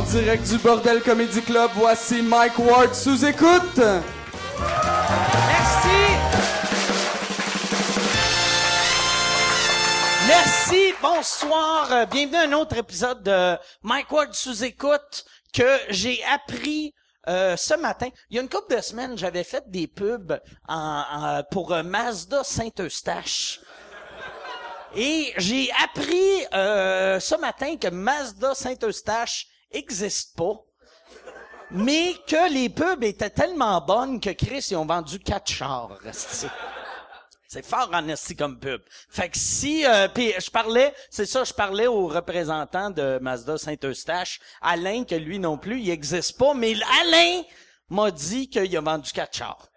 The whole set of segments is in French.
En direct du Bordel Comedy Club, voici Mike Ward sous écoute. Merci. Merci, bonsoir. Bienvenue à un autre épisode de Mike Ward sous écoute que j'ai appris euh, ce matin. Il y a une couple de semaines, j'avais fait des pubs en, en- pour euh, Mazda Saint-Eustache. Et j'ai appris euh, ce matin que Mazda Saint-Eustache existe pas. Mais que les pubs étaient tellement bonnes que Chris, ils ont vendu quatre chars. C'est fort en esti comme pub. Fait que si, euh, puis je parlais, c'est ça, je parlais au représentant de Mazda Saint-Eustache, Alain, que lui non plus, il existe pas, mais Alain m'a dit qu'il a vendu quatre chars.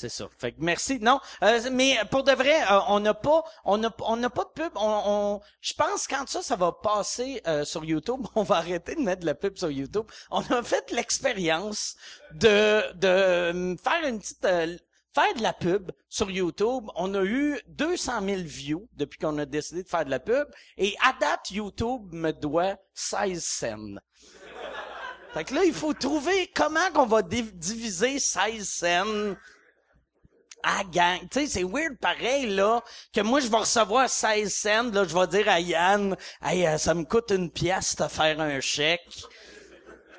C'est ça. Fait que merci. Non, euh, mais pour de vrai, euh, on n'a pas, on n'a, on n'a pas de pub. On, on- je pense quand ça, ça va passer euh, sur YouTube, on va arrêter de mettre de la pub sur YouTube. On a fait l'expérience de de euh, faire une petite euh, faire de la pub sur YouTube. On a eu 200 000 views depuis qu'on a décidé de faire de la pub. Et à date, YouTube me doit 16 cents. Fait que là, il faut trouver comment qu'on va div- diviser 16 cents gang. Tu sais, c'est weird pareil, là, que moi, je vais recevoir 16 cents, là, je vais dire à Yann, hey, euh, ça me coûte une pièce de faire un chèque.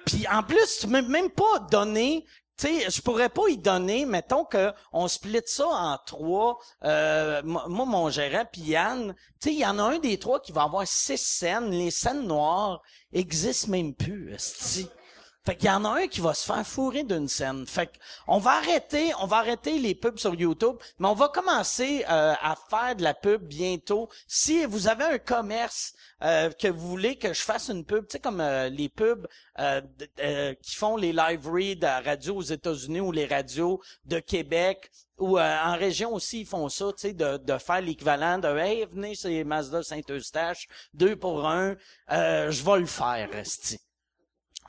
Puis en plus, tu m'as même pas donné, tu sais, je pourrais pas y donner, mettons que on split ça en trois, euh, moi, mon gérant, puis Yann, tu sais, il y en a un des trois qui va avoir six scènes, les scènes noires existent même plus. Fait qu'il y en a un qui va se faire fourrer d'une scène. Fait que on va arrêter, on va arrêter les pubs sur YouTube, mais on va commencer euh, à faire de la pub bientôt. Si vous avez un commerce euh, que vous voulez que je fasse une pub, tu sais comme euh, les pubs euh, qui font les live reads à radio aux États-Unis ou les radios de Québec ou en région aussi ils font ça, tu sais de, de faire l'équivalent de hey venez c'est Mazda Saint-Eustache deux pour un, je vais le faire, esti.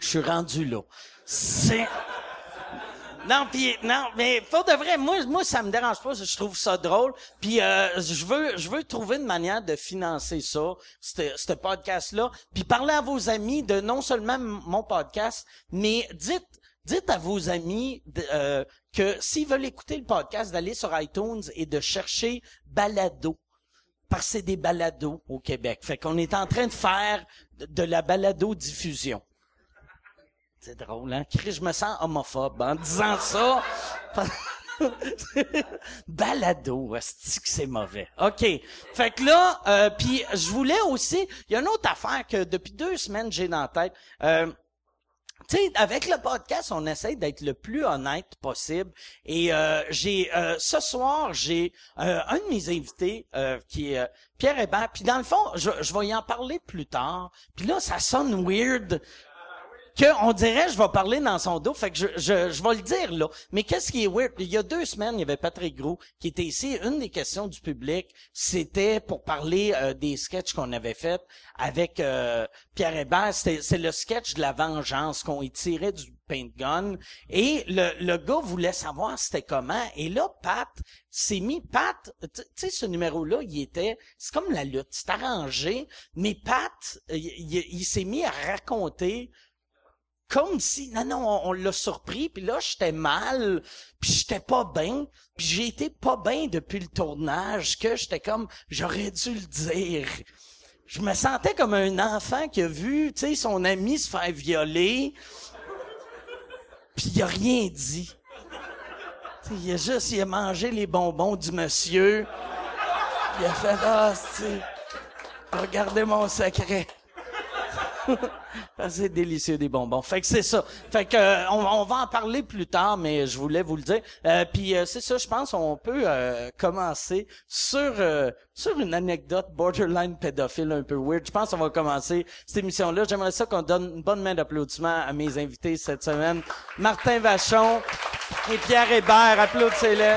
Je suis rendu là. C'est... Non, puis non, mais pour de vrai, moi, moi, ça me dérange pas. Je trouve ça drôle. Puis euh, je veux, je veux trouver une manière de financer ça, ce podcast-là. Puis parler à vos amis de non seulement mon podcast, mais dites, dites à vos amis euh, que s'ils veulent écouter le podcast, d'aller sur iTunes et de chercher balado parce que c'est des balados au Québec. Fait qu'on est en train de faire de, la balado diffusion. C'est drôle, hein? Je me sens homophobe en disant ça. Balado, est que c'est mauvais. OK. Fait que là, euh, puis je voulais aussi... Il y a une autre affaire que depuis deux semaines, j'ai dans la tête. Euh, tu sais, avec le podcast, on essaie d'être le plus honnête possible. Et euh, j'ai euh, ce soir, j'ai euh, un de mes invités euh, qui est euh, Pierre Hébert. Puis dans le fond, je, je vais y en parler plus tard. Puis là, ça sonne weird que on dirait je vais parler dans son dos, fait que je, je, vais le dire là. Mais qu'est-ce qui est weird? Il y a deux semaines, il y avait Patrick Gros qui était ici. Une des questions du public, c'était pour parler euh, des sketchs qu'on avait fait avec euh, Pierre Hébert. C'est le sketch de la vengeance qu'on tirait du paint gun. Et le, le gars voulait savoir c'était comment. Et là, Pat s'est mis... Pat, tu sais, ce numéro-là, il était... C'est comme la lutte, c'est arrangé. Mais Pat, il s'est mis à raconter comme si non non on, l'a surpris puis là j'étais mal puis j'étais pas bien puis j'ai été pas bien depuis le tournage que j'étais comme j'aurais dû le dire. Je me sentais comme un enfant qui a vu tu sais son ami se faire violer puis il a rien dit. Il a juste il a mangé les bonbons du monsieur il a fait ah c'est regardez mon secret c'est délicieux des bonbons. Fait que c'est ça. Fait que euh, on, va en parler plus tard, mais je voulais vous le dire. Euh, Puis euh, c'est ça, je pense on peut euh, commencer sur euh, sur une anecdote borderline pédophile un peu weird. Je pense qu'on va commencer cette émission-là. J'aimerais ça qu'on donne une bonne main d'applaudissement à mes invités cette semaine, Martin Vachon et Pierre Hébert. Applaudissez-les.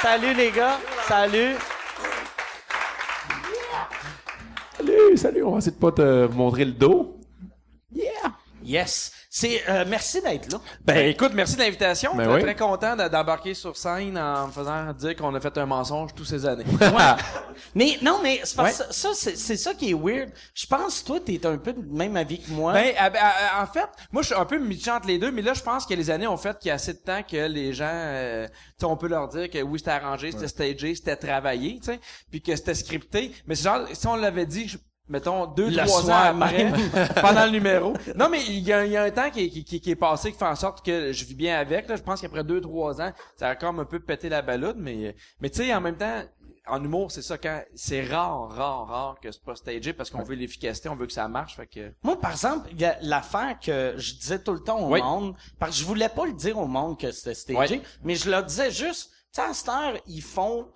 Salut les gars. Salut. Salut, salut, on va essayer de pas te montrer le dos. Yeah! Yes. C'est euh, merci d'être là. Ben écoute, merci de l'invitation. Ben Très, oui. très content de- d'embarquer sur scène en me faisant dire qu'on a fait un mensonge toutes ces années. Mais non, mais c'est parce Ouais. que ça, c'est, ça qui est weird. Je pense toi, t'es un peu de même avis que moi. Ben, à- à- à- en fait, moi, je suis un peu mitigé entre les deux, mais là, je pense que les années ont fait qu'il y a assez de temps que les gens, euh, tu sais, on peut leur dire que oui, c'était arrangé, c'était stagé, c'était travaillé, tu sais, puis que c'était scripté. Mais c'est genre, si on l'avait dit, je- mettons, deux, Le trois ans après, pendant le numéro. Non, mais il y a, il y a un temps qui, est- qui, qui- est passé qui fait en sorte que je vis bien avec, là. Je pense qu'après deux, trois ans, ça a comme un peu pété la balade, mais, mais tu sais, en même temps, en humour, c'est ça quand, c'est rare, rare, rare que c'est pas stagé parce qu'on veut l'efficacité, on veut que ça marche, fait que, Moi, par exemple, il y a l'affaire que je disais tout le temps au Oui. monde, parce que je voulais pas le dire au monde que c'était stagé, mais je leur disais juste, tu sais, à cette heure, ils font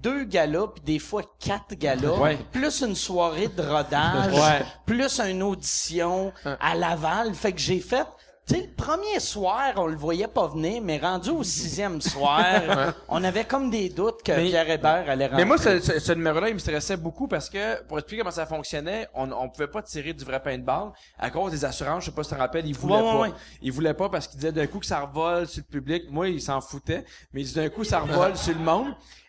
deux galas, puis des fois quatre galas, Ouais. plus une soirée de rodage, Ouais. plus une audition à Laval. Fait que j'ai fait... Tu sais, le premier soir, on le voyait pas venir, mais rendu au sixième soir, on avait comme des doutes que Mais- Pierre Hébert allait rentrer. Mais moi, ce, ce, ce numéro-là, il me stressait beaucoup parce que, pour expliquer comment ça fonctionnait, on, on pouvait pas tirer du vrai pain de balle à cause des assurances. Je sais pas si tu te rappelles, ils voulaient Ouais, ouais, pas. ouais. Ils voulaient pas parce qu'ils disaient d'un coup que ça revole sur le public. Moi, ils s'en foutaient. Mais ils disaient d'un coup, ça revole sur le monde.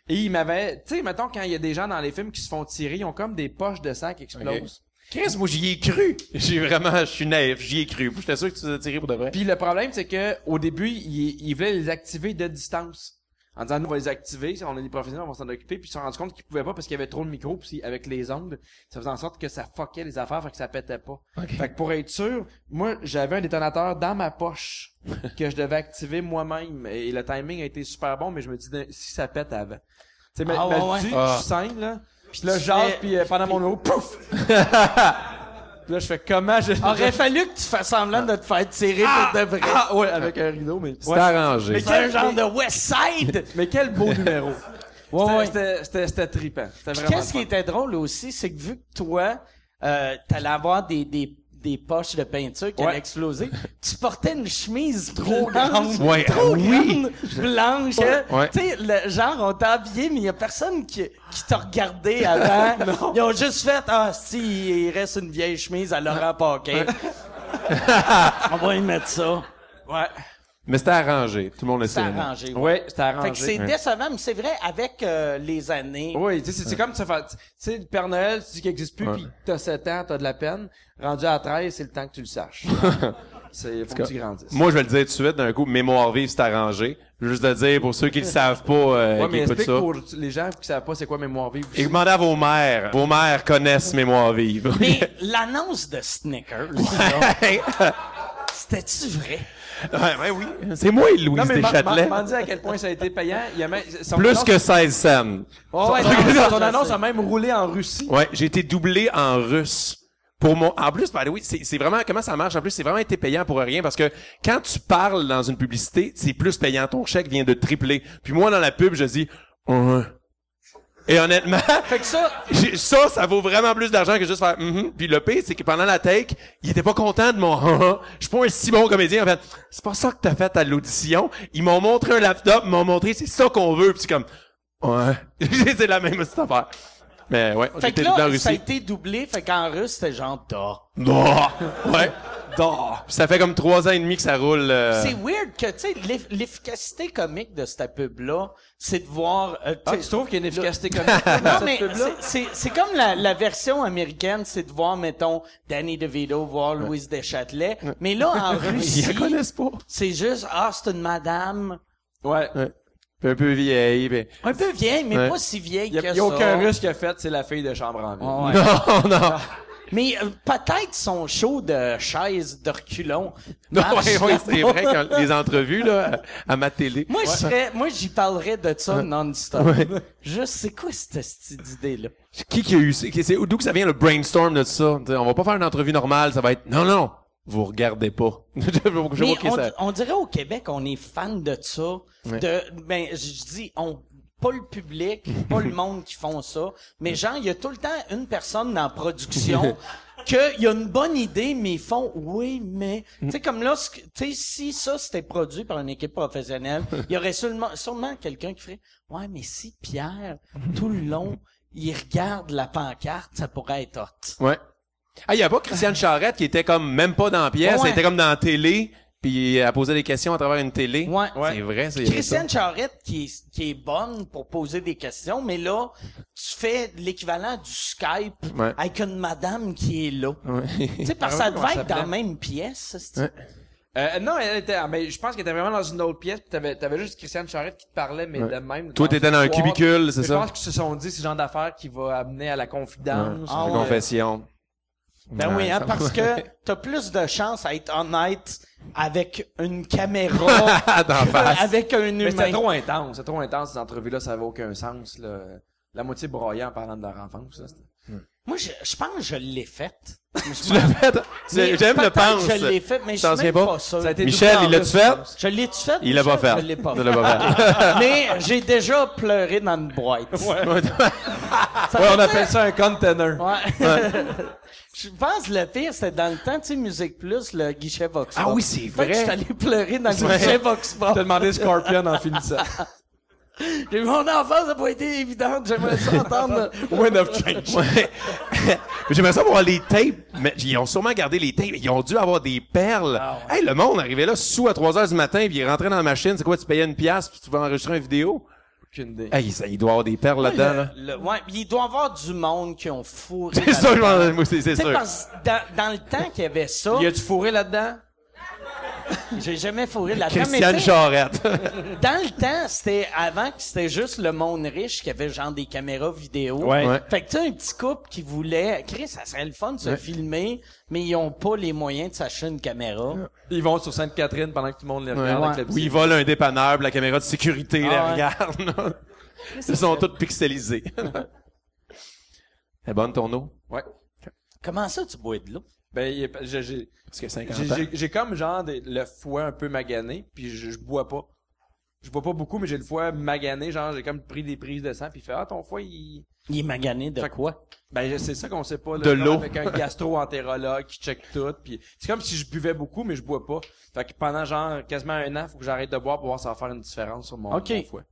Et ils m'avaient, tu sais, mettons, quand il y a des gens dans les films qui se font tirer, ils ont comme des poches de sang qui explosent. Chris, moi, j'y ai cru. J'ai vraiment, je suis naïf, j'y ai cru. J'étais sûr que tu t'es tiré pour de vrai. Puis le problème, c'est que au début, ils, ils voulaient les activer de distance. En disant, nous, on va les activer, on est des professionnels, on va s'en occuper, puis ils se sont rendus compte qu'ils pouvaient pas parce qu'il y avait trop de micros, puis avec les ondes, ça faisait en sorte que ça fuckait les affaires, fait que ça pétait pas. Fait que pour être sûr, moi, j'avais un détonateur dans ma poche que je devais activer moi-même, et le timing a été super bon, mais je me dis, si ça pète avant. Tu sais, Ah, ouais, ouais. je scène, là, puis là, tu fais- puis euh, pendant mon numéro, pouf! Puis là, je fais comment je... Aurait fallu que tu fasses semblant de te faire tirer pour de vrai. Ah, ouais, avec un rideau, mais... C'était arrangé. Mais quel- genre de West Side? Mais quel beau numéro. Ouais, C'était- ouais. C'était, trippant. C'était Puis vraiment Qu'est-ce qui était drôle aussi, c'est que vu que toi, euh, t'allais avoir des, des, des poches de peinture qui Ouais. allaient exploser, tu portais une chemise trop grande, Ouais, trop oui. grande, blanche. hein. Ouais. Tu sais, le genre, on t'a habillé, mais il y a personne qui, qui t'a regardé avant. Ils ont juste fait, ah, si, il reste une vieille chemise à Laurent Paquin. on va y mettre ça. Ouais. Mais c'était arrangé. Tout le monde le C'est sait. arrangé. ouais. Ouais, c'était Fait que arrangé. c'est décevant, mais c'est vrai, avec euh, les années. Oui, tu sais, c'est, c'est comme ça fait, tu sais, le Père Noël, tu dis qu'il existe plus, Ouais. puis t'as 7 ans, t'as de la peine. Rendu à 13, c'est le temps que tu le saches. c'est, faut que tu grandisses. Moi, je vais le dire tout de suite, d'un coup, mémoire vive, c'est arrangé. Juste de dire, pour ceux qui le savent pas, euh, ouais, qui mais écoutent explique ça. pour les gens qui savent pas c'est quoi mémoire vive. Et demandez à vos mères. Vos mères connaissent mémoire vive. Mais l'annonce de Snickers, là, ouais, c'était-tu vrai? ouais, oui. C'est moi, Louise non, mais m'a- Deschâtelet. dis à quel point ça a été payant. Il y a même, son Plus annonce- que 16 cents. Oh, ouais, Son- non, son je annonce a même roulé en Russie. Ouais, j'ai été doublé en russe. Pour mon, en plus, the way, c'est, vraiment, comment ça marche? En plus, c'est vraiment été payant pour rien parce que quand tu parles dans une publicité, c'est plus payant. Ton chèque vient de tripler. Puis moi, dans la pub, je dis. Et honnêtement, Fait que ça, ça, ça vaut vraiment plus d'argent que juste faire Mhm. Puis le pire, c'est que pendant la take, il était pas content de mon. Je suis pas un si bon comédien. En fait, c'est pas ça que t'as fait à l'audition. Ils m'ont montré un laptop, ils m'ont montré c'est ça qu'on veut. Puis c'est comme Ouais. c'est la même petite affaire. Mais ouais, fait que là, ça a été doublé, fait qu'en russe, c'était genre da. Non. Ouais. Puis ça fait comme trois ans et demi que ça roule. euh, C'est weird que, tu sais, l'eff- l'efficacité comique de cette pub-là, c'est de voir... euh, tu Ah, sais, tu trouves qu'il y a une efficacité comique non, dans mais cette pub-là? c'est- comme la, la version américaine, c'est de voir, mettons, Danny DeVito voir Louise Deschâtelet. Mais là, en Ils Russie, la connaissent pas. c'est juste, ah, c'est une madame Ouais. Ouais. Un peu vieille. puis- un peu vieille, mais Ouais. pas si vieille Il y a, que il y a ça. aucun russe qui a fait, c'est la fille de chambre en ville. Ouais. Non, non. Mais euh, peut-être son show de chaise de reculons. Ouais, ouais, là-bas. c'est vrai les entrevues là à, à ma télé. Moi, je serais, moi, j'y parlerais de ça non-stop. Ouais. Juste, c'est quoi cette, cette idée-là? Qui qui a eu c'est c'est d'où que ça vient le brainstorm de ça? T'sais, On va pas faire une entrevue normale, ça va être non non, vous regardez pas. je je vois Mais on, ça. on dirait au Québec, on est fan de ça. Ouais. De, ben, je dis, on, pas le public, pas le monde qui font ça, mais genre, il y a tout le temps une personne dans la production que il y a une bonne idée, mais ils font, oui, mais, tu sais, comme là, tu sais, si ça c'était produit par une équipe professionnelle, il y aurait sûrement, sûrement quelqu'un qui ferait, ouais, mais si Pierre, tout le long, il regarde la pancarte, ça pourrait être hot. Ouais. Ah, il y a pas Christiane Charrette qui était comme même pas dans la pièce, Ouais. elle était comme dans la télé, puis elle posait des questions à travers une télé. Ouais. C'est vrai, c'est Christiane Charrette qui est, qui est bonne pour poser des questions, mais là, tu fais l'équivalent du Skype Ouais. avec une madame qui est là. Tu sais, parce que Ah ça ouais, comment devait ça être dans la même pièce. Ouais. Euh, non, elle était, ah, mais je pense qu'elle était vraiment dans une autre pièce, pis t'avais, t'avais juste Christiane Charrette qui te parlait, mais Ouais. de même. Toi, t'étais dans un cubicule, c'est Mais Je ça? pense qu'ils se sont dit, c'est le genre d'affaire qui va amener à la confidence. Ah Une ouais. confession. Ben Ouais, oui, hein, parce que t'as plus de chance à être honnête avec une caméra, D'en face. avec un Mais humain. c'était trop intense, c'était trop intense, ces entrevues-là, ça avait aucun sens, là. La moitié broyée en parlant de leur enfance, là. c'était- Moi, je, je pense que je l'ai faite. Tu l'as fait? Mais J'aime le pense. Je l'ai faite, mais je T'en suis même souviens pas, pas? sûr. Ça a été Michel, il l'a-tu plus, fait? je l'ai-tu fait? Il l'a pas Michel? fait. Je l'ai pas Il fait. l'a pas fait. mais j'ai déjà pleuré dans une boîte. Ouais, on appelle ça un container. Ouais. Je pense que le pire, c'était dans le temps, tu sais, Musique Plus, le guichet Vox Ah Pop. oui, c'est Fait que vrai. Je suis allé pleurer dans le guichet Vox Pop. T'as demandé Scorpion en finissant. J'ai Mon enfance n'a pas été évidente. J'aimerais ça entendre. Wind of Change. Ouais. J'aimerais ça voir les tapes, mais ils ont sûrement gardé les tapes. Ils ont dû avoir des perles. Ah Hey, le monde arrivait là sous à 3 heures du matin, puis il rentrait dans la machine. C'est quoi, tu payais une pièce, puis tu vas enregistrer une vidéo? Aucune idée. Hey, ça, il doit avoir des perles là-dedans, là. Le- ouais, il doit y avoir du monde qui ont fourré. C'est ça, je là-dedans. m'en- moi, c'est sûr. parce dans, dans le temps qu'il y avait ça, Y a-tu fourré là-dedans? j'ai jamais fourré là-dedans. mais Christiane Charette. Dans le temps, c'était avant que c'était juste le monde riche qui avait genre des caméras vidéo. Ouais. Ouais. Fait que tu sais, un petit couple qui voulait, Chris, ça serait le fun de se Ouais. filmer, mais ils ont pas les moyens de s'acheter une caméra. Ils vont sur Sainte-Catherine pendant que tout le monde les regarde Ouais. avec Où petit- ils volent un dépanneur, la caméra de sécurité les Ah ouais. regarde. Ils sont tous pixelisés. C'est bonne ton eau? Ouais. Comment ça, tu bois de l'eau? Ben, il est- j'ai, j'ai, Parce que 50 j'ai, ans. j'ai- j'ai comme genre des- le foie un peu magané, puis je, je bois pas. Je bois pas beaucoup, mais j'ai le foie magané, genre j'ai comme pris des prises de sang, puis il fait ah ton foie il, Il est magané de Fait quoi? ben c'est ça qu'on sait pas. Là, De l'eau. Avec un gastro-entérologue qui check tout, puis c'est comme si je buvais beaucoup, mais je bois pas. Fait que pendant genre quasiment un an, faut que j'arrête de boire pour voir si ça va faire une différence sur mon, Ok. mon foie.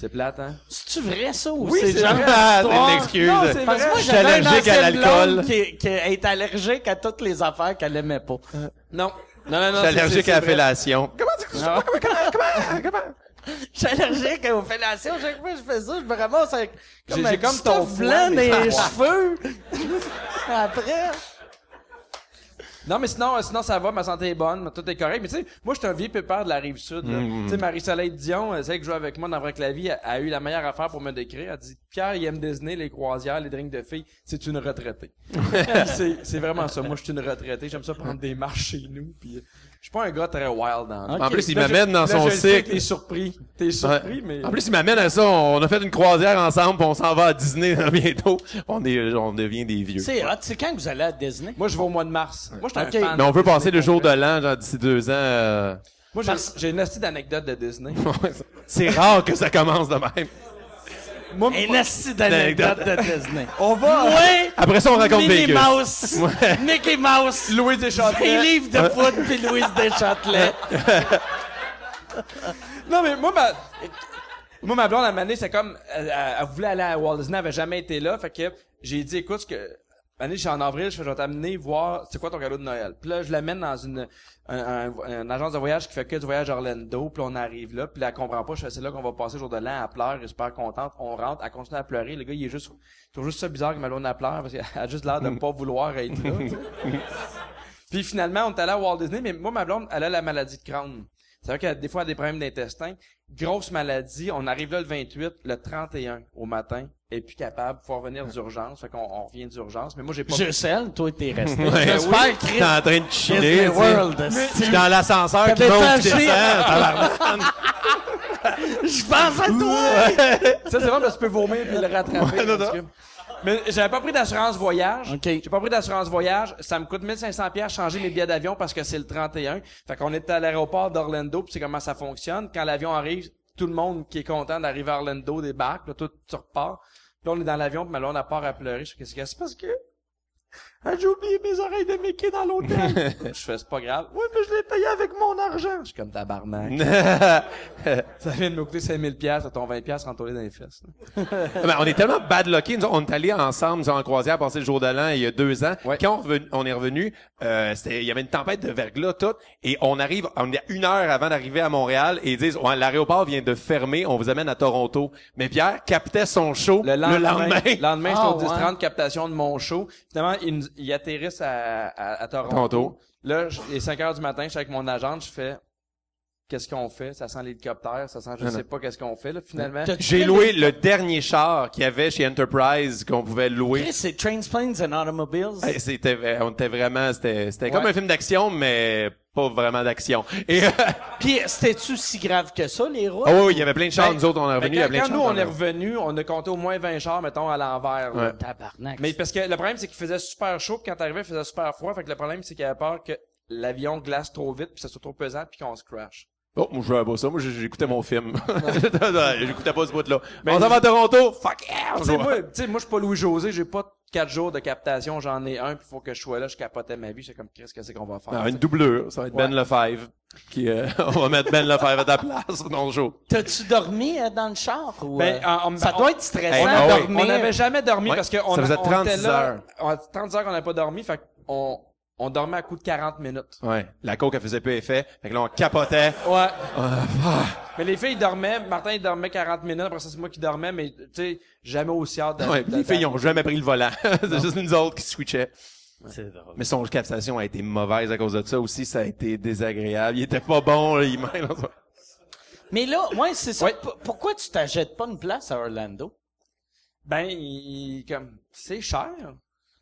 C'est plate, hein? C'est-tu vrai ça ou Oui, c'est genre vrai. une Ah, une excuse. Non, c'est Parce que moi, Je suis j'avais une allergique à l'alcool. Qui, qui est allergique à toutes les affaires qu'elle aimait pas. Non. Non, non, non. Je suis c'est- allergique à la vrai. fellation. Comment tu comment, comment, comment? Je suis allergique aux fellations. Chaque fois que je fais ça, je me ramasse avec comme J'ai- comme ton blanc dans les cheveux. Après. Non, mais sinon, euh, sinon ça va, ma santé est bonne, tout est correct. Mais tu sais, moi, je suis un vieux pépère de la rive sud. là. Mm. Tu sais, Marie-Soleil Dion, euh, celle qui joue avec moi dans Vrai que la vie, a, a eu la meilleure affaire pour me décrire. Elle dit, Pierre, il aime Disney, les croisières, les drinks de filles. C'est une retraitée. c'est, c'est vraiment ça. Moi, je suis une retraitée. J'aime ça prendre des marches chez nous. Puis, euh, je suis pas un gars très wild dans. En plus, il m'amène dans là, son je le sais que cycle. T'es surpris. T'es surpris, Ouais. mais... En plus, il m'amène à ça. On a fait une croisière ensemble, puis on s'en va à Disney bientôt. On est, on devient des vieux. C'est hot. C'est quand que vous allez à Disney? moi, je vais au mois de mars. Moi, je suis Ok. un fan. Mais on veut passer le jour de l'an, genre d'ici deux ans. euh, Moi, j'ai, j'ai une astuce d'anecdote de Disney. C'est rare que ça commence de même. Moi, Un asti d'anecdote de Disney. on va... Oui! Après ça, on raconte Minnie Vegas. Mouse! Mickey Mouse! Louis Un Deschâtelet. livre de foot puis Louise Deschâtelet. Non, mais moi, ma, moi, ma blonde, à un moment donné, c'est comme, elle, elle- elle voulait aller à Walt Disney, elle avait jamais été là, fait que j'ai dit, écoute, ce que, année, je suis en avril, je fais, je vais t'amener voir, c'est quoi ton cadeau de Noël. Puis là, je l'amène dans une, un, un- une agence de voyage qui fait que du voyage à Orlando, puis on arrive là, puis là, elle comprend pas, je fais, c'est là qu'on va passer le jour de l'an, elle pleure, elle est super contente, on rentre, elle continue à pleurer, le gars, il est juste, trouve juste ça bizarre que ma blonde, elle pleure, parce qu'elle a juste l'air de pas vouloir être là. Puis finalement, on est allé à Walt Disney, mais moi, ma blonde, elle a la maladie de Crohn. C'est vrai qu'elle a des fois elle a des problèmes d'intestin. Grosse maladie. On arrive là le 28, le 31 au matin. Et puis capable, faut revenir d'urgence. Fait qu'on on revient d'urgence. Mais moi, j'ai pas... Je sais, toi, t'es resté. Ouais, J'espère, oui. Chris. T'es en train de chiller. Tu. World. Dans l'ascenseur qui monte, tabarnak. Je pense à toi! Ça, c'est vrai parce que tu peux vomir puis le rattraper. tout cas. Mais j'avais pas pris d'assurance voyage. OK. J'ai pas pris d'assurance voyage. Ça me coûte 1500 pièces changer mes billets d'avion parce que c'est le 31. Fait qu'on est à l'aéroport d'Orlando puis c'est comment ça fonctionne. Quand l'avion arrive, tout le monde qui est content d'arriver à Orlando débarque. Là, tout, tu repars. Puis on est dans l'avion puis ma blonde a part à pleurer. Je sais qu'est-ce a? C'est parce que Ah, j'ai oublié mes oreilles de Mickey dans l'hôtel. je fais, c'est pas grave. Oui, mais je l'ai payé avec mon argent. Je suis comme tabarnak. ça vient de me coûter 5000 pièces, ton 20 pièces rentré dans les fesses. Ben, on est tellement bad lucky. Nous, on est allés ensemble nous, en croisière passer le jour de l'an il y a deux ans. Ouais. Quand on, revenu- on est revenu, euh, il y avait une tempête de verglas, tout. Et on arrive, on est à une heure avant d'arriver à Montréal et ils disent, l'aéroport vient de fermer, on vous amène à Toronto. Mais Pierre captait son show Le lendemain, le lendemain. le lendemain, Ah, j'étais au ouais. 10-30 captation de mon show. Finalement, ils, nous- ils atterrissent à, à, à Toronto. Toronto. Là, je- il est 5 heures du matin, je suis avec mon agente, je fais, qu'est-ce qu'on fait? Ça sent l'hélicoptère, ça sent, je Non, sais non. pas qu'est-ce qu'on fait, là, finalement. J'ai loué le dernier char qu'il y avait chez Enterprise qu'on pouvait louer. C'est Trains, Planes and Automobiles. Hey, C'était, on était vraiment, c'était, c'était Ouais. comme un film d'action, mais pas vraiment d'action. Et, euh, Puis c'était-tu si grave que ça, les routes? oh oui, il y avait plein de chars, Ben, nous autres, on est Mais revenus, il y quand, a plein de quand chars. nous, on est a- revenu, on a compté au moins 20 chars, mettons, à l'envers. là. Ouais. Tabarnak. Mais parce que le problème, c'est qu'il faisait super chaud, puis quand t'arrivais, il faisait super froid. Fait que le problème, c'est qu'il avait peur que l'avion glace trop vite, puis ça soit trop pesant, puis qu'on se crash. Oh, moi, je jouais pas ça. Moi, j'écoutais mon film. j'écoutais pas ce bout-là. Ben, on s'en va à Toronto? Fuck yeah! Tu sais, moi, moi, je suis pas Louis-José, j'ai pas quatre jours de captation, j'en ai un, puis faut que je sois là, je capotais ma vie, j'étais comme, qu'est-ce que c'est qu'on va faire? Ah, une doublure. Ça va être Ben Lefebvre. Qui, euh, on va mettre Ben Lefebvre à ta place dans le show. T'as-tu dormi euh, dans le char? Ou, Ben, euh, en- en- ça on- doit être stressant Hey, de oui. dormir. On n'avait jamais dormi Ouais, parce qu'on on était 36 là, heures. on- 36 heures qu'on n'avait pas dormi, fait qu'on on dormait à coup de 40 minutes. Ouais. La coke, elle faisait peu effet. Fait que là, on capotait. Ouais. Ah, Mais les filles dormaient, Martin il dormait 40 minutes, après ça c'est moi qui dormais, mais tu sais, jamais aussi hâte de... ouais, de- les filles, ils ont jamais pris le volant. C'est juste nous autres qui switchaient. C'est drôle. Mais son captation a été mauvaise à cause de ça aussi. Ça a été désagréable. Il était pas bon, là, il. Mais là, ouais, c'est ça. Ouais. Pourquoi tu t'achètes pas une place à Orlando? Ben, il- comme, c'est cher.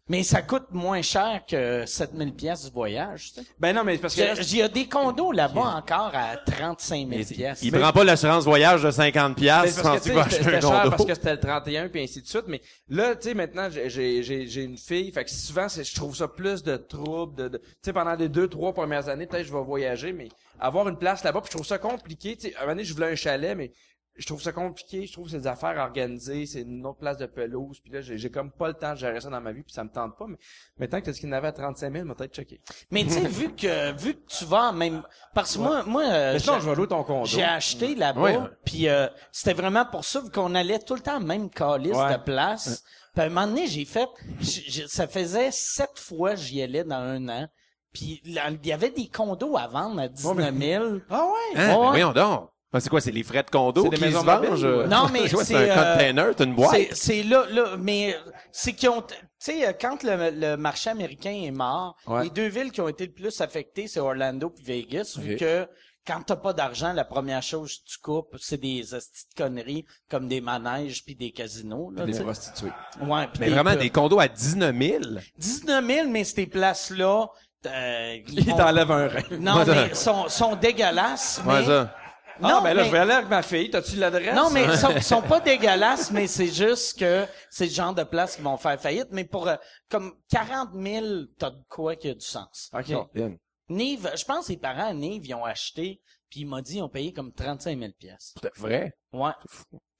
Mais ça coûte moins cher que 7000 pièces du voyage, tu sais. Ben non, mais parce que... Il y a- des condos là-bas encore à 35 000 pièces. Il prend pas l'assurance voyage de 50 Ben, piastres. c'est parce que, Penses-tu tu qu'il va sais, acheter c'était un condo? parce que c'était le 31 puis ainsi de suite mais là tu sais maintenant j'ai j'ai j'ai j'ai une fille fait que souvent c'est je trouve ça plus de troubles de, de- tu sais pendant les deux trois premières années peut-être je vais voyager mais avoir une place là-bas puis je trouve ça compliqué tu sais un moment donné je voulais un chalet mais je trouve ça compliqué je trouve que c'est des affaires organisées c'est une autre place de pelouse puis là j'ai j'ai comme pas le temps de gérer ça dans ma vie puis ça me tente pas mais maintenant que ce qu'il y en avait à 35 000 m'a peut-être choqué Mais tu sais, vu que, vu que tu vas même, parce que moi, moi, euh, mais sinon j'ai- je vais louer ton condo j'ai acheté là-bas, Ouais, puis euh, c'était vraiment pour ça, vu qu'on allait tout le temps à la même calice Ouais. de place. Puis à un moment donné, j'ai fait, ça faisait sept fois que j'y allais dans un an. Puis là, il y avait des condos à vendre à 19 000. ah ouais? Hein? Ouais. Mais voyons donc. Ben, c'est quoi, c'est les frais de condo C'est des qui maisons se euh? Non, mais c'est, c'est un euh, container, c'est une boîte. C'est, c'est là, là, mais c'est qu'ils ont, tu sais, quand le, le marché américain est mort, Ouais. les deux villes qui ont été le plus affectées, c'est Orlando puis Vegas, vu que quand t'as pas d'argent, la première chose que tu coupes, c'est des hosties de conneries comme des manèges puis des casinos. Là, des prostituées Ouais, puis Mais vraiment, pubs. des condos à 19 000? 19 000, mais ces places-là, euh, ils il ont- t'enlève un rein non, mais sont, sont dégueulasses. Ouais, mais... ça. Non, ah ben là mais- je vais aller avec ma fille t'as-tu l'adresse? Non, mais ils sont, sont pas dégueulasses, mais c'est juste que c'est le genre de place qui vont faire faillite. Mais pour euh, comme 40 000, t'as de quoi qui a du sens. ok. Nive, je pense que les parents à Nive, ils ont acheté, puis il m'a dit, ils ont payé comme 35 000 pièces. C'est vrai? Ouais.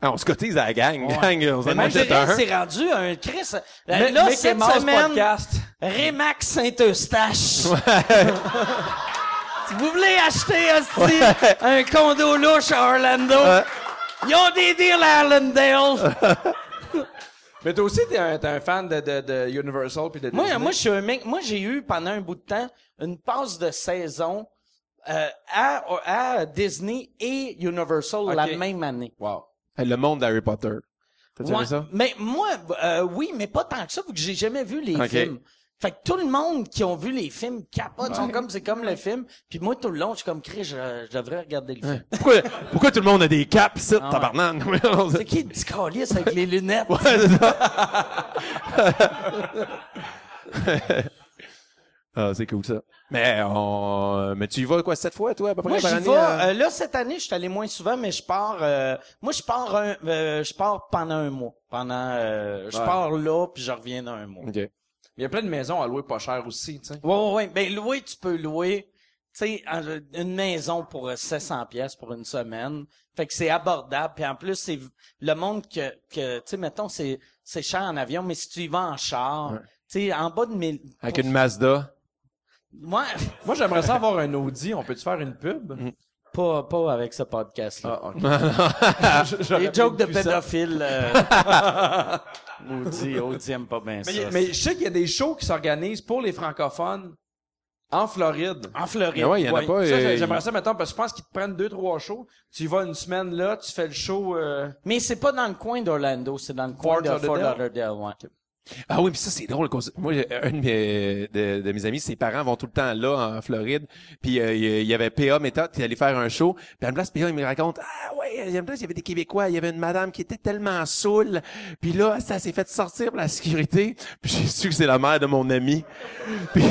Ah, on se cotise à la gang. Ouais. Gang, on s'en achète un. c'est rendu un Chris. Euh, Mais- là, cette semaine, podcast. Remax Saint-Eustache. si vous voulez acheter hostie, un condo louche à Orlando, ils ont des deals à Arlendale. Mais toi aussi, t'es un, un fan de, de, de Universal puis de Moi, Disney. moi, je suis un mec. Moi, j'ai eu pendant un bout de temps une passe de saison euh, à, à Disney et Universal la même année. Wow. Le monde d'Harry Potter. T'as-tu Ouais, ça? Mais moi, euh, oui, mais pas tant que ça, vu que j'ai jamais vu les films. Fait que tout le monde qui ont vu les films capote, sont comme c'est comme le film. Puis moi, tout le long, je suis comme Chris, je, je devrais regarder le film. Pourquoi, pourquoi tout le monde a des caps, ça, Ah, tabarnak? C'est qui le petit avec les lunettes? Ouais, c'est ça. ah, c'est cool, ça. Mais, on, mais tu y vas, quoi, sept fois, toi, à peu près, Moi, par j'y année? vais. euh? euh, là, cette année, je suis allé moins souvent, mais je pars. euh, moi, je pars un, euh, je pars pendant un mois. Pendant, euh, je Ouais. pars là, puis je reviens dans un mois. OK. Il y a plein de maisons à louer pas cher aussi, tu sais. Ouais, ouais, ouais. Ben louer, tu peux louer. Tu sais, en- une maison pour euh, 700 pièces pour une semaine. Fait que c'est abordable. Puis en plus, c'est le monde que, que tu sais, mettons, c'est c'est cher en avion, mais si tu y vas en char, Ouais. Tu sais, en bas de 1000. Avec pour- une Mazda. Moi, Moi, j'aimerais ça avoir un Audi. On peut-tu faire une pub? Pas, pas avec ce podcast-là. Ah, ok. Les jokes de pédophiles. Euh... Audi, Audi aime pas bien ça. Mais, mais je sais qu'il y a des shows qui s'organisent pour les francophones en Floride. En Floride. Mais ouais, il y en a Ouais. pas. Euh, j'aimerais ça, mettons, parce que je pense qu'ils te prennent deux, trois shows. Tu y vas une semaine là, tu fais le show, euh, Mais c'est pas dans le coin d'Orlando, c'est dans le coin Fort de Fort Lauderdale? Lauderdale, ouais. Ah oui, puis ça c'est drôle. Moi, un de mes, amis, ses parents vont tout le temps là en Floride. Puis euh, il y avait PA Méthode qui allait faire un show. Puis à une place, PA il me raconte ah ouais, il y avait des Québécois, il y avait une madame qui était tellement saoule. Puis là, ça s'est fait sortir pour la sécurité. Puis j'ai su que c'est la mère de mon ami. Puis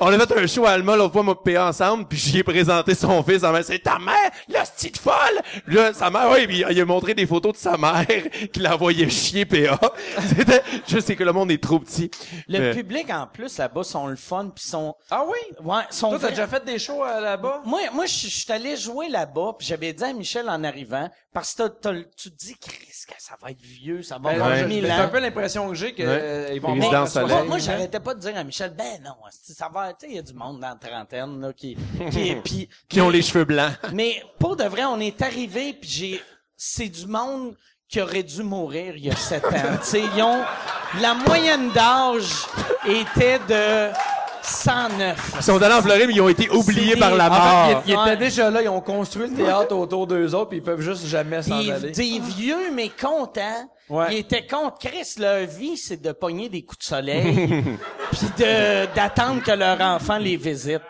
on a fait un show à Alma l'autre fois, moi PA ensemble. Puis j'y ai présenté son fils. En c'est ta mère, la petite folle. Là, sa mère, oui, puis il a montré des photos de sa mère qui la voyait chier PA. C'était, je sais que le monde est trop petit. Le Mais- public, en plus, là-bas, sont le fun, puis sont... Ah oui? Ouais, sont Toi, t'as déjà fait des shows euh, là-bas? Moi, moi, je suis allé jouer là-bas, puis j'avais dit à Michel en arrivant, parce que t'as- t'as- tu te dis, Chris, que ça va être vieux, ça va Ben, avoir mille C'est ans. un peu l'impression que j'ai que Ouais. euh, ils vont soleil. Moi, moi, j'arrêtais pas de dire à Michel, ben non, ça va, tu sais, il y a du monde dans la trentaine, là, qui, qui, puis, qui ont les cheveux blancs. mais pour de vrai, on est arrivé, puis j'ai, c'est du monde qui aurait dû mourir il y a sept ans. tu sais, ils ont, la moyenne d'âge était de 109. Ils sont allés en Floride, mais ils ont été oubliés des- par la en mort. fait, Ils Ouais. étaient déjà là, ils ont construit le théâtre autour d'eux autres, puis ils peuvent juste jamais s'en aller. des vieux mais contents. Ouais. Ils étaient contents. Chris, leur vie, c'est de pogner des coups de soleil, puis de d'attendre que leur enfant les visite.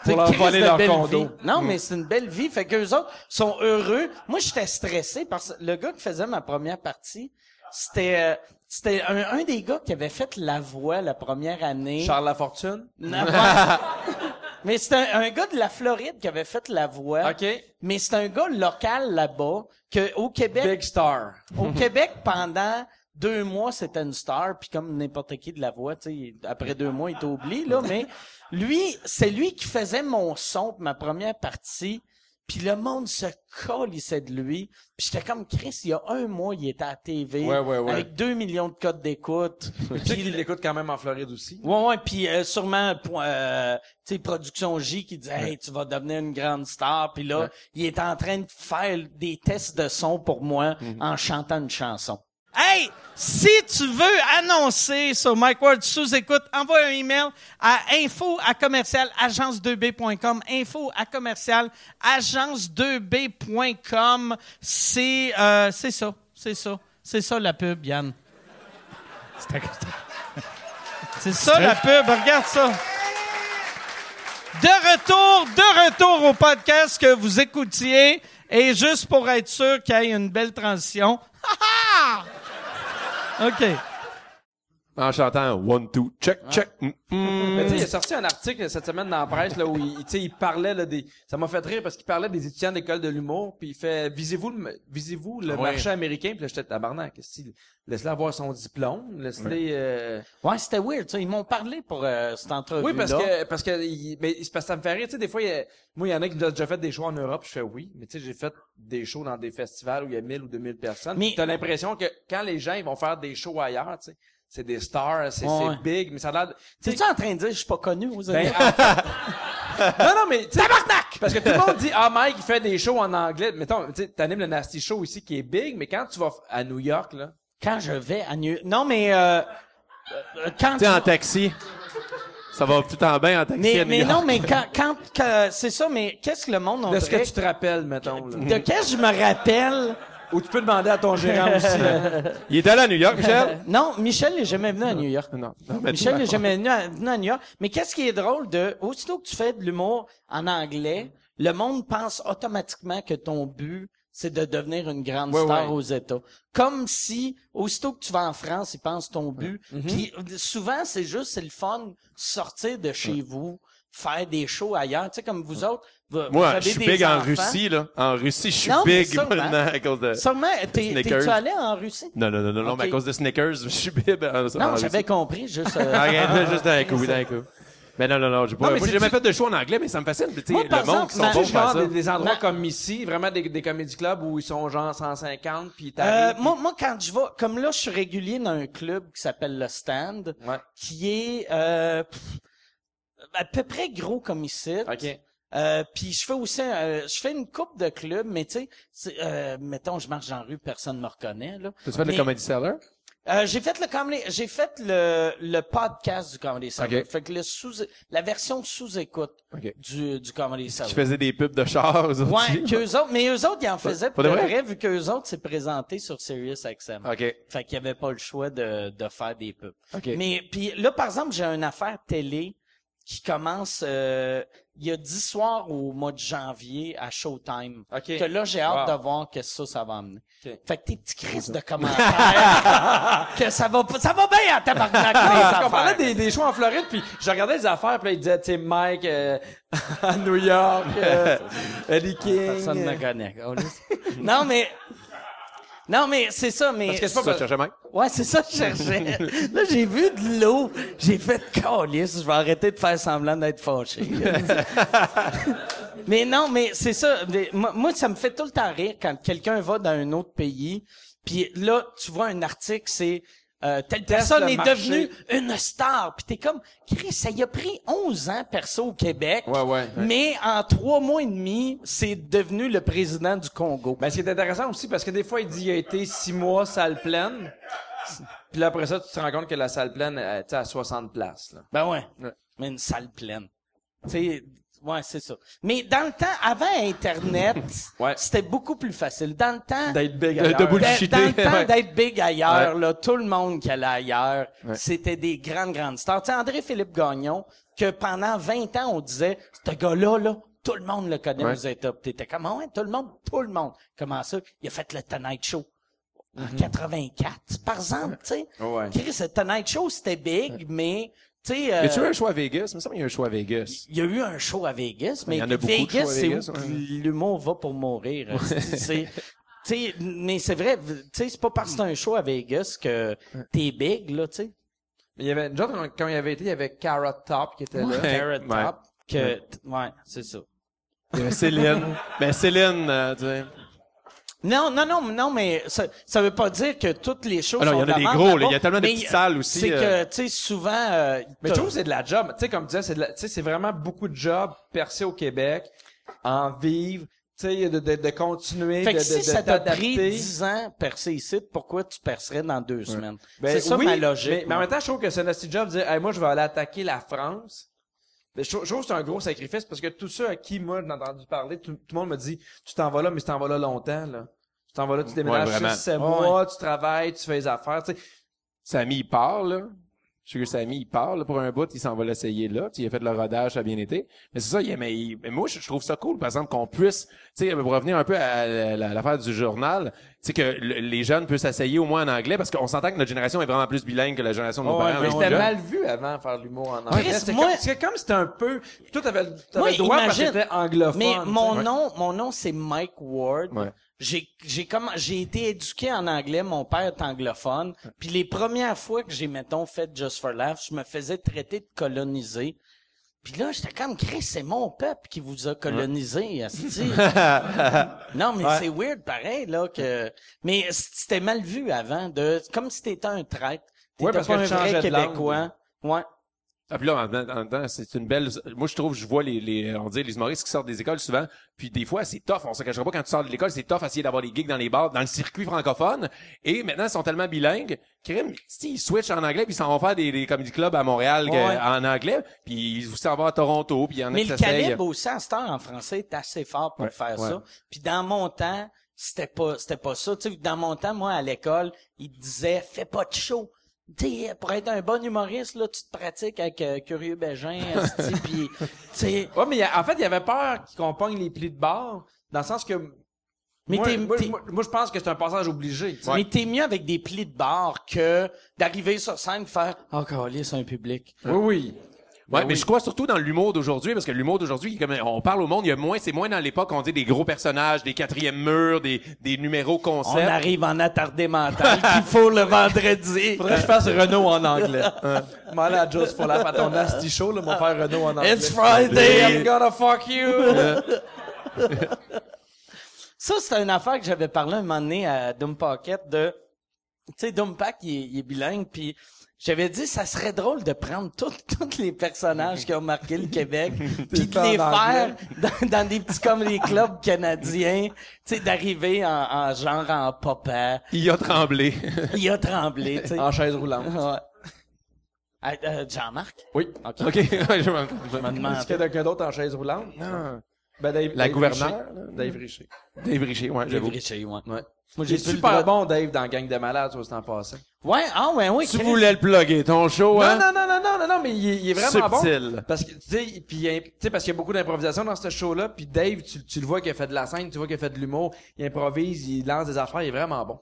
Asti, tu sais. C'est leur voler leur belle condo. vie. Non, mais c'est une belle vie. Fait qu'eux autres sont heureux. Moi, j'étais stressé parce que le gars qui faisait ma première partie, c'était euh, c'était un, un des gars qui avait fait la voix la première année. Charles Lafortune? Non, mais c'est un, un gars de la Floride qui avait fait la voix. OK. Mais c'est un gars local là-bas que au Québec, Big Star. au Québec pendant deux mois c'était une star puis comme n'importe qui de la voix, tu sais, après deux mois il t'a oublié là, mais lui c'est lui qui faisait mon son pour ma première partie. Puis le monde se colissait de lui. Puis j'étais comme Chris, il y a un mois, il était à la TV Ouais, ouais, ouais. avec deux millions de codes d'écoute. Tu sais qu'ils l'écoutent quand même en Floride aussi. Ouais, ouais, puis euh, sûrement euh, tu sais Production J qui disait hey, tu vas devenir une grande star, puis là, il est en train de faire des tests de son pour moi en chantant une chanson. Hey, si tu veux annoncer sur Mike Ward sous écoute, envoie un email à info à commercial agence2b.com, info à commercial agence2b.com. C'est euh, c'est ça, c'est ça. C'est ça la pub, Yann. C'est ça la pub, regarde ça. De retour, de retour au podcast que vous écoutiez. Et juste pour être sûr qu'il y ait une belle transition. OK. En chantant one, two, check, check. mm, mm. Mais tu sais, il a sorti un article cette semaine dans la presse là où il, tu sais, il parlait là, des. Ça m'a fait rire parce qu'il parlait des étudiants d'école de l'humour, puis il fait visez-vous le, visez-vous le Ouais. marché américain, puis là j'étais tabarnak. Laisse-le avoir son diplôme, laisse-le. euh, Ouais, c'était weird. ça. Ils m'ont parlé pour euh, cette entrevue Oui, parce que parce que il- mais c'est parce que ça me fait rire. Tu sais, des fois, il y a- moi, il y en a qui disent déjà fait des shows en Europe. Je fais oui, mais tu sais, j'ai fait des shows dans des festivals où il y a 1000 ou 2000 personnes. Mais- Mais t'as l'impression que quand les gens ils vont faire des shows ailleurs, tu sais, c'est des stars, c'est Ouais. c'est big, mais ça a l'air. de- tu sais, T'es-tu en train de dire je suis pas connu, vous Ben, en non, non, mais, tu sais, parce que tout le monde dit, ah, Mike, il fait des shows en anglais. Mettons, tu sais, t'animes le Nasty Show ici qui est big, mais quand tu vas à New York, là, Quand je vais à New... Non, mais... Euh, euh, quand Tu sais, tu- en taxi. Ça va tout en bien en taxi Mais, à New mais York. non, mais quand... quand, quand- c'est ça, mais qu'est-ce que le monde... on de ce que tu te rappelles, mettons, là? De qu'est-ce que je me rappelle... Ou tu peux demander à ton gérant aussi, là. Il est allé à New York, Michel? Non, Michel n'est jamais venu à New York. non. non mais Michel n'est jamais venu à, venu à New York. Mais qu'est-ce qui est drôle de, aussitôt que tu fais de l'humour en anglais, le monde pense automatiquement que ton but, c'est de devenir une grande Ouais, star ouais. aux États. Comme si, aussitôt que tu vas en France, ils pensent ton but. Mm-hmm. Puis souvent, c'est juste, c'est le fun, sortir de chez vous, faire des shows ailleurs. Tu sais, comme vous autres, vous, vous Moi, avez je suis des big en. Russie, là. En Russie, je suis Non, big sûrement. maintenant à cause de... Sûrement, t'es, t'es-tu allé en Russie? Non, non, non, non, non, mais à cause de Snickers, je suis big en, en Non, j'avais compris, juste... euh, Ah, regarde, juste d'un coup, d'un coup. Mais non, non, non, j'ai pas, Non, mais moi, j'ai jamais fait de show en anglais, mais ça me fascine. Tu sais, le monde qui sont bons Tu genre des, des endroits Ma- comme ici, vraiment des, des comédie clubs où ils sont genre 150 puis Euh, t'arrives. moi, moi, quand je vais, comme là, je suis régulier dans un club qui s'appelle le Stand, Ouais. qui est euh, pff, à peu près gros comme ici. Ok. Euh, puis je fais aussi, euh, je fais une coupe de clubs, mais tu sais, euh, mettons, je marche dans la rue, personne me reconnaît là. T'as-tu fait Mais- le Comedy Cellar? Euh, j'ai fait le comedy, j'ai fait le, le podcast du Comedy Cellar. Ok. Fait que le sous, la version sous-écoute Ok. du, du Comedy Cellar. Qui faisait des pubs de chars aux autres. Ouais, qu'eux autres, mais eux autres, ils en faisaient Pas pour de vrai? vrai, vu qu'eux autres s'est présenté sur Sirius XM. OK. Fait qu'il y avait pas le choix de, de faire des pubs. Mais puis là, par exemple, j'ai une affaire télé qui commence euh, il y a 10 soirs au mois de janvier à Showtime. Ok. Que là, j'ai hâte Wow. de voir que ça, ça va amener. Ok. Fait que tes petits crises de commentaires, que ça va pas- ça va bien en tabarnak, les On parlait des, des shows en Floride, puis je regardais les affaires, puis là, il disait, tu sais, Mike euh, à New York, euh, Eddie King. Personne euh, me connaît. non, mais... Non, mais c'est ça, mais... Parce que c'est Ça, pas je cherchais Mike. Ouais, c'est ça que je cherchais. Là, j'ai vu de l'eau. J'ai fait calice. Je vais arrêter de faire semblant d'être fâché. mais non, mais c'est ça. Moi, ça me fait tout le temps rire quand quelqu'un va dans un autre pays. Puis là, tu vois un article, c'est euh, telle personne est marché. devenue une star. Puis t'es comme, Chris, ça y a pris 11 ans perso au Québec. Ouais, ouais. Mais en trois mois et demi, c'est devenu le président du Congo. Ben, ce qui est intéressant aussi, parce que des fois, il dit, il a été six mois salle pleine. Puis là, après ça, tu te rends compte que la salle pleine, tu sais, à 60 places, là. Ben ouais. Ouais. Mais une salle pleine. Tu sais, ouais, c'est ça. Mais dans le temps, avant Internet, Ouais. c'était beaucoup plus facile. Dans le temps, D'être big De- ailleurs. de dans, bullshiter. dans le temps d'être big ailleurs, là, tout le monde qui allait ailleurs, Ouais. c'était des grandes, grandes stars. Tu sais, André-Philippe Gagnon, que pendant 20 ans, on disait, ce gars-là, là, tout le monde le connaît Ouais. aux T'étais comme, Ah ouais, tout le monde, tout le monde. Comment ça? Il a fait le Tonight Show. En Mm-hmm. 84, par exemple, tu sais. Ouais. Chris, le Tonight Show, c'était big, mais, tu sais... Y a-tu eu euh, un show à Vegas? Il me semble qu'il y a un show à Vegas. il y a eu un show à Vegas, mais Il y en a beaucoup de Vegas, c'est où ouais. l'humour va pour mourir. c'est- c'est- tu sais, mais c'est vrai, tu sais, c'est pas parce que c'est un show à Vegas que t'es big, là, tu sais. Mais il y avait, quand il y avait été, il y avait Carrot Top qui était là. Carrot Ouais. Top, que, ouais, c'est ça. Il y avait Céline. ben, Céline, euh, tu sais. Non, non, non, non, mais ça, ça veut pas dire que toutes les Ah non, sont il y en a des gros, Il y a tellement de petites salles aussi, C'est euh. que, tu sais, souvent, euh, Mais je trouve que c'est de la job. Tu sais, comme tu disais, c'est de la- tu sais, c'est vraiment beaucoup de jobs percés au Québec, en vivre, tu sais, de, de, de continuer, Fait de, que de, si de ça t'a pris t'adapter. 10 ans percer ici, pourquoi tu percerais dans deux semaines? Ben, c'est ça oui, ma logique. Mais, mais en même temps, je trouve que c'est notre job de dire, hey, moi, je vais aller attaquer la France. Mais je, trouve- je trouve que c'est un gros sacrifice parce que tous ceux à qui, moi, j'ai entendu parler, tout, tout le monde me dit, tu t'en vas là, mais tu t'en vas là longtemps, là. Tu t'en vas là, tu déménages Ouais, vraiment. 6, 7 Ouais, mois, tu travailles, tu fais les affaires, tu sais. Samy, il part, là. Je sais que Samy, il part, là, pour un bout, il s'en va l'essayer là. Il a fait le rodage, ça a bien été. Mais c'est ça, il, mais, il- mais moi, je, je trouve ça cool, par exemple, qu'on puisse, tu sais, pour revenir un peu à la- la- l'affaire du journal, tu sais, que le- les jeunes peuvent s'essayer au moins en anglais, parce qu'on s'entend que notre génération est vraiment plus bilingue que la génération de nos Ouais, parents. mais c'était mal vu avant faire l'humour en anglais. Comme, c'est comme c'était un peu, toi t'avais, t'avais le droit parce que imagine- c'était anglophone. Mais mon Ouais. nom, mon nom c'est Mike Ward. Ouais. J'ai j'ai comme j'ai été éduqué en anglais, mon père est anglophone. Puis les premières fois que j'ai mettons fait Just for Laughs, je me faisais traiter de colonisé. Puis là, j'étais comme Chris, c'est mon peuple qui vous a colonisé. Non, mais c'est weird pareil là que mais c'était mal vu avant de comme si t'étais un traître. T'étais Ouais, parce pas un vrai changeais de langue. québécois. Ouais. Ah, puis là, en, en- en même temps, c'est une belle. Moi, je trouve, je vois les, les, on dit les humoristes qui sortent des écoles souvent. Puis des fois, c'est tough. On se cachera pas quand tu sors de l'école, c'est tough essayer d'avoir des gigs dans les bars, dans le circuit francophone. Et maintenant, ils sont tellement bilingues, crime, si ils switchent en anglais, puis ils s'en vont faire des, des comedy clubs à Montréal Ouais. euh, en anglais, puis ils s'en vont à Toronto, puis il y en a Mais le calibre aussi en star en français est assez fort pour Ouais, faire ça. Puis dans mon temps, c'était pas c'était pas ça. Tu sais, dans mon temps, moi à l'école, ils disaient fais pas de show. Tu sais, pour être un bon humoriste là, tu te pratiques avec euh, Curieux Bégin, puis tu sais. Ouais, mais a- en fait, il y avait peur qu'on pogne les plis de barre, dans le sens que, Mais moi, t'es- moi, t'es- moi- moi, je pense que c'est un passage obligé, tu sais. Mais t'es mieux avec des plis de barre que d'arriver sur scène et faire oh calé, c'est un public. Oui, oui. Ouais, Ben mais oui. je crois surtout dans l'humour d'aujourd'hui, parce que l'humour d'aujourd'hui, comme on parle au monde, il y a moins, c'est moins dans l'époque, on dit des gros personnages, des quatrièmes murs, des, des numéros On concepts. arrive en attardé mental qu'il faut le vendredi. Faudrait que je fasse Renault en anglais. M'en aller à Just for Laugh à ton nasty show, là, m'en faire Renault en anglais. It's Friday, I'm gonna fuck you! Ça, c'est une affaire que j'avais parlé un moment donné à Doom Pocket de, tu sais, Doom Pack, il est, il est bilingue, puis j'avais dit, ça serait drôle de prendre tous les personnages qui ont marqué le Québec, puis de les faire dans, dans des petits comedy clubs canadiens, tu sais, d'arriver en, en genre en papa, Il a tremblé. il a tremblé, tu sais. en chaise roulante. Ouais. Ah, euh, Jean-Marc? Oui. OK. OK. Ouais, je Je me Est-ce demande. qu'il y a quelqu'un d'autre en chaise roulante? Ben, Dave, La Dave gouverneure, Richer. là. Dave Richer. Dave Richer, ouais, j'avoue. vérifié, ouais. Ouais. Moi, J'ai j'ai plus le super droit- bon, Dave, dans Gang de Malades, sur ce temps passé. Ouais, ah, ouais, oui. Tu Chris. voulais le plugger, ton show, hein? Non, non, non, non, non, non, non, mais il est, il est vraiment Subtil. bon. Parce que, tu sais, puis, tu sais, parce qu'il y a beaucoup d'improvisation dans ce show-là, puis Dave, tu, tu le vois qu'il a fait de la scène, tu vois qu'il a fait de l'humour, il improvise, il lance des affaires, il est vraiment bon.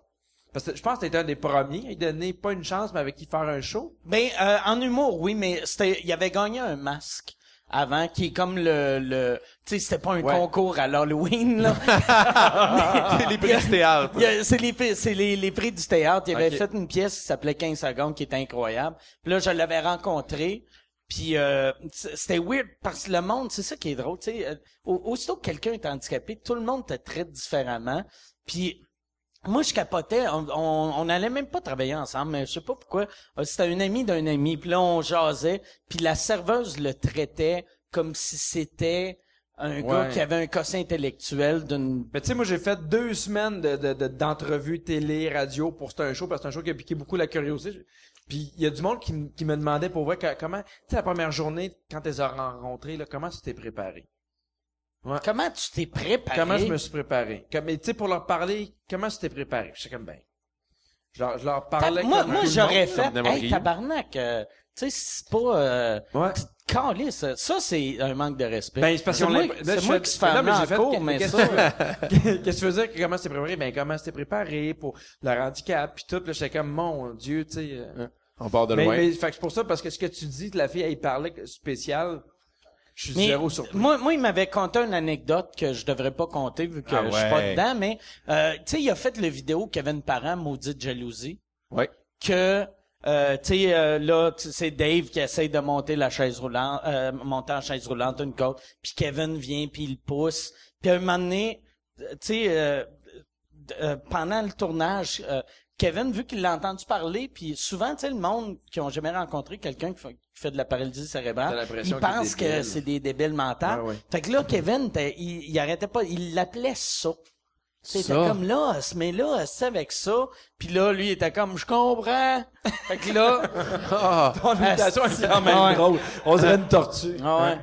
Parce que je pense que t'étais un des premiers à lui donner pas une chance, mais avec qui faire un show. Ben, euh, en humour, oui, mais c'était, il avait gagné un masque avant, qui est comme le, le, tu sais, c'était pas un Ouais. concours à l'Halloween, là. les prix du théâtre. C'est les, prix- c'est les, les prix du théâtre. Il avait fait une pièce qui s'appelait 15 secondes, qui était incroyable. Puis là, je l'avais rencontré. Puis euh, c'était weird parce que le monde, c'est ça qui est drôle, tu sais. euh, au- aussitôt que quelqu'un est handicapé, tout le monde te traite différemment. Puis moi, je capotais. On, on, on allait même pas travailler ensemble, mais je sais pas pourquoi. Euh, C'était un ami d'un ami. Puis là, on jasait. Puis la serveuse le traitait comme si c'était un gars qui avait un quotient intellectuel d'une... Mais tu sais, moi, j'ai fait deux semaines de, de, de- d'entrevues télé, radio pour c'est un show, parce que c'est un show qui a piqué beaucoup la curiosité. Puis il y a du monde qui, me demandait pour que- comment, tu sais, la première journée, quand tu les as rencontrés, là, comment tu t'es préparé? Comment tu t'es préparé? Comment je me suis préparé? Comme, mais tu sais, pour leur parler, comment tu t'es préparé? Je sais comme, ben, je leur, je leur parlais moi, comme moi tout le j'aurais monde. fait, hey, tabarnak, euh, tu sais, c'est pas, euh, Ouais. calisse, ça, c'est un manque de respect. Ben, c'est parce c'est qu'on moi, c'est moi fais- qui se fait Non, mais en fait- cours, mais qu'est-ce ça, que- Qu'est-ce que tu faisais? Comment tu t'es préparé? Ben, comment tu t'es préparé pour le handicap pis tout? Là, j'étais comme, mon Dieu, tu sais. euh. On part de Mais, loin. mais, fait que c'est pour ça, parce que ce que tu dis, que la fille, elle parlait spécial, je suis mais zéro surpris. moi, moi, il m'avait conté une anecdote que je devrais pas compter vu que Ah je suis pas dedans, mais, euh, tu sais, il a fait le vidéo Kevin Parent, maudite jalousie. Ouais. que euh, tu sais euh, là c'est Dave qui essaye de monter la chaise roulante euh, monter en chaise roulante une côte puis Kevin vient puis il pousse puis à un moment donné tu sais euh, euh, pendant le tournage euh, Kevin vu qu'il l'a entendu parler puis souvent tu sais le monde qui ont jamais rencontré quelqu'un qui fait, qui fait de la paralysie cérébrale est pensent que c'est des débiles mentales Ouais, ouais. fait que là Kevin il, il arrêtait pas il l'appelait ça c'était comme là, mais là, c'est avec ça. Puis là, lui, il était comme, je comprends. fait que là, Ah, Ton imitation est quand même drôle. On dirait une tortue. ah ouais.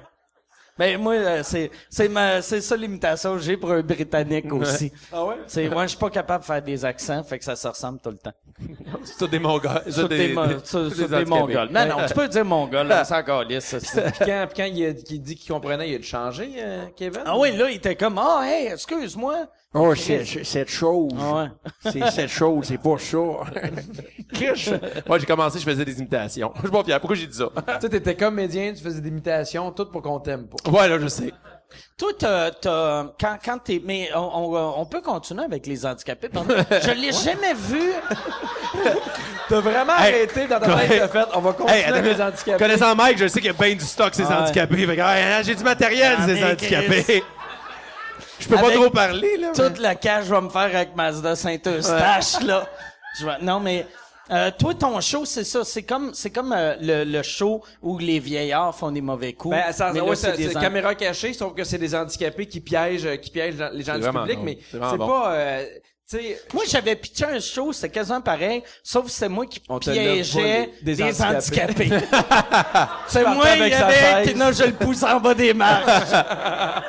Ben moi, euh, c'est c'est ma c'est ça l'imitation que j'ai pour un britannique aussi. Ah ouais? C'est moi, je suis pas capable de faire des accents, fait que ça se ressemble tout le temps. c'est tout des mongols. c'est des, des mongols. Non, non, tu peux dire mongol, là, c'est encore lisse, Puis quand, puis quand il, a, qu'il dit qu'il comprenait, il a dû changer, euh, Kevin? Ah oui, là, il était comme, ah, hey, excuse-moi. Oh, c'est c'est- cette chose. Ah ouais. C'est cette chose, c'est pas ça. Moi, j'ai commencé, je faisais des imitations. Je suis pas fier. Pourquoi j'ai dit ça? Tu sais, t'étais comédien, tu faisais des imitations, tout pour qu'on t'aime pas. ouais, là, je sais. Toi, t'as, t'as, quand, quand t'es, mais on, on, on peut continuer avec les handicapés. pardon. Je l'ai jamais vu. T'as vraiment Hey, arrêté dans ta tête de fait, on va continuer Hey, avec les handicapés. connaissant Mike, je sais qu'il y a bien du stock, ces Ah ouais. handicapés. Fait que, hey, j'ai du matériel, Ah, ces handicapés. Je peux pas trop parler, là. mais- Toute la cage, je vais me faire avec Mazda Saint-Eustache, là. Je vais- non, mais, euh, toi, ton show, c'est ça. C'est comme, c'est comme euh, le, le show où les vieillards font des mauvais coups. Ben, ça, mais ouais, là, c'est, des c'est caméra cachée, sauf que c'est des handicapés qui piègent, euh, qui piègent les gens C'est du public, mais C'est c'est, vraiment bon. pas, euh, tu sais, Moi, j'avais pitché un show, c'était quasiment pareil, sauf que c'est moi qui piégeais des, des handicapés. c'est moi, il y avait, non, je le pousse en bas des marches.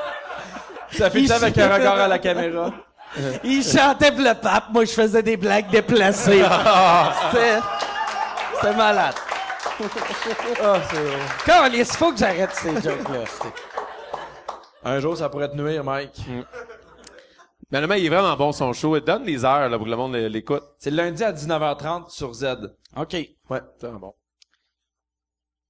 ça fait Il- ça avec un regard à la caméra? Il chantait pour le pape, moi, je faisais des blagues déplacées. C'était, c'était malade. Ah, c'est. Quand il faut que j'arrête ces jokes-là. c'est- Un jour, ça pourrait te nuire, Mike. Mais le mec, il est vraiment bon, son show. Il donne des heures, là, pour que le monde l'écoute. C'est le lundi à 19h30 sur Z. OK. Ouais. C'est vraiment bon.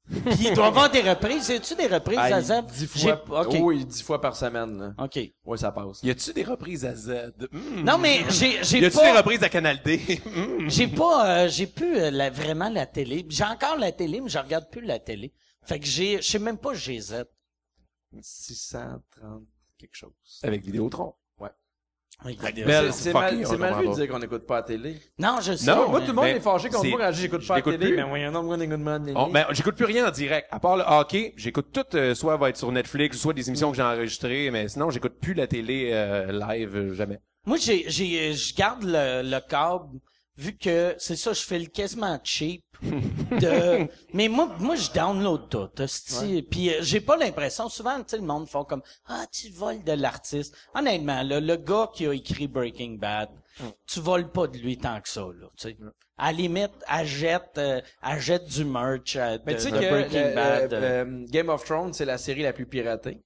Puis il doit y avoir des reprises. Y a-tu des reprises Ah, à Z? dix J'ai- fois. OK. Oui, dix fois par semaine, là. OK. Ouais, ça passe. Y a-tu des reprises à Z? Hmm. Non, mais j'ai, Y j'ai a-tu des pas, reprises à Canal D? Hmm. j'ai pas, euh, j'ai plus euh, la- vraiment la télé. J'ai encore la télé, mais je regarde plus la télé. Fait que j'ai, je sais même pas GZ. 630 quelque chose. Avec Vidéotron. C'est Belle, c'est mal, on c'est mal vu de pas. dire qu'on n'écoute pas la télé. Non, je sais. Non, Moi, mais- tout le monde mais est fâché contre moi quand j'écoute pas la télé. plus. Mais voyons donc, moi, n'écoute pas la télé. Bon, ben, j'écoute plus rien en direct. À part le hockey, j'écoute tout, euh, soit va être sur Netflix, soit des émissions que j'ai enregistrées, mais sinon, j'écoute plus la télé euh, live, euh, jamais. Moi, j'ai, j'ai, je garde le, le câble, vu que c'est ça, je fais le quasiment cheap. De, mais moi, moi, je download tout, hostie. Puis euh, j'ai pas l'impression, souvent, tu le monde font comme, ah, tu voles de l'artiste. Honnêtement, là, le gars qui a écrit Breaking Bad, tu voles pas de lui tant que ça, là, tu sais. À la limite, jette, euh, du merch euh, de, Mais tu sais de que Breaking euh, Bad. Game of Thrones, c'est la série la plus piratée.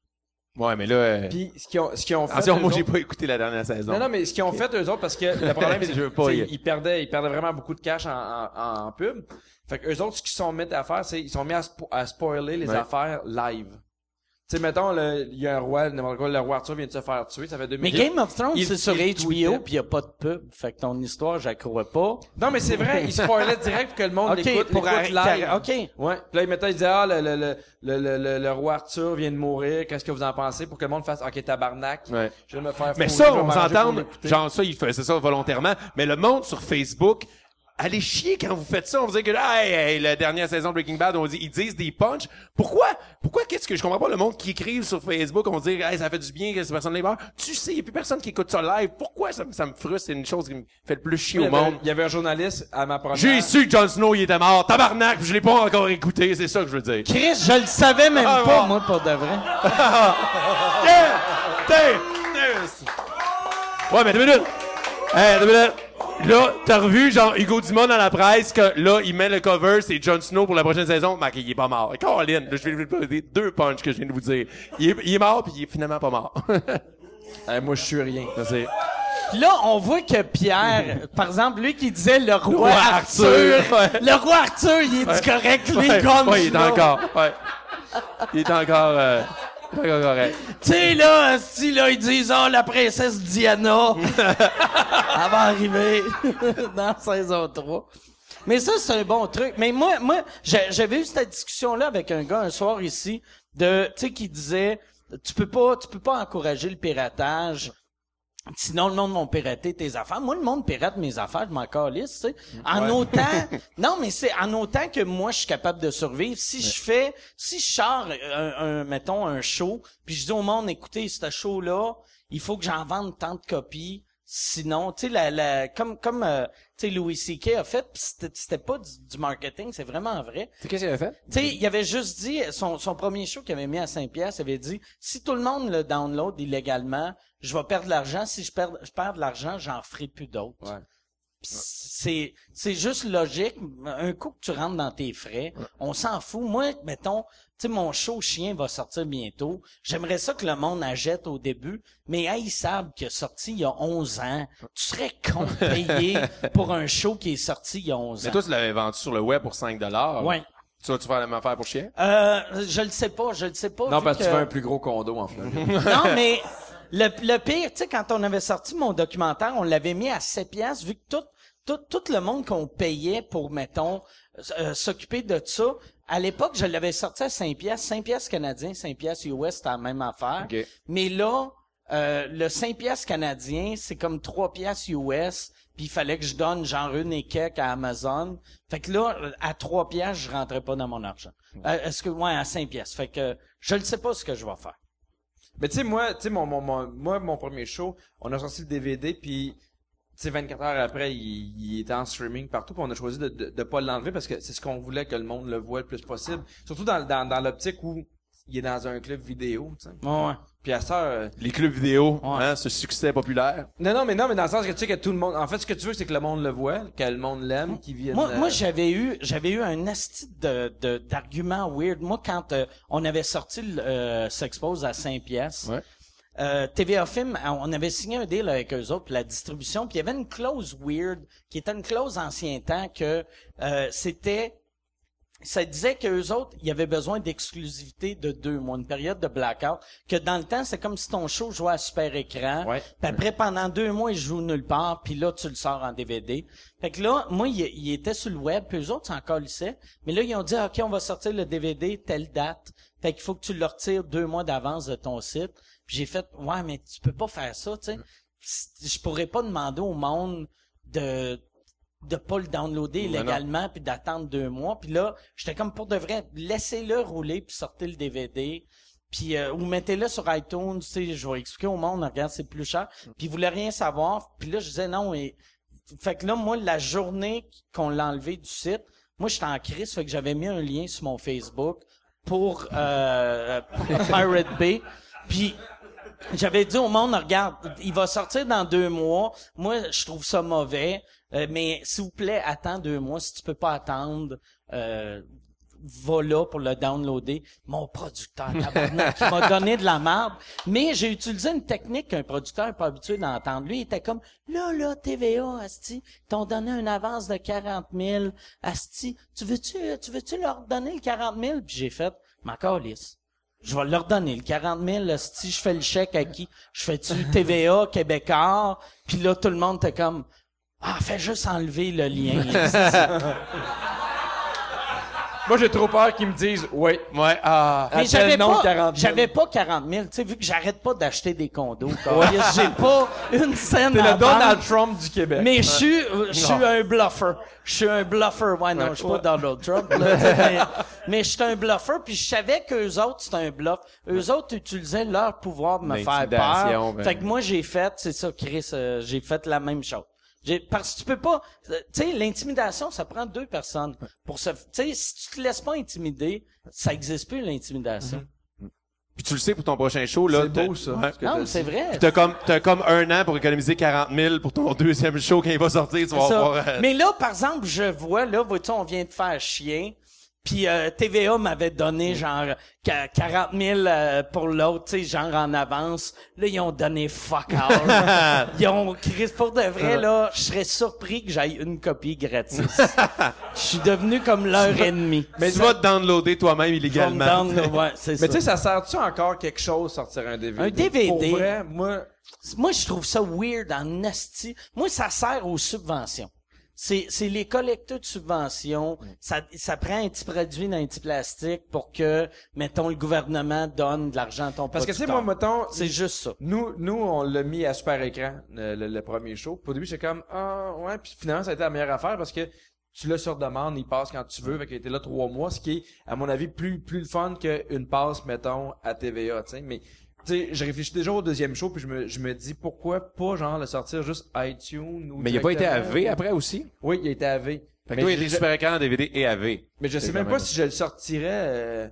Ouais, mais là, euh, Puis ce qu'ils ont, ce qu'ils ont fait. attention, moi, j'ai autres- pas écouté la dernière saison. Non, non, mais ce qu'ils ont fait eux autres, parce que le problème, c'est Je veux que, pas tu sais, y- ils perdaient, ils perdaient vraiment beaucoup de cash en, en, en pub. Fait que eux autres, ce qu'ils sont mis à faire, c'est, ils sont mis à, spo- à spoiler les Ouais. affaires live. Tu sais, mettons, le- il y a un roi, le roi Arthur vient de se faire tuer, ça fait deux Mais minutes. Game of Thrones, il- c'est sur il HBO, puis y a pas de pub. Fait que ton histoire, je crois pas. Non, mais c'est vrai, ils spoilaient direct pour que le monde l'écoute, pour live. ok. Ouais. Puis là, ils mettaient, ils disaient, ah, le, le, le, le, le, le, le roi Arthur vient de mourir, qu'est-ce que vous en pensez? Pour que le monde fasse, ok, tabarnak. Ouais. Je vais me faire Mais fourrer, ça, on s'entend, genre ça, il faisait ça volontairement, mais le monde sur Facebook, allez chier quand vous faites ça, on vous dit que, hey, hey, la dernière saison de Breaking Bad, on dit, ils disent des punchs. Pourquoi? Pourquoi? Qu'est-ce que je comprends pas le monde qui écrive sur Facebook, on dit, hey, ça fait du bien que ces personnes là Tu sais, il y a plus personne qui écoute ça live. Pourquoi ça, me- ça me frustre? C'est une chose qui me fait le plus chier au monde. il y avait un journaliste à ma première. J'ai su que Jon Snow, il était mort. Tabarnak, je l'ai pas encore écouté. C'est ça que je veux dire. Chris, je le savais même Ah, pas, bon. moi, pour de vrai. Yeah! Damn! Ouais, mais deux minutes. Hey, deux minutes. Là, t'as revu, genre, Hugo Dumont dans la presse, que là, il met le cover, c'est Jon Snow pour la prochaine saison. Mais il est pas mort. Caroline, là, je vais vous dire deux punchs que je viens de vous dire. Il est, il est mort, puis il est finalement pas mort. Eh, moi, je suis rien. Puis là, on voit que Pierre, par exemple, lui qui disait le roi, roi Arthur, Arthur, ouais. le roi Arthur, il est correct, lui, Ouais, comme ouais, il est encore, ouais. Il est encore, euh, correct. Tu sais, là, si là, ils disent, oh, la princesse Diana, elle va arriver dans saison 3. Mais ça, c'est un bon truc. Mais moi, moi, j'a- j'avais eu cette discussion-là avec un gars un soir ici, de, tu sais, qui disait, tu peux pas, tu peux pas encourager le piratage. Sinon, le monde va pirater tes affaires. Moi, le monde pirate mes affaires, je m'en calisse, tu sais. En autant, non, mais c'est en autant que moi, je suis capable de survivre. Si je fais, si je sors un, un- mettons, un show, puis je dis au monde, écoutez, ce show-là, il faut que j'en vende tant de copies. Sinon, tu sais, la, la, comme, comme, euh, tu sais, Louis C.K. a fait, c'était c'était pas du, du marketing, c'est vraiment vrai. C'est qu'est-ce qu'il a fait? Tu sais, il avait juste dit, son, son premier show qu'il avait mis à Saint-Pierre, il avait dit, si tout le monde le download illégalement, je vais perdre de l'argent. Si je perds, je perds de l'argent, j'en ferai plus d'autres. Ouais. Pis C'est, c'est juste logique. Un coup que tu rentres dans tes frais, on s'en fout. Moi, mettons, tu sais, mon show chien va sortir bientôt. J'aimerais ça que le monde achète au début, mais haïssable qui est sorti il y a 11 ans. Tu serais con payer pour un show qui est sorti il y a 11 Mais ans. toi, tu l'avais vendu sur le web pour 5 dollars. Ouais. Tu vas-tu faire la même affaire pour chien? Euh, je le sais pas, je le sais pas. Non, parce que tu veux un plus gros condo en Floride. non, mais le, le pire, tu sais, quand on avait sorti mon documentaire, on l'avait mis à 7 piastres, vu que tout, tout, tout le monde qu'on payait pour, mettons, euh, s'occuper de ça, à l'époque, je l'avais sorti à 5 piastres, 5 piastres canadiens, 5 piastres US, c'était la même affaire. Ok. Mais là, euh, le 5 piastres canadien, c'est comme 3 piastres US, puis il fallait que je donne genre une et quelques à Amazon. Fait que là, à 3 piastres, je rentrais pas dans mon argent. Euh, Est-ce que, ouais, à 5 piastres. Fait que je ne sais pas ce que je vais faire. Mais tu sais, moi, tu sais, mon, mon, mon, moi, mon premier show, on a sorti le DVD, puis tu sais, 24 heures après, il, il était en streaming partout, puis on a choisi de, de, pas l'enlever parce que c'est ce qu'on voulait que le monde le voit le plus possible. Surtout dans, dans, dans l'optique où il est dans un club vidéo, tu sais. Ouais. Puis à ça, euh, Les clubs vidéo, Ouais. hein, ce succès populaire. non, non, mais non, mais dans le sens que tu sais que tout le monde, en fait, ce que tu veux, c'est que le monde le voit, que le monde l'aime, qu'il vienne. Moi, euh, moi j'avais eu j'avais eu un asti de de- d'arguments weird. Moi, quand euh, on avait sorti le euh, S'expose à 5 pièces, Ouais. euh, TVA Film, on avait signé un deal avec eux autres pour la distribution, puis il y avait une clause weird qui était une clause ancien temps que euh, c'était ça disait qu'eux autres, il y avait besoin d'exclusivité de deux mois, une période de blackout, que dans le temps, c'est comme si ton show jouait à super écran, Ouais. puis après, pendant deux mois, il joue nulle part, puis là, tu le sors en DVD. Fait que là, moi, il, il était sur le web, puis eux autres, c'est encore lycée, mais là, ils ont dit, OK, on va sortir le DVD telle date, fait qu'il faut que tu le retires deux mois d'avance de ton site. Puis j'ai fait, ouais, mais tu peux pas faire ça, tu sais. Je pourrais pas demander au monde de de pas le downloader légalement puis d'attendre deux mois. Puis là j'étais comme pour de vrai laissez-le rouler puis sortez le DVD puis euh, ou mettez-le sur iTunes tu sais je vais expliquer au monde regarde c'est plus cher. Puis ils voulaient rien savoir. Puis là je disais non et fait que là moi la journée qu'on l'a enlevé du site moi j'étais en crise fait que j'avais mis un lien sur mon Facebook pour euh, Pirate Bay. Puis j'avais dit au monde, regarde, il va sortir dans deux mois. Moi, je trouve ça mauvais. Euh, mais s'il vous plaît, attends deux mois. Si tu peux pas attendre, euh, va là pour le downloader. Mon producteur, il m'a donné de la merde. Mais j'ai utilisé une technique qu'un producteur n'est pas habitué d'entendre. Lui, il était comme, là, là, TVA, Asti, ils t'ont donné une avance de 40 000. Asti, tu veux-tu, tu veux-tu leur donner le 40 000? Puis j'ai fait, ma calisse. Je vais leur donner le 40 000. Si je fais le chèque à qui? Je fais-tu TVA, Québécois? Puis là, tout le monde était comme, ah, fais juste enlever le lien. Moi, j'ai trop peur qu'ils me disent, ouais. Ouais, ah. Mais j'avais pas, 40 000. j'avais pas 40 000. Tu sais, vu que j'arrête pas d'acheter des condos, j'ai pas une scène T'es le Donald. Trump du Québec. Mais je suis, euh, je suis un bluffer. Je suis un bluffer. Ouais, non, je suis pas Donald Trump. là, tu sais, mais, mais je suis un bluffer. Puis je savais qu'eux autres, c'était un bluff. Eux autres utilisaient leur pouvoir de me faire peur. Ben. Fait que moi, j'ai fait, c'est ça, Chris, euh, j'ai fait la même chose. J'ai, parce que tu peux pas, euh, tu sais, l'intimidation, ça prend deux personnes pour se, tu sais, si tu te laisses pas intimider, ça existe plus l'intimidation. Puis tu le sais pour ton prochain show, là. C'est beau, ça. Ouais. Non, c'est vrai. T'as comme, t'as comme un an pour économiser 40 000 pour ton deuxième show quand il va sortir, tu vas avoir, euh, Mais là, par exemple, je vois, là, vois-tu, on vient de faire chien. Puis euh, TVA m'avait donné genre qua- 40 000 euh, pour l'autre, tu sais, genre en avance. Là, ils ont donné fuck all. ils ont pour de vrai là. Je serais surpris que j'aille une copie gratis. Je suis devenu comme leur ennemi. Mais tu vas te downloader toi-même illégalement. ouais, c'est. Mais tu sais, ça sert-tu encore quelque chose sortir un DVD? Un DVD. Pour vrai, moi, Moi, je trouve ça weird en asti. Moi, ça sert aux subventions. C'est, c'est les collecteurs de subventions. Ça, ça prend un petit produit dans un petit plastique pour que, mettons, le gouvernement donne de l'argent à ton parce que tu sais, moi, mettons, C'est juste ça. Nous, nous, on l'a mis à super écran, le, le- le premier show. Au début, j'étais comme, ah, ouais, puis finalement, ça a été la meilleure affaire parce que tu l'as sur demande, il passe quand tu veux, fait qu'il était là trois mois, ce qui est, à mon avis, plus, plus le fun qu'une passe, mettons, à TVA, tu sais. Mais, tu sais, je réfléchis déjà au deuxième show, puis je me, je me dis, pourquoi pas, genre, le sortir juste iTunes ou Mais il a pas été directement? AV après aussi? Oui, il a été AV. Fait que toi, il je- était super écran en DVD et AV. Mais je sais même pas si je le sortirais, euh,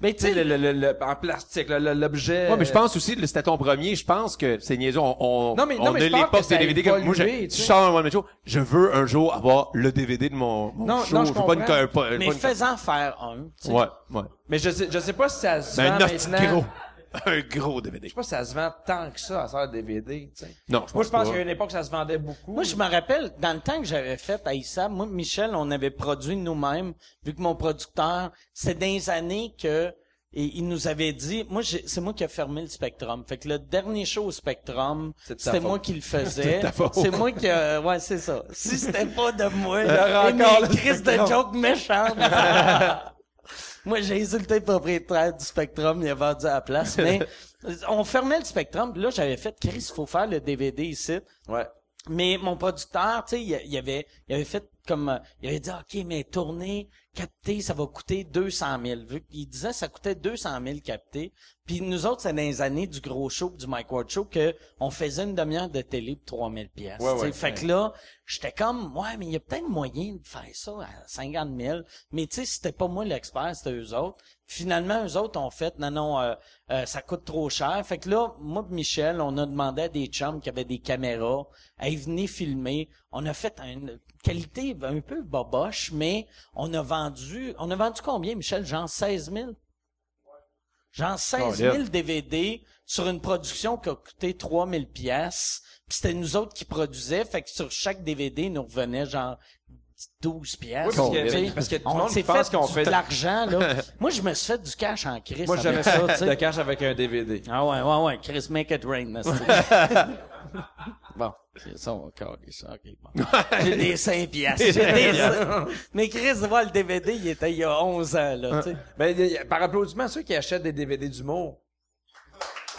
Mais tu sais, le, le, le, le- en plastique, l'objet. Ouais, mais je pense aussi, c'était ton premier, je pense que c'est niaiseux. On, on, Non, mais- non, on mais a ça des a DVD comme moi, je, tu sors un one show, je veux un jour avoir le DVD de mon, mon Non, show. non, je veux pas une, pas- Mais pas une- faisant faire un, tu sais. Ouais, ouais. Mais je sais, je sais pas si ça se Mais vend maintenant. gros. Un gros DVD. Je sais pas si ça se vend tant que ça à faire DVD, tu sais. Non, Moi, je pense qu'à une époque, ça se vendait beaucoup. Moi, je me rappelle, dans le temps que j'avais fait à ISA, moi, Michel, on avait produit nous-mêmes, vu que mon producteur, c'est dans les années que, et il nous avait dit, moi, j'ai- c'est moi qui ai fermé le Spectrum. Fait que le dernier show au Spectrum, c'était moi qui le faisais. C'est moi qui, euh, ouais, c'est ça. Si c'était pas de moi, aurait et mes encore le crises de joke méchantes. Moi, j'ai insulté le propriétaire du Spectrum, il a vendu à la place, mais on fermait le Spectrum, puis là, j'avais fait, Chris, il faut faire le DVD ici. Ouais. Mais mon producteur, tu sais, il, il avait, il avait fait comme, euh, il avait dit, OK, mais tourner, capter, ça va coûter 200 000. Vu qu'il disait, ça coûtait 200 000 capter. Puis nous autres, c'est dans les années du gros show, du Mike Ward Show, que on faisait une demi-heure de télé pour 3000 pièces. Ouais, ouais, fait ouais. que là, j'étais comme, ouais, mais il y a peut-être moyen de faire ça à 50 000. Mais tu sais, c'était pas moi l'expert, c'était eux autres. Finalement, eux autres ont fait, non, non, euh, euh, ça coûte trop cher. Fait que là, moi et Michel, on a demandé à des chums qui avaient des caméras, à y venir filmer. On a fait une qualité un peu boboche, mais on a vendu, on a vendu combien, Michel? Genre 16 000? Genre 16 000 DVD sur une production qui a coûté 3 000 pièces. Puis c'était nous autres qui produisaient, fait que sur chaque DVD, il nous revenait genre 12 pièces. Oui, parce que- parce que tout le monde s'est pense fait qu'on fait de de- l'argent, là. Moi, je me suis fait du cash en Chris. Moi, j'avais ça, ça tu sais. de cash avec un DVD. Ah ouais, ouais, ouais. Chris, make it rain. Bon. C'est ça, on calme ça. OK, bon. J'ai des 5 piastres. J'ai des cinq- Mais Chris, vois, le DVD, il était il y a 11 ans, là, tu sais. Ben, y a- par applaudissement, ceux qui achètent des DVD d'humour.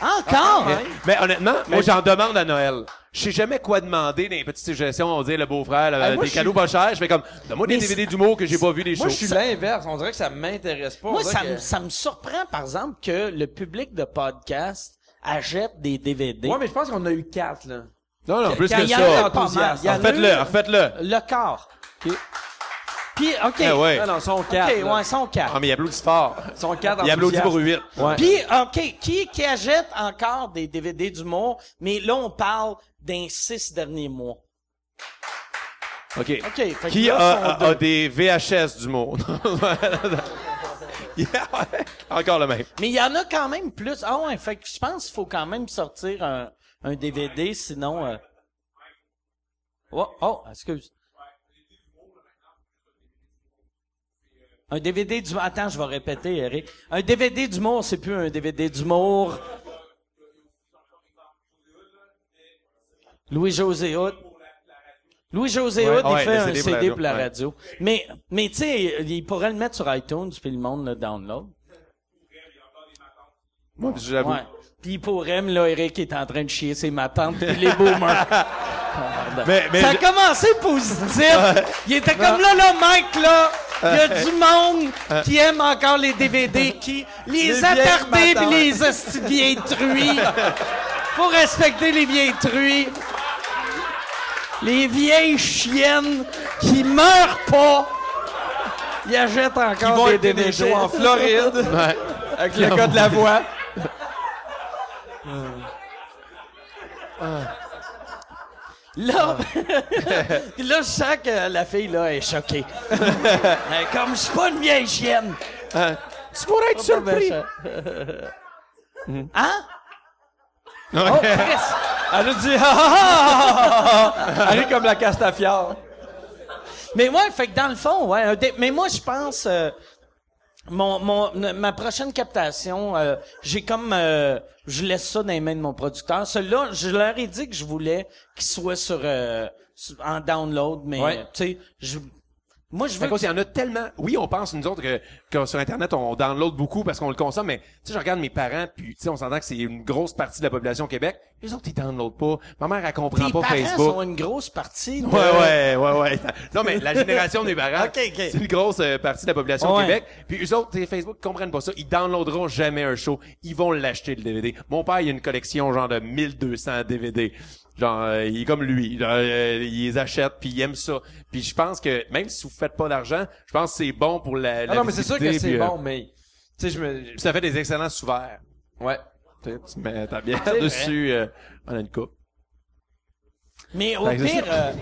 Encore, hein? Mais honnêtement, moi, j'en demande à Noël. Je sais jamais quoi demander dans les petites suggestions. On dit le beau-frère, le- Ah, moi, des je suis- cadeaux pas chers. Je fais comme, donne-moi des Mais DVD d'humour que j'ai pas vu des Moi, shows. je suis l'inverse. On dirait que ça m'intéresse pas. On Moi, dirait ça, que- me, ça me surprend, par exemple, que le public de podcast achète des DVD. Ouais, mais je pense qu'on a eu quatre, là. Non, non, plus Quand que il y en a ça. pas mal. Il y en a Refaites-le. Le quart. Puis, OK. Ah ouais. Non, non, sont OK, quatre. là. ouais, sont quatre. Ah, mais il applaudit fort. Ils sont quatre Il applaudit enthousiastes. pour 8. Ouais. Puis, OK, qui, qui achète encore des DVD d'humour? Mais là, on parle d'un six derniers mois. OK. OK. Fait que Qui là, a, sont a- deux. a des VHS d'humour? Encore le même. Mais il y en a quand même plus. Ah ouais, fait que je pense qu'il faut quand même sortir un, DVD, sinon... euh, Oh, oh, excuse. Un DVD du... Attends, je vais répéter, Eric. Un DVD d'humour, c'est plus un DVD d'humour. Louis-José Hood. Louis-José Ouais, Hood, il ouais, fait le un CD pour la pour radio, ouais. Mais, mais tu sais, il pourrait le mettre sur iTunes, puis le monde le download. Moi, j'avoue. Ouais. Puis il pourrait, mais là, Eric est en train de chier ses matantes puis les boomers. Mais, mais ça a je- commencé positif. Il était comme là, là, Mike, là. Il y a du monde qui aime encore les DVD, qui les, vieilles attardés pis les vieilles truies. Faut respecter les vieilles truies. Les vieilles chiennes qui meurent pas. Ils achètent encore des DVD. en Floride. Ouais. Avec le gars de la voix. Là, Puis là, je sens que la fille, là, est choquée. Comme, je suis pas une vieille chienne. Tu pourrais être surpris. Hein? Ouais. Oh, Chris! Elle a dit, ah, ah, ah, ah, ah. Elle est comme la Castafiore. Mais ouais, fait que dans le fond, ouais. Mais moi, je pense, euh, mon, mon, ma prochaine captation, euh, j'ai comme, euh, je laisse ça dans les mains de mon producteur. Celui-là, je leur ai dit que je voulais qu'il soit sur, euh, en download, mais Ouais. tu sais, je, moi, je veux qu'il y en a tellement. Oui, on pense nous autres que, que sur Internet on download beaucoup parce qu'on le consomme, mais tu sais, je regarde mes parents, puis tu sais, on s'entend que c'est une grosse partie de la population au Québec. Les autres, ils downloadent pas. Ma mère, elle comprend tes pas parents Facebook. sont une grosse partie de... Ouais, ouais, ouais, ouais. Non, mais la génération des parents, Ok, ok. c'est une grosse euh, partie de la population au. Québec. Puis eux autres, Facebook, ils comprennent pas ça. Ils downloaderont jamais un show. Ils vont l'acheter, le DVD. Mon père, il a une collection genre de 1200 DVD. Genre, euh, il est comme lui. Genre, euh, il les achète, puis il aime ça. Puis je pense que, même si vous faites pas d'argent, je pense que c'est bon pour la, la Ah non, mais c'est sûr que c'est puis, euh, bon, mais, tu sais, je me, puis ça fait des excellents sous-verts. ouais. Tu sais, tu mets ta bière dessus, euh, on a une coupe. Mais au Fait que c'est pire, euh,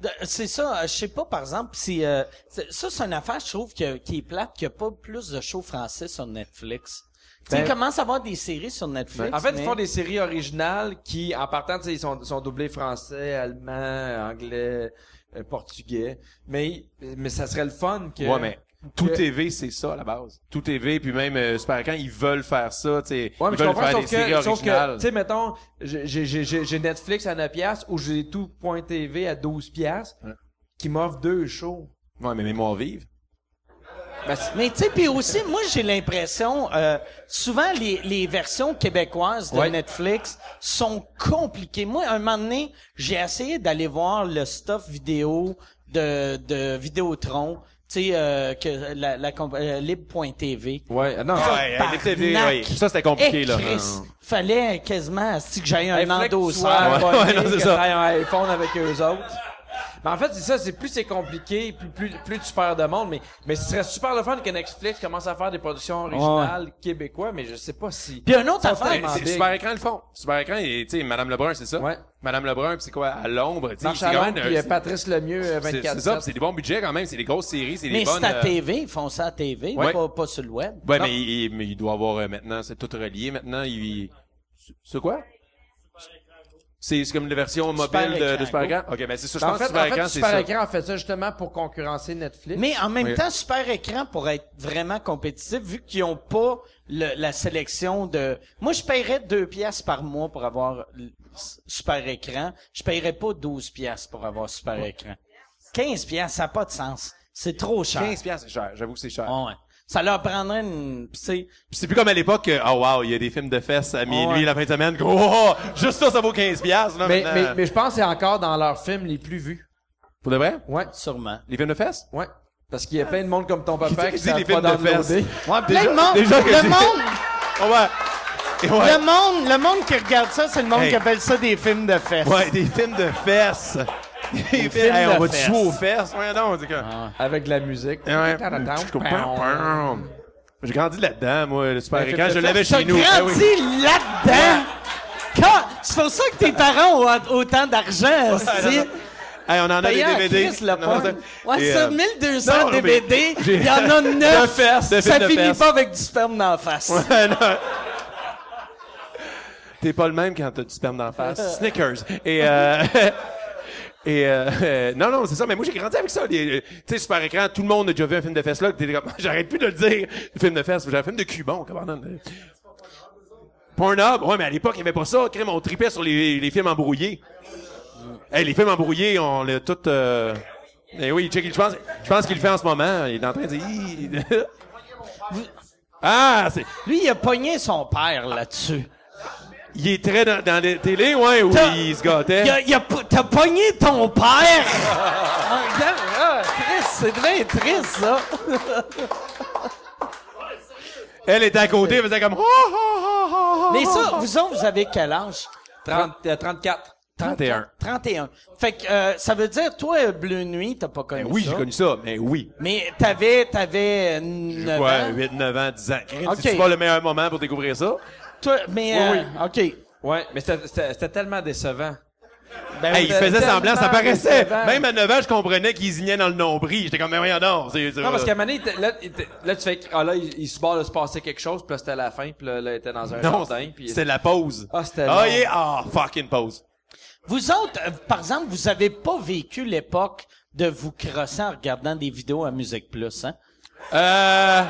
de- c'est ça, euh, je sais pas, par exemple, si, euh, c'est- ça, c'est une affaire, je trouve, que- qui est plate, qu'il n'y a pas plus de shows français sur Netflix. Tu sais, Ben- il commence à avoir des séries sur Netflix. En fait, mais- ils font des séries originales qui, en partant, tu sais, ils sont, sont doublés français, allemand, anglais, euh, portugais. Mais, mais ça serait le fun que... Ouais, mais tout que- TV, c'est ça à la base. Tout TV, puis même euh, Super Écran, ils veulent faire ça, tu sais. Ouais, ils mais je veulent comprends, faire sauf des séries que, sauf que, originales. tu sais, mettons, j'ai, j'ai, j'ai, j'ai Netflix à 9 piastres ou j'ai tout.tv à 12 piastres Ouais. qui m'offre deux shows. Ouais, mais mémoire vive. Ben, Mais tu sais, puis aussi, moi j'ai l'impression, euh, souvent les, les versions québécoises de Ouais. Netflix sont compliquées. Moi, un moment donné, j'ai essayé d'aller voir le stuff vidéo de, de Vidéotron, tu sais, euh, que la, la comp- euh, libre.tv. ouais, non, Ouais, ça, ouais, les TV, Tabarnak. ouais. Ça, c'était compliqué, Eh, là. Chris, fallait quasiment si que j'aille un endosseur. Ouais, non, c'est que t'aies un iPhone avec eux autres. Mais en fait, c'est ça, c'est plus c'est compliqué, plus, plus, plus tu perds de monde, mais, mais ce serait super le fun que Netflix commence à faire des productions originales québécois, mais je sais pas si. Puis un autre affaire, Mais. Super Écran le font. Super Écran, et, tu sais, Madame Lebrun, c'est ça? Ouais. Madame Lebrun, puis c'est quoi, à l'ombre, tu sais. Euh, Patrice Lemieux, euh, c'est- 24 C'est ça, c'est des bons budgets quand même, c'est des grosses séries, c'est des mais bonnes... c'est à euh, TV, ils font ça à TV, Ouais. pas, pas sur le web. Ouais, mais il, mais il doit avoir euh, maintenant, c'est tout relié maintenant, il... C'est quoi? C'est c'est comme la version Super mobile de, de écran, Super Écran? Ok, ben c'est ça. Je En pense fait, que Super en fait, Écran, c'est Super ça. Écran a fait ça justement pour concurrencer Netflix. Mais en même Oui. temps, Super Écran pour être vraiment compétitif, vu qu'ils ont pas le- la sélection de... Moi, je paierais deux pièces par mois pour avoir Super Écran. Je paierais pas 12 pièces pour avoir Super Écran. 15 pièces, ça n'a pas de sens. C'est trop cher. 15 piastres, c'est cher. J'avoue que c'est cher. Ah ouais. Ça leur prendrait une... pis c'est- c'est plus comme à l'époque que, oh wow, il y a des films de fesses à minuit Ouais. la fin de semaine. Oh, oh, juste ça, ça vaut 15 piastres, là, mais, maintenant. mais, mais je pense que c'est encore dans leurs films les plus vus. Pour de vrai? Ouais, Sûrement. Les films de fesses? ouais. Parce qu'il y a plein de monde comme ton Qui papa dit- qui qui dit les films de fesses? Ouais, plein de monde. déjà que le monde, Oh, ouais. Et ouais. le monde, le monde qui regarde ça, c'est le monde Hey. qui appelle ça des films de fesses. Ouais, des films de fesses. Films, films hey, on va jouer aux fesses. Ouais, non, on dit que. Avec de la musique. Ouais. Je comprends. J'ai grandi là-dedans, moi, le super Ben, écran. fait Je l'avais chez nous. grandi Ah oui. là-dedans? Quand- C'est pour ça que tes parents ont autant d'argent, aussi. Hey, on en a des DVD. Chris, le Non, Ouais, Et, ça, euh, 1200 non, mais- DVD, j'ai- il y en a 9. De fesses, de ça finit fesses. pas avec du sperme dans la face. Ouais, non. T'es pas le même quand t'as du sperme d'en face. Snickers. Et euh, et euh, non non c'est ça. Mais moi j'ai grandi avec ça. Tu sais super écran. Tout le monde a déjà vu un film de fesses là. j'arrête plus de le dire. Le film de fesses. J'ai un film de cul bon. Comment on Pornhub. Ouais mais à l'époque il y avait pas ça. Crème on tripait sur les, les films embrouillés. Hey, les films embrouillés on l'a tout. Euh... Eh oui check. Je pense je pense qu'il le fait en ce moment. Il est en train de dire. ah c'est Lui, il a pogné son père là-dessus. Il est très dans, dans les télés, ouais, où T'as- il se gâtait. Il a- il a T'as pogné ton père! Ah, regarde, ah, Chris, c'est bien triste, ça. Elle était à côté, elle faisait comme... Mais ça, vous autres, vous avez quel âge? 30, euh, 34. 31. 31. Fait que, euh, ça veut dire, toi, Bleu Nuit, t'as pas connu Ben oui, ça? j'ai connu ça, mais oui. Mais t'avais, t'avais 9 Ouais, ans? 8, 9 ans, 10 ans. Chris, Ok. C'est pas le meilleur moment pour découvrir ça? Toi, mais, Oui, euh, OK. Ouais, mais c'était- c'était c'était tellement décevant. Ben Hey, oui. il faisait semblant, ça paraissait. décevant. Même à 9 ans, je comprenais qu'il zignait dans le nombril. J'étais comme, mais voyons donc. c'est- c'est- Non, parce qu'à un moment donné, il était- là, il était- là, tu fais, ah là, il, il se barre de se passer quelque chose, puis là, c'était la fin, puis là, là, il était dans un Non, jardin, puis... c'était la pause. Ah, c'était Ah, yeah, ah, fucking pause. Vous autres, euh, par exemple, vous avez pas vécu l'époque de vous crosser en regardant des vidéos à Musique Plus, hein? Euh...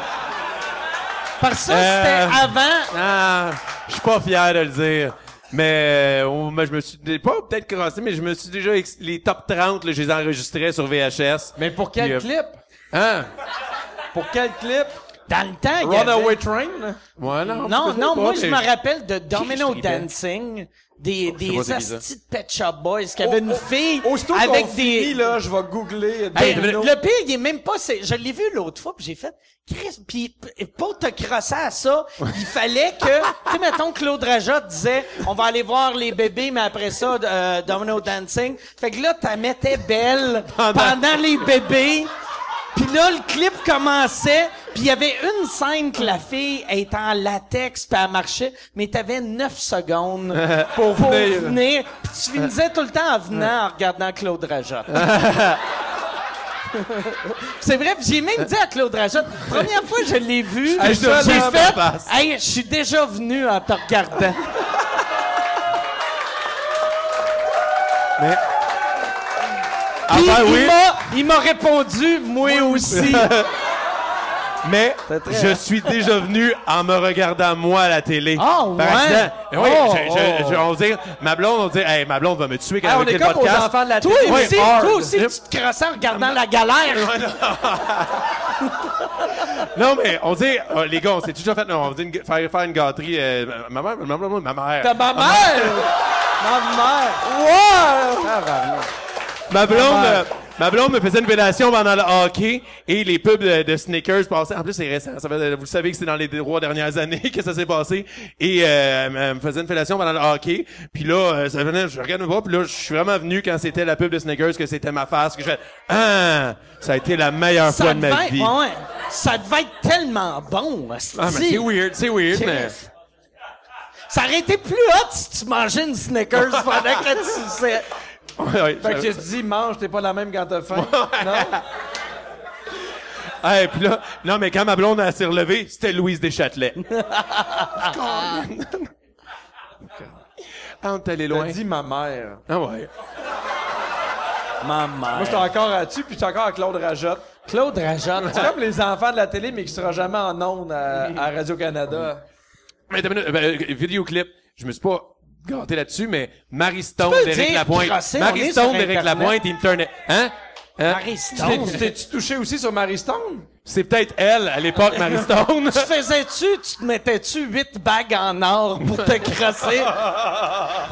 Parce que ça, Euh, c'était avant. Ah, je suis pas fier de le dire. Mais, euh, oh, mais je me suis pas peut-être crossé, mais je me suis déjà les top 30, là, je les enregistrais sur VHS. Mais pour quel Puis, euh, clip? Hein? Pour quel clip? Dans le temps, avait... Runaway Train? Ouais, non. Non, non, moi, je me rappelle de Domino. Dancing, des, pas des astis de Pet Shop Boys qui avaient une fille Aussitôt avec des... finit, là, je vais googler. Hey, Domino. le pire, il est même pas... c'est- Je l'ai vu l'autre fois, puis j'ai fait... Chris, puis pour te crosser à ça, il fallait que... tu sais, mettons, Claude Rajot disait, on va aller voir les bébés, mais après ça, euh, Domino Dancing. Fait que là, t'as mettais belle pendant, les bébés. Puis là, le clip commençait, puis il y avait une scène que la fille est en latex, puis elle marchait, mais t'avais 9 secondes pour, venir. venir. Puis tu finissais tout le temps en venant en regardant Claude Rajot. C'est vrai, j'ai même dit à Claude Rajot, première fois que je l'ai vu, Hey, j'ai fait, hey, je suis déjà venu en te regardant. Mais... Puis Enfin, il oui. m'a, il m'a répondu, moi aussi. Mais je suis déjà venu en me regardant moi à la télé. Ah, Par ouais? accident. Oui, Oh, je, je, oh. je- on va dire, ma blonde, on va dire, hey, ma blonde va me tuer quand Ah, elle on va est comme aux podcast. enfants de la Toi télé. aussi, toi aussi, tu te crosses en regardant la galère. Non, mais on dit, euh, les gars, on s'est toujours fait, non, on va dire une- faire, faire une gâterie. euh, ma mère, ma, ma, ma mère. T'as ma mère! Ma mère! Wow! Ma blonde, euh, ma blonde me faisait une fellation pendant le hockey et les pubs de, de Snickers passaient. En plus, c'est récent. Ça fait, vous savez que c'est dans les trois dernières années que ça s'est passé. Et euh, elle me faisait une fellation pendant le hockey. Puis là, euh, ça venait, je regarde pas. Puis là, je suis vraiment venu quand c'était la pub de Snickers que c'était ma face. Que je fais, ah, ça a été la meilleure fois de ma être- vie. ouais, ça devait être tellement bon. Ah, mais c'est weird, c'est weird, mais. Ça aurait été plus hot si tu mangeais une Snickers pendant que tu sais. Ouais, Fait que je te dis, mange, t'es pas la même quand t'as faim. non? Hey, puis là, non, mais quand ma blonde a s'est relevée, c'était Louise Deschâtelet. Quand t'es allé loin. T'as dit ma mère. Ah ouais. Maman. Moi, j'étais encore là-dessus, puis j'étais encore à Claude Rajotte. Claude Rajotte. C'est comme les enfants de la télé, mais qui sera jamais en ondes à, à Radio-Canada. Mais t'as une minute, ben, euh, vidéoclip. Je me suis pas gâté là-dessus, mais Marie Stone peux d'Éric dire Lapointe. crosser, on Marie est Stone sur d'Éric Internet. Lapointe, il me tournait. Hein? Hein? Marie Tu Stone. t'es- tu t'es-tu touché aussi sur Marie Stone? C'est peut-être elle, à l'époque, Marie Stone. Tu faisais-tu, tu te mettais-tu huit bagues en or pour te crosser?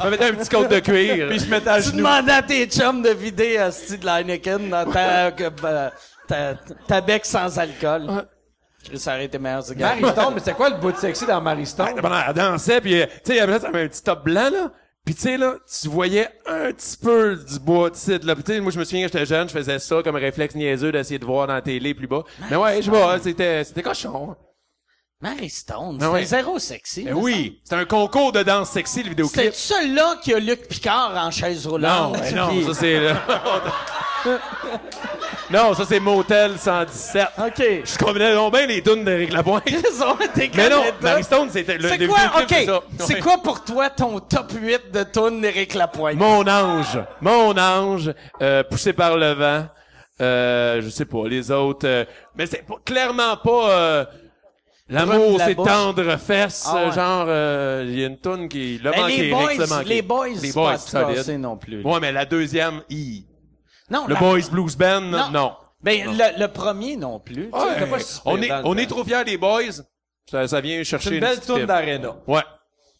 Je me mettais un petit côte de cuir. Puis je mettais à tu genoux. demandais à tes chums de vider un style de l'Heineken dans ta, que, euh, ta, ta bec sans alcool. Ça aurait été meilleur, ce gars. Marie Stone, mais c'est quoi le bout de sexy dans Marie Ouais, Stone? pendant- elle dansait, puis euh, tu sais, après ça, elle avait un petit top blanc, là. Puis tu sais, là, tu voyais un petit peu du bois de site, là. Puis tu sais, moi, je me souviens quand j'étais jeune, je faisais ça comme réflexe niaiseux d'essayer de voir dans la télé plus bas. Mais ouais, je vois, c'était, c'était cochon. Marie Stone, Ah c'était ouais. zéro sexy. Mais me oui, c'était un concours de danse sexy, le C'était vidéoclip. celui-là qui a Luc Picard en chaise Non, roulante. mais non, puis- ça c'est... là. non, ça c'est Motel 117. OK. Je combinais donc bien les tunes d'Éric Lapointe. Mais non, connaître. Marie Stone, c'était le C'est le quoi? OK, c'est quoi pour toi ton top 8 de tunes d'Éric Lapointe? Mon ange, mon ange, euh, poussé par le vent. Euh, je sais pas, les autres. euh, mais c'est clairement pas. euh, L'amour, la c'est tendre fesses, Ah ouais. euh, genre, euh, il y a une toune qui, le manqué, les boys, les boys, les c'est boys, pas non plus. Ouais, mais la deuxième, I. Non, Le la- Boys Blues Band, non. Non. Ben, le, le premier non plus. tu sais. Ouais, t'as pas si on est, on est trop fiers des boys. Ça, ça vient chercher C'est une belle tourne d'arena. Ouais.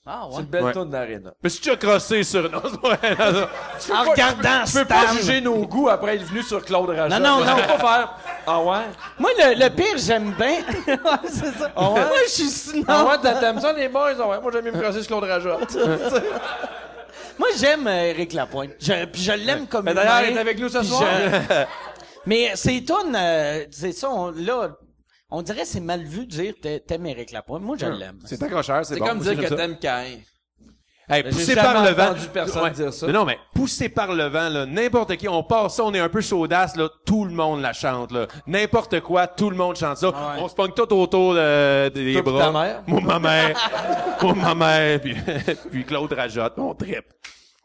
Ah, C'est ouais. une belle Ouais. tourne d'arena. Mais si tu as crossé sur, c'est ça- En regardant Tu peux pas juger nos goûts après être venu sur Claude Rajotte. Non, non, non. Tu peux pas faire. Ah ouais? Moi, le, le pire, j'aime bien. Ouais, c'est ça. Ah ouais? Moi, je suis sinon. Ah ouais, t'a- t'aimes ça les boys? Ah ouais, moi j'aime mieux me crosser sur Claude Rajotte. Moi, j'aime euh, Éric Lapointe. Je, puis je l'aime comme Mais d'ailleurs, il est avec nous ce soir. je- Mais c'est tunes, euh, c'est ça, on, là, on dirait que c'est mal vu de dire t'a- t'aimes Éric Lapointe. Moi, je l'aime. c'est accrocheur, c'est C'est bon. comme Moi, dire j'aime que ça. t'aimes Cain. Hey, poussé par le vent. entendu personne dire ça. Mais non, mais poussé par le vent, là, n'importe qui, on passe ça, on est un peu chaudasse, là, tout le monde la chante, là. N'importe quoi, tout le monde chante ça. ouais. On se pogne tout autour de- des Toi bras. ta mère? Moi, ma mère. Moi, ma mère, puis, puis Claude rajote, on tripe.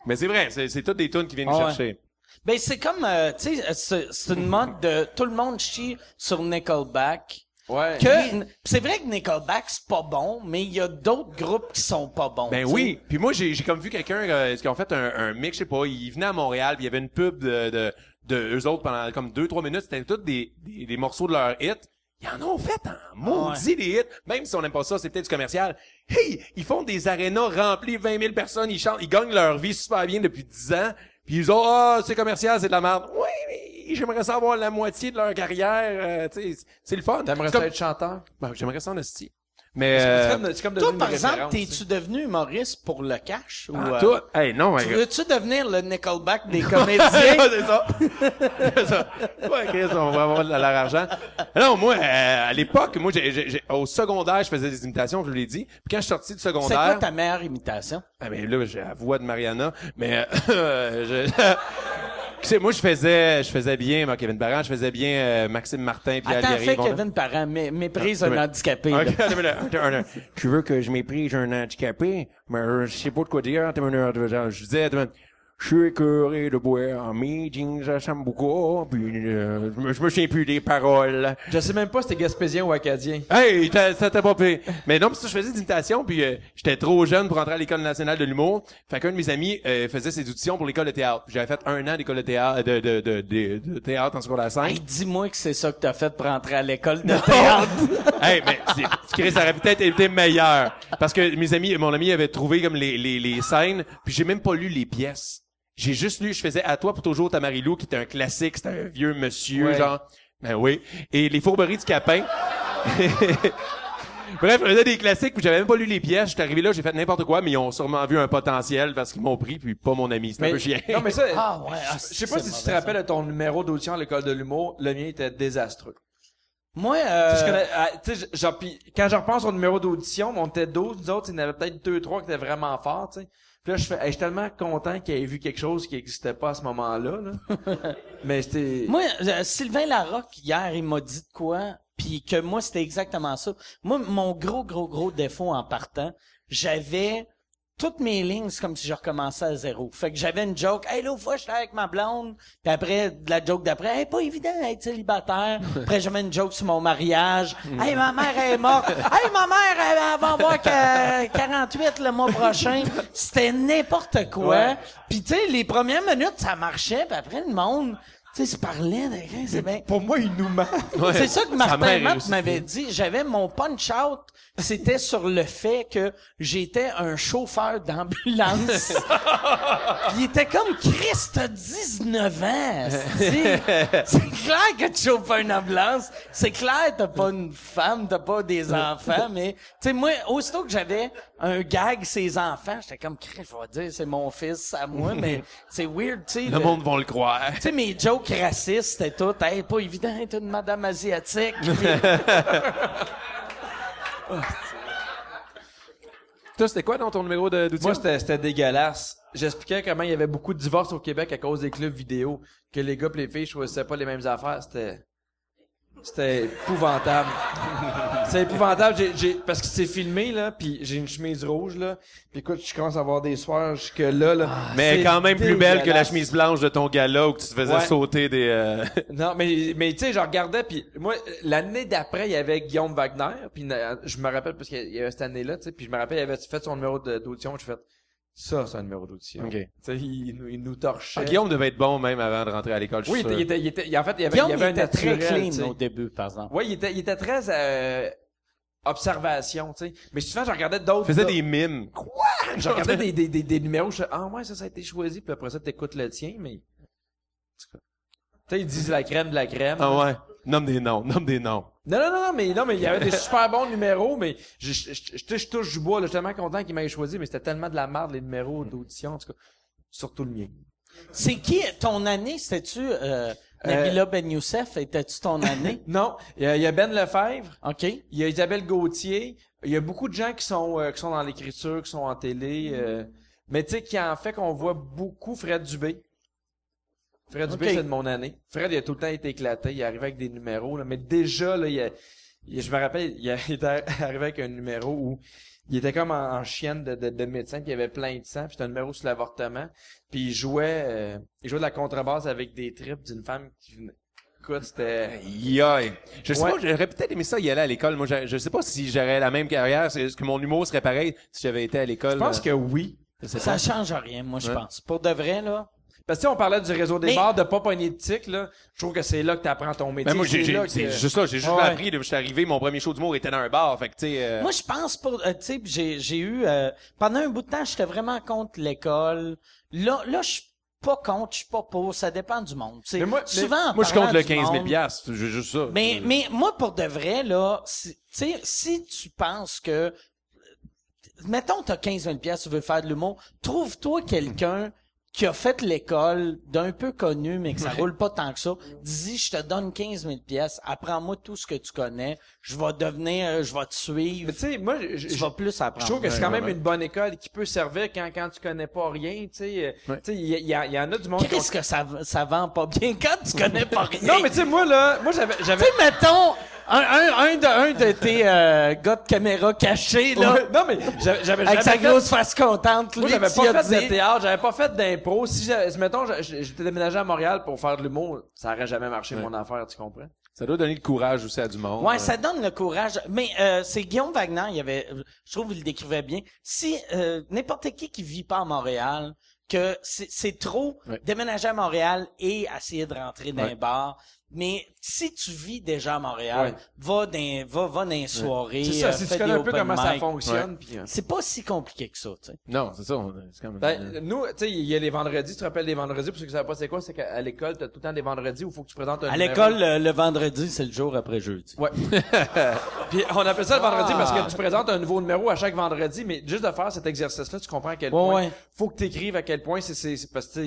Mais c'est vrai, c'est, c'est toutes des tunes qui viennent nous Ah ouais. chercher. Ben, c'est comme, euh, tu sais, c'est, c'est une mode de tout le monde chie sur Nickelback. Ouais. Que, c'est vrai que Nickelback, c'est pas bon, mais il y a d'autres groupes qui sont pas bons. Ben oui. Puis moi, j'ai, j'ai comme vu quelqu'un euh, qui ont fait un, un mix, je sais pas, il venait à Montréal, puis il y avait une pub de, de, de eux autres pendant comme deux, trois minutes. C'était tous des, des, des morceaux de leur hit. Ils en ont fait en maudit des hits. Même si on n'aime pas ça, c'est peut-être du commercial. Hey! Ils font des arénas remplis, 20 000 personnes, ils chantent, ils gagnent leur vie super bien depuis 10 ans. Puis ils ont, ah, c'est commercial, c'est de la merde. Oui, j'aimerais savoir la moitié de leur carrière. euh, tu sais, c'est le fun. T'aimerais ça être chanteur? Ben, j'aimerais ça en esti. Mais, C'est euh, comme, c'est comme Toi, par exemple, t'es-tu devenu humoriste pour le cash? ou, en euh, tout. Hey, non, Tu veux-tu devenir le Nickelback des comédiens? c'est ça. C'est ça. Ouais, Chris, on va avoir de leur argent. Non, moi, euh, à l'époque, moi, j'ai, j'ai- j'ai- au secondaire, je faisais des imitations, je vous l'ai dit. Puis quand je suis sorti du C'est quoi secondaire, ta meilleure imitation? ah, mais là, j'ai la voix de Mariana, mais euh, je, sais, moi, je faisais, je faisais bien, moi, Kevin Parent, je faisais bien euh, Maxime Martin, puis Attends, fais. Kevin Parent, mé- méprise Ah, un handicapé. Là. Tu veux que je méprise un handicapé? Mais euh, je sais pas de quoi dire. Attends, Je disais. Je suis écœuré de boire en meeting à Sambuca, puis euh, je me- je me souviens plus des paroles. Je sais même pas si t'es gaspésien ou acadien. Hey, t'as- ça t'a pas payé. Mais non, parce que je faisais des imitations, puis euh, j'étais trop jeune pour entrer à l'école nationale de l'humour. Fait qu'un de mes amis euh, faisait ses auditions pour l'école de théâtre. J'avais fait un an d'école de théâtre, de, de, de, de, théâtre en secondaire 5. Hey, dis-moi que c'est ça que t'as fait pour entrer à l'école de théâtre. hey, mais c'est- Chris, ça aurait peut-être été meilleur. Parce que mes amis, mon ami avait trouvé comme les, les, les scènes, puis j'ai même pas lu les pièces. J'ai juste lu, je faisais À toi pour toujours ta Marilou, qui était un classique, c'était un vieux monsieur, Ouais. genre. Ben oui. Et Les fourberies du Capin. Bref, je faisais des classiques, puis j'avais même pas lu les pièces. J'étais arrivé là, j'ai fait n'importe quoi, mais ils ont sûrement vu un potentiel parce qu'ils m'ont pris, puis pas mon ami. C'était un peu chiant. non, mais ça, Ah ouais, ah, je sais pas si tu te rappelles de ton numéro d'audition à l'école de l'humour. Le mien était désastreux. Moi, Tu sais, euh, je connais- ah, tu sais, je- genre, pis quand je repense au numéro d'audition, on était 12, nous autres, il y en avait peut-être deux, trois qui étaient vraiment forts, tu sais. Puis là, je fais, hey, je suis tellement content qu'il ait vu quelque chose qui existait pas à ce moment-là, là. Mais c'était... moi, euh, Sylvain Larocque, hier, il m'a dit de quoi, puis que moi, c'était exactement ça. Moi, mon gros, gros, gros défaut en partant, j'avais toutes mes lignes, c'est comme si je recommençais à zéro. Fait que j'avais une joke. Hey, l'autre fois, j'étais avec ma blonde. Puis après, de la joke d'après, hey, pas évident d'être célibataire. après, j'avais une joke sur mon mariage. hey, ma mère est morte. hey, ma mère, elle, elle va avoir que- 48 le mois prochain. C'était n'importe quoi. Ouais. Puis tu sais, les premières minutes, ça marchait. Puis après, le monde, tu sais, se parlait. C'est bien. Pour moi, il nous ment. Ouais. C'est ça que Martin Matt m'avait dit. J'avais mon punch-out, c'était sur le fait que j'étais un chauffeur d'ambulance. Il était comme Christ, t'as 19 ans. C'est clair que tu chauffes une ambulance. C'est clair t'as pas une femme, t'as pas des enfants, mais tu sais moi, aussitôt que j'avais un gag ses enfants, j'étais comme Christ, je vais dire c'est mon fils à moi, mais c'est weird, tu sais. Le monde va le croire. Tu sais, mes jokes racistes, c'était tout, hey, pas évident, t'es une madame asiatique. Puis- Toi, c'était quoi dans ton numéro de- d'outils? Moi, c'était, c'était dégueulasse. J'expliquais comment il y avait beaucoup de divorces au Québec à cause des clubs vidéo, que les gars et les filles choisissaient pas les mêmes affaires. C'était, c'était épouvantable. c'est épouvantable. J'ai, j'ai, parce que c'est filmé, là, puis j'ai une chemise rouge, là. Puis écoute, je commence à avoir des soirs jusque là, là. mais C'est quand même plus belle que la chemise blanche de ton gala où tu te faisais Ouais. sauter des... euh, Non, mais mais tu sais, je regardais puis moi l'année d'après, il y avait Guillaume Wagner, puis je me rappelle parce qu'il y avait cette année-là, tu sais, puis je me rappelle il avait fait son numéro de- d'audition, je fais ça, c'est un numéro d'audition. OK. Tu sais, il, nous- il nous torchait. Ah, Guillaume devait être bon même avant de rentrer à l'école, je oui, suis il était, il était, il en fait, il y avait, Guillaume, il y avait un était très naturel, tu sais. clean au début, par exemple. Ouais, il était, il était très euh, observation, tu sais. Mais souvent, je regardais d'autres. Il faisait gars- des mimes. Je regardais des, des, des, des numéros, je ah ouais, ça, ça a été choisi, puis après ça, t'écoutes le tien, mais. en tout cas. Tu sais, ils disent la crème de la crème. Ah ouais. Nomme des noms, nomme des noms. Non, non, non, non, mais non, mais il y avait des super bons numéros, mais je, je, je, je, je touche du bois, là, je suis tellement content qu'il m'ait choisi, mais c'était tellement de la merde, les numéros d'audition, en tout cas. Surtout le mien. C'est qui, ton année, c'était-tu, euh, Nabila Ben Youssef, étais-tu ton année? Non, il y a, il y a Ben Lefebvre, OK. il y a Isabelle Gauthier, il y a beaucoup de gens qui sont, euh, qui sont dans l'écriture, qui sont en télé, euh, mais tu sais, qui en fait qu'on voit beaucoup Fred Dubé. Fred Dubé, c'est de mon année. Fred, il a tout le temps été éclaté, il arrivait avec des numéros, là, mais déjà, là, il, a- il- je me rappelle, il, a- il était arrivé avec un numéro où il était comme en, en chienne de, de, de médecin, puis il y avait plein de sang, puis c'était un numéro sur l'avortement, puis il jouait, euh, il jouait de la contrebasse avec des tripes d'une femme qui venait. Écoute, c'était... Aïe. Je sais Ouais. pas, j'aurais peut-être aimé ça y aller à l'école. Moi, je, je sais pas si j'aurais la même carrière. Est-ce que mon humour serait pareil si j'avais été à l'école? Je pense que oui. Ça pas. change rien, moi, je Ouais. pense. Pour de vrai, là. Parce que tu sais, on parlait du réseau des Mais- bars, de pas pogner de tic, là. Je trouve que c'est là que t'apprends ton métier. Ben moi, j'ai, C'est là j'ai- que- c'est juste ça. J'ai juste Ouais. appris. là, Je suis arrivé, mon premier show d'humour était dans un bar. Fait que, tu sais, euh, Moi, je pense pour, euh, tu sais, j'ai, j'ai eu, euh, pendant un bout de temps, j'étais vraiment contre l'école. Là, là, je suis pas contre, je suis pas pour, ça dépend du monde. tu sais. Mais moi- mais- souvent, en moi, je parlant compte le du 15 000 monde- piastres. J'ai juste ça. Mais, mais moi, pour de vrai, là, si- tu sais, si tu penses que, mettons, t'as 15 000 piastres, tu veux faire de l'humour, trouve-toi quelqu'un qui a fait l'école d'un peu connu, mais que ça roule pas tant que ça. Dis, je te donne 15 000 piastres, apprends-moi tout ce que tu connais, je vais devenir, euh, je vais te suivre, Mais tu sais, moi, je, tu je- vas plus je apprendre. trouve que c'est quand même ouais. une bonne école qui peut servir quand, quand tu connais pas rien, tu sais. euh, Tu sais, il y, a- il y y en a du monde Qu'est-ce que ça, ça vend pas bien quand tu connais pas rien? Non, mais tu sais, moi, là, moi, j'avais, j'avais... Tu sais, mettons, un, un, un de, un de tes euh, gars de caméra cachés, là, Ouais, non, mais j'avais, j'avais avec sa jamais fait- grosse face contente, Moi, lui, j'avais pas as fait de théâtre, j'avais pas fait d'impro. Si j'avais, mettons, je- j'étais déménagé à Montréal pour faire de l'humour, ça aurait jamais marché mon affaire, tu comprends? Ça doit donner le courage aussi à du monde. Ouais, Euh, ça donne le courage. Mais euh, c'est Guillaume Wagner, il y avait, je trouve, il le décrivait bien. Si euh, n'importe qui qui vit pas à Montréal, que c'est c'est trop Ouais. déménager à Montréal et essayer de rentrer dans Ouais. un bar. Mais si tu vis déjà à Montréal, Ouais. va dans va va dans les soirées. C'est ça, euh, si tu connais un peu comment ça fonctionne, euh, C'est pas si compliqué que ça, tu sais. Non, c'est ça. on- C'est quand même... Ben, nous, tu sais, il y a les vendredis, tu te rappelles les vendredis, pour ceux qui savent pas c'est quoi, c'est qu'à l'école, t'as tout le temps des vendredis où il faut que tu présentes un À numéro. l'école, le, le vendredi, c'est le jour après jeudi. Ouais. Puis on appelle ça le vendredi Ah. parce que tu présentes un nouveau numéro à chaque vendredi, mais juste de faire cet exercice-là, tu comprends à quel Ouais, point ouais. faut que tu écrives à quel point c'est c'est c'est parce que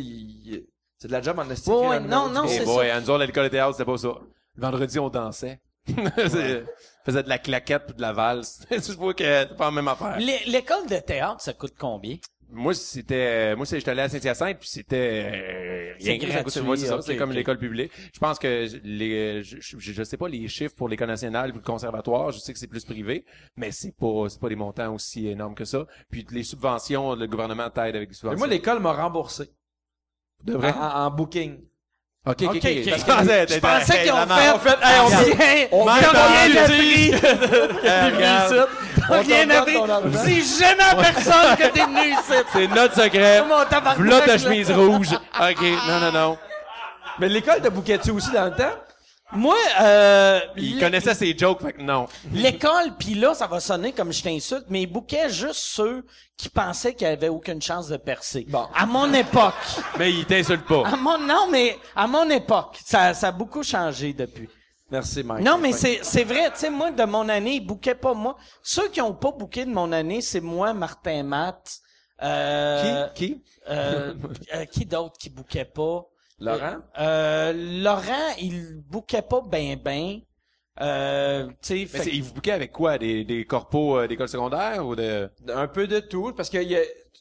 c'est de la job en esti. Ouais, ouais, numéro non, non. Eh c'est ça. à nous l'école de théâtre, c'était pas ça. Le vendredi, on dansait. C'est- faisait de la claquette puis de la valse. tu vois que c'est pas la même affaire. L'é- L'école de théâtre, ça coûte combien? Moi, c'était, moi, c'est, j'étais allé à Saint-Hyacinthe, puis c'était euh, C'est rien. que ça coûtait- gratuit, ouais, c'est ça. c'est comme l'école publique. Je pense que les, je, je, je sais pas les chiffres pour l'école nationale ou le conservatoire. Je sais que c'est plus privé, mais c'est pas, c'est pas des montants aussi énormes que ça. Puis les subventions, le gouvernement t'aide avec les Mais subventions. moi, l'école m'a remboursé. De vrai? En, en- booking. Ok, ok, Ok. Parce que- Je pensais qu'ils ont fait, marde. on fait, hey, on vient, On on vient vient d'en de prix. regarde. T'as rien te donne appris. ton argent. Dis jamais à personne que t'es venu ici. C'est notre secret. V'là ta chemise rouge. Ok, non, non, non. Mais l'école de bouquet-tu aussi dans le temps? Moi, euh, Il connaissait ses jokes, fait que non. l'école, puis là, ça va sonner comme je t'insulte, mais il bouquait juste ceux qui pensaient qu'ils avaient aucune chance de percer. Bon. À mon époque. Mais il t'insulte pas. À mon, non, mais à mon époque. Ça, ça a beaucoup changé depuis. Merci, Mike. Non, mais c'est, c'est vrai, tu sais, moi, de mon année, ils bouquaient pas moi. Ceux qui ont pas bouqué de mon année, c'est moi, Martin Matt, euh, Qui? Qui? euh, euh, qui d'autre qui bouquait pas? Laurent? Euh, Laurent, il bouquait pas ben ben. Euh, tu sais, Mais fait il vous bouquait avec quoi? Des, des corpos euh, d'école secondaire ou de... Un peu de tout, parce qu'il y a,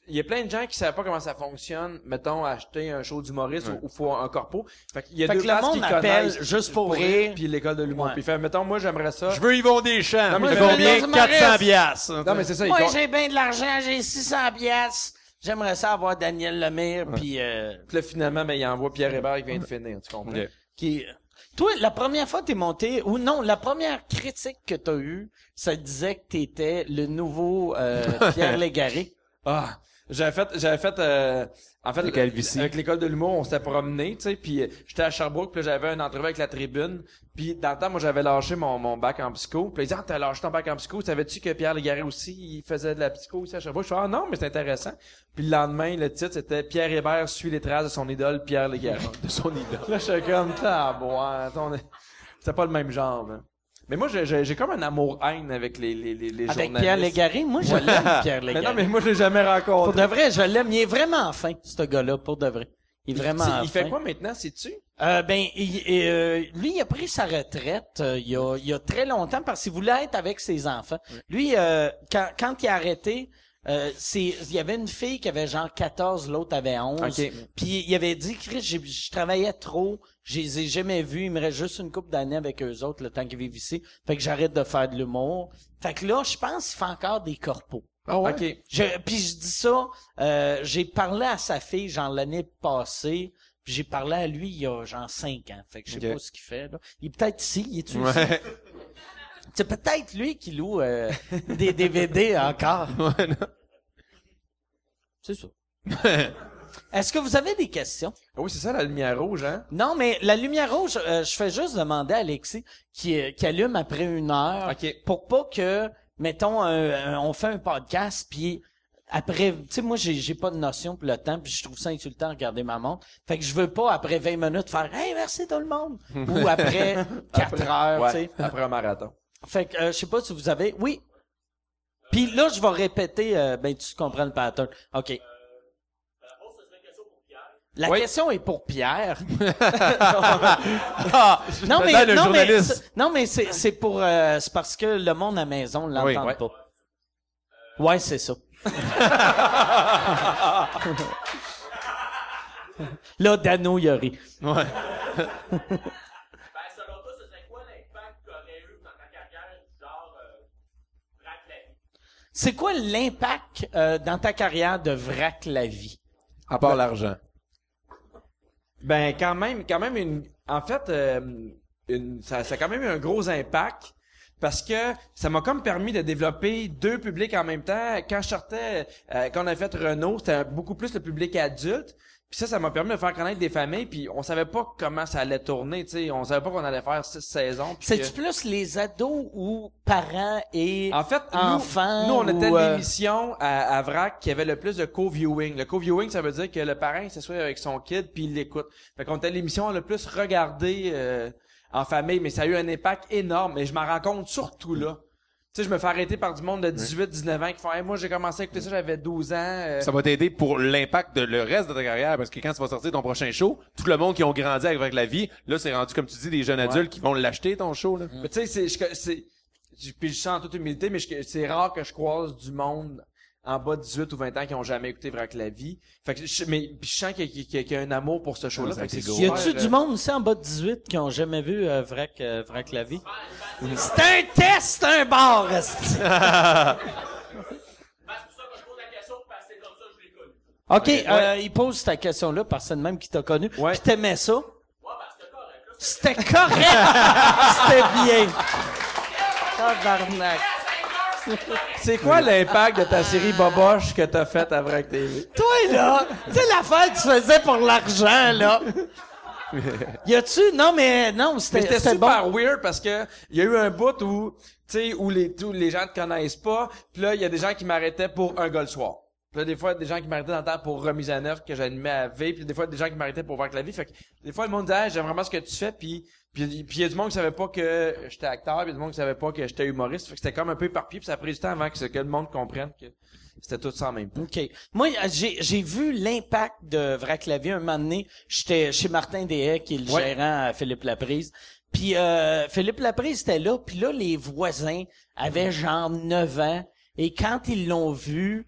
il y a plein de gens qui savent pas comment ça fonctionne. Mettons, acheter un show d'humoriste Ouais. ou, ou faut un corpo. Fait qu'il y a Fait deux que le places monde qui appelle juste pour rire. puis l'école de l'humour. Ouais. Puis fait, mettons, moi, j'aimerais ça. Je veux Yvon Deschamps. Non, veux combien? Yvon 400 Deschamps. piastres. Non, mais c'est ça. Moi, j'ai bien de l'argent, j'ai 600 pièces. J'aimerais ça avoir Daniel Lemire, puis euh, Puis là, finalement, ben, il envoie Pierre Hébert qui vient de finir, tu comprends? Qui... Toi, la première fois que t'es monté, ou non, la première critique que t'as eue, ça disait que t'étais le nouveau euh, Pierre Légaré. Ah, j'avais fait, j'avais fait, euh, en fait, avec l'école de l'humour, on s'était promené, tu sais, puis euh, j'étais à Sherbrooke, puis j'avais une entrevue avec la tribune, puis dans le temps, moi, j'avais lâché mon, mon bac en psycho, puis ils disaient, ah, t'as lâché ton bac en psycho, savais-tu que Pierre Légaré aussi, il faisait de la psycho aussi à Sherbrooke? Je fais, ah non, mais c'est intéressant. Puis le lendemain, le titre, c'était Pierre Hébert suit les traces de son idole, Pierre Légaré. De son idole. là, j'étais comme, taboire, on est... c'est pas le même genre, là. Mais moi, j'ai- comme un amour-haine avec les, les, les, les Avec journalistes. Pierre Légaré, moi, je l'aime, Pierre Mais Légaré. non, mais moi, je l'ai jamais Pour rencontré. de vrai, je l'aime. Il est vraiment fin, ce gars-là, pour de vrai. Il est vraiment fin. il fait quoi maintenant, sais-tu? Euh, ben, il- il- euh, lui, il a pris sa retraite euh, il, y a, il y a très longtemps parce qu'il voulait être avec ses enfants. Lui, euh, quand, quand il a arrêté, euh, c'est, il y avait une fille qui avait genre 14, l'autre avait 11. Ok. Puis il avait dit, Chris, j'ai- je travaillais trop, je les ai jamais vus, il me reste juste une couple d'années avec eux autres le temps qu'ils vivent ici. Fait que j'arrête de faire de l'humour. Fait que là, je pense qu'il fait encore des corpos. Ah ouais? Ok. Je, puis je dis ça, euh, j'ai parlé à sa fille genre l'année passée, puis j'ai parlé à lui il y a genre cinq ans. Fait que je sais pas ce qu'il fait là. Il est peut-être ici, il est ici? Ouais. C'est peut-être lui qui loue euh, des DVD encore. Ouais. C'est ça. Est-ce que vous avez des questions? Ah Oui, c'est ça, la lumière rouge, hein? Non, mais la lumière rouge, euh, je fais juste demander à Alexis qui, euh, qui allume après une heure Ok. pour pas que, mettons, un- un- on fait un podcast puis après, tu sais, moi j'ai j'ai pas de notion pour le temps puis je trouve ça insultant de regarder ma montre. Fait que je veux pas après 20 minutes faire hey merci tout le monde ou après 4 heures, tu sais. Après un marathon. Fait que euh, je sais pas si vous avez oui. Puis là je vais répéter euh, ben tu comprends le pattern. OK. La Oui. question est pour Pierre. Ah, Non mais non mais non mais c'est c'est pour euh, c'est parce que le monde à maison l'entend Oui, ouais. pas. Ouais, c'est ça. Là Dano il a ri. Ouais. Ben, selon toi, ce serait quoi l'impact qu'aurait eu dans ta carrière, genre, euh, Vrac la vie? C'est quoi l'impact euh, dans ta carrière de vrac la vie? À part l'argent. Ben, quand même, quand même une, en fait, euh, une, ça, ça a quand même eu un gros impact parce que ça m'a comme permis de développer deux publics en même temps. Quand je sortais, euh, quand on a fait Renault, c'était beaucoup plus le public adulte. Puis ça, ça m'a permis de faire connaître des familles. Puis on savait pas comment ça allait tourner, tu sais. On savait pas qu'on allait faire six saisons. C'est-tu que- plus les ados ou parents et En fait, enfants nous, on était ou, euh, l'émission à, à VRAC qui avait le plus de co-viewing. Le co-viewing, ça veut dire que le parent s'assoit avec son kid puis il l'écoute. Fait qu'on était l'émission le plus regardée euh, en famille, mais ça a eu un impact énorme. Et je m'en rends compte surtout là. Tu sais, je me fais arrêter par du monde de 18, 19 ans qui font hey, moi j'ai commencé à écouter ça, j'avais 12 ans. euh, Ça va t'aider pour l'impact de le reste de ta carrière parce que quand tu vas sortir ton prochain show, tout le monde qui ont grandi avec la vie, là c'est rendu comme tu dis des jeunes adultes qui vont l'acheter ton show là. Mais tu sais, c'est, je- c'est, je- puis je sens en toute humilité, mais je- c'est rare que je croise du monde en bas de 18 ou 20 ans qui ont jamais écouté Vrac la vie. Fait que je, mais puis je sens qu'il y, a- qu'il y a- qu'il y a un amour pour ce show-là. Fait que c'est Go. Y a-tu euh, du monde aussi en bas de 18 qui ont jamais vu euh, Vrac, euh, Vrac la vie? C'est un test, un bar, esti. C'est pour ça que je pose la question, parce que c'est comme ça que je l'ai connu. OK, euh, il pose ta question-là parce que c'est le même qui t'a connu. Ouais. Puis t'aimais ça? Ouais, ben, c'était correct. C'était correct. C'était bien. Tabarnak. C'est quoi l'impact de ta série Boboche que t'as faite à Vrac TV? Toi, là, tu sais l'affaire que tu faisais pour l'argent, là. Y a-tu... Non, mais non, c'était c'était c'était bon. super weird parce que il y a eu un bout où, tu sais, où les, où les gens te connaissent pas. Puis là, il y a des gens qui m'arrêtaient pour un gars le soir. Puis là, des fois, des gens qui m'arrêtaient dans le temps pour remise à neuf que j'animais à V. Puis des fois, des gens qui m'arrêtaient pour voir que la vie. Fait que des fois, le monde disait, Hey, j'aime vraiment ce que tu fais. Puis puis il y a du monde qui savait pas que j'étais acteur. Puis il y a du monde qui savait pas que j'étais humoriste. Fait que c'était comme un peu éparpillé. Puis ça a pris du temps avant que, ce- que le monde comprenne que c'était tout ça en même temps. OK. Moi, j'ai, j'ai vu l'impact de Vrac la vie un moment donné. J'étais chez Martin Deshaies, qui est le Ouais. gérant à Philippe Laprise. Puis euh, Philippe Laprise était là. Puis là, les voisins avaient genre 9 ans. Et quand ils l'ont vu,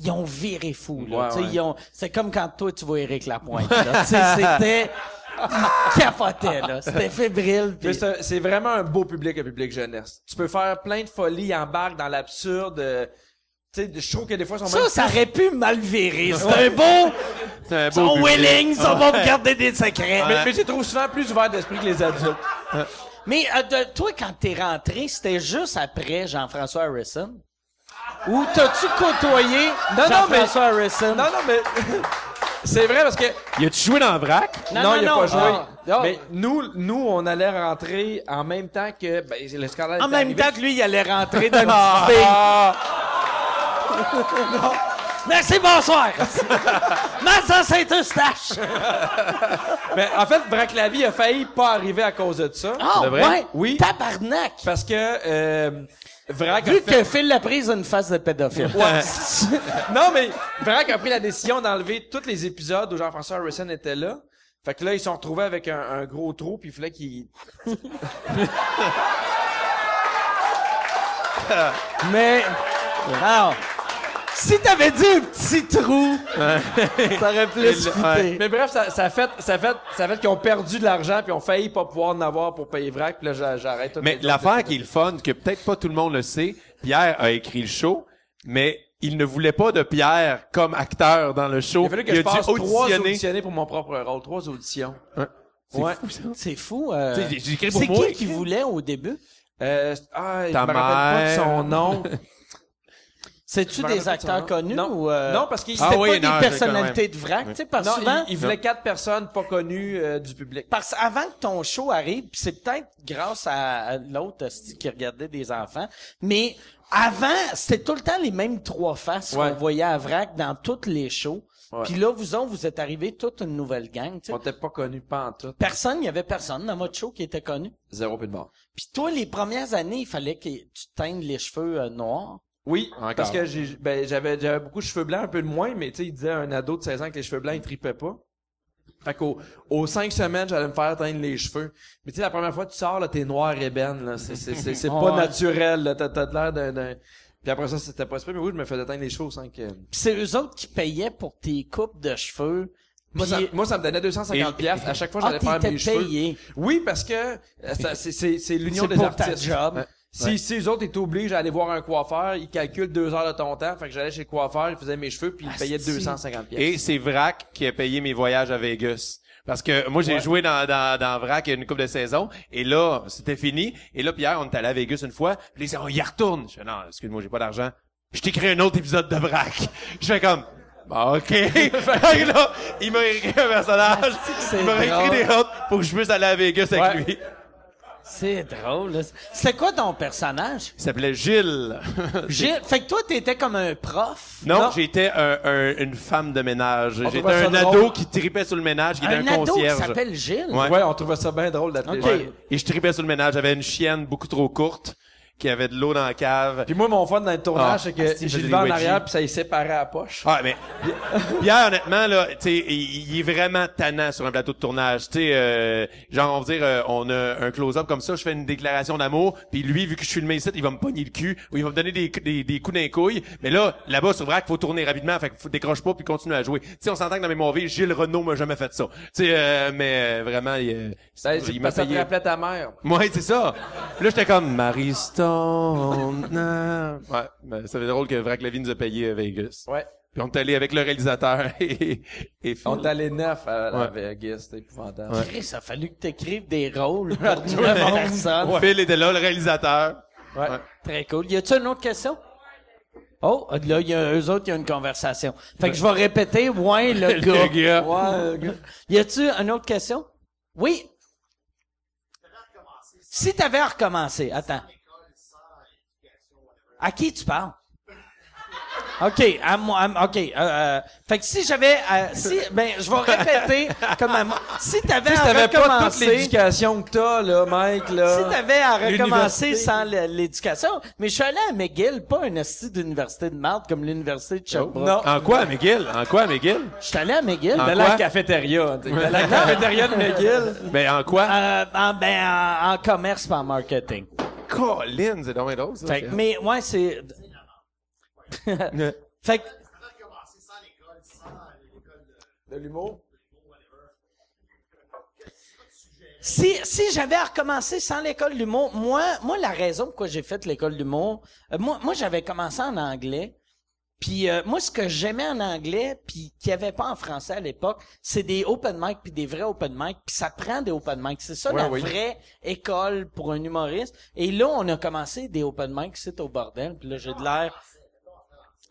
ils ont viré fou. Là. Ouais, Tu sais, ouais. ils ont- c'est comme quand toi, tu vois Éric Lapointe. là. C'était... Là. C'était fébrile. c'est vraiment un beau public, le public jeunesse. Tu peux faire plein de folies, ils embarquent dans l'absurde. euh, Tu sais, je trouve que des fois, ils sont Ça, même ça aurait pu mal virer. C'est un beau... C'est un Ils sont public. willing, ils sont bons pour garder des secrets. Mais, mais je les trouve souvent plus ouverts d'esprit que les adultes. Mais euh, de- toi, quand t'es rentré, c'était juste après Jean-François Harrison? Ou t'as-tu côtoyé Non, non, mais- Jean-François Harrison? Non, non, mais c'est vrai parce que Y a-tu joué dans Vrac? Non, non, non, il a non, pas joué. non. Non. Mais nous, nous, on allait rentrer en même temps que ben, le scandale. en même arrivé. temps que lui, il allait rentrer dans petite fille. Merci, bonsoir. Vincent Saint-Eustache. Mais en fait, Braque la vie a failli pas arriver à cause de ça. Ah, C'est vrai? ouais. Oui. Tabarnak. Parce que euh, Vrac a Vu fait- que Phil Laprise a une face de pédophile. Non, mais Vrac a pris la décision d'enlever tous les épisodes où Jean-François Harrison était là. Fait que là, ils se sont retrouvés avec un, un gros trou, puis il fallait qu'ils... Mais, non. Si t'avais dit un petit trou, ça aurait plus fité. Mais bref, ça, ça a fait, ça a fait, ça a fait qu'ils ont perdu de l'argent, puis ils ont failli pas pouvoir en avoir pour payer Vrac, puis là, j'a- j'arrête. Mais l'affaire qui est le fun, que peut-être pas tout le monde le sait, Pierre a écrit le show, mais il ne voulait pas de Pierre comme acteur dans le show. Il a fallu que il je passe trois auditionner. pour mon propre rôle, trois auditions. C'est Ouais. fou, ça. C'est fou. euh, C'est qui qui voulait au début? Euh, ah, Ta je me rappelle pas de son mère. nom. C'est-tu des acteurs connus Non. ou euh, Non, parce qu'il Ah c'était oui, pas non, des personnalités de vrac, tu sais, parce non, souvent, il, il voulait quatre personnes pas connues euh, du public. parce avant que ton show arrive, c'est peut-être grâce à, à l'autre qui regardait des enfants, mais avant, c'était tout le temps les mêmes trois faces Ouais. qu'on voyait à vrac dans tous les shows. Puis là, vous autres, vous êtes arrivés toute une nouvelle gang, tu sais. On était pas connus pas en tout. Personne, il y avait personne dans votre show qui était connu. Zéro plus de mort. Puis toi, les premières années, il fallait que tu teignes les cheveux euh, noirs. Oui, Encore. parce que j'ai, ben, j'avais, j'avais beaucoup de cheveux blancs, un peu de moins, mais tu sais, il disait à un ado de 16 ans que les cheveux blancs, il tripait pas. Fait qu'aux, aux cinq semaines, j'allais me faire teindre les cheveux. Mais tu sais, la première fois que tu sors, là, t'es noir ébène, là. C'est, c'est, c'est, pas naturel, là. T'as, t'as l'air d'un, d'un... Puis après ça, c'était pas super, mais oui, je me faisais teindre les cheveux aux cinq, euh. Puis c'est eux autres qui payaient pour tes coupes de cheveux. Moi, ça, moi, ça me donnait 250 Et- piastres à chaque fois que ah, j'allais faire t'étais mes cheveux. payé. Oui, parce que euh, ça- c'est, c'est, c'est l'union C'est des pour ta artistes. Ouais. Si, si les autres étaient obligés à aller voir un coiffeur, ils calculent deux heures de ton temps, fait que j'allais chez le coiffeur, il faisait mes cheveux, puis il me payait Asti. 250 pièces. Et c'est Vrac qui a payé mes voyages à Vegas. Parce que moi, j'ai joué dans, dans, dans Vrac il y a une couple de saisons. Et là, c'était fini. Et là, Pierre, on est allé à Vegas une fois. Puis dit, on y retourne. Je fais, non, excuse-moi, j'ai pas d'argent. Je t'écris un autre épisode de Vrac. Je fais comme, bah, OK. fait que là, il m'a écrit un personnage. c'est Il m'a écrit des autres pour que je puisse aller à Vegas avec lui. C'est drôle. là. C'était quoi ton personnage? Il s'appelait Gilles. Gilles, fait que toi, t'étais comme un prof. Non, Non. j'étais un, un- une femme de ménage. On J'étais un ado drôle. qui tripait sur le ménage, qui était Un un, ado qui concierge. s'appelle Gilles? Ouais. Ouais, on trouvait ça bien drôle d'appeler. Ouais. Et je tripais sur le ménage. J'avais une chienne beaucoup trop courte. Qu'il y avait de l'eau dans la cave. Puis moi, mon fun dans le tournage, Ah, c'est que j'ai le vent en arrière puis ça est séparé à la poche. Ah, mais Pierre, honnêtement, là, tu sais, il, il est vraiment tannant sur un plateau de tournage. Tu sais, euh, genre, on va dire, euh, on a un close-up comme ça, je fais une déclaration d'amour, puis lui, vu que je suis le ici, il va me pogner le cul, ou il va me donner des, des, des coups d'un couille. Mais là, là-bas, sur vrac, faut tourner rapidement, fait que faut décroche pas puis continue à jouer. Tu sais, on s'entend que dans mes mauvais, Gilles Renault m'a jamais fait ça. Tu sais, euh, mais euh, vraiment, il, euh, Ben, c'est il ça te payé. rappelait ta mère. Ouais, c'est ça. Là, j'étais comme Marie. Nan. Ouais, ben, ça fait drôle que Vrac Levy nous a payé à Vegas. Ouais. Puis on est allé avec le réalisateur et, et Phil. On est allé neuf à la Ouais. Vegas, c'était épouvantable. Chris, ça a fallu que t'écrives des rôles pour neuf personnes. Phil était là, le réalisateur. Ouais. Ouais. Très cool. Y a-tu une autre question? Oh, là, il y a eux autres, il y a une conversation. Fait que je vais répéter, ouais, le gars. gars. Ouais, le gars. Y a-tu une autre question? Oui? Si t'avais à recommencer, attends. À qui tu parles? OK, à moi, à- OK. euh, euh, fait que si j'avais, euh, si, ben, je vais répéter comme à moi. Si t'avais à si t'avais pas toute recommencer, l'éducation que t'as, là, Mike, là. si t'avais à recommencer sans l'éducation, mais je suis allé à McGill, pas un esti d'université de marde comme l'université de Sherbrooke. Non. En quoi, McGill? En quoi, McGill? Je suis allé à McGill. En Dans quoi? la cafétéria. Dans la cafétéria de McGill. Ben, en quoi? Euh, en, ben, en, en commerce pas en marketing. Colin, c'est dommage drôle, ça. Fait que, mais, ouais, c'est... fait que, De l'humour? si, si j'avais à recommencer sans l'école d'humour, moi, moi, la raison pourquoi j'ai fait l'école d'humour, euh, moi, moi, j'avais commencé en anglais. Puis euh, moi, ce que j'aimais en anglais, puis qu'il n'y avait pas en français à l'époque, c'est des open mic puis des vrais open mic, puis ça prend des open mic. C'est ça Ouais, la oui. vraie école pour un humoriste. Et là, on a commencé des open mic, c'est au bordel, puis là, j'ai de l'air...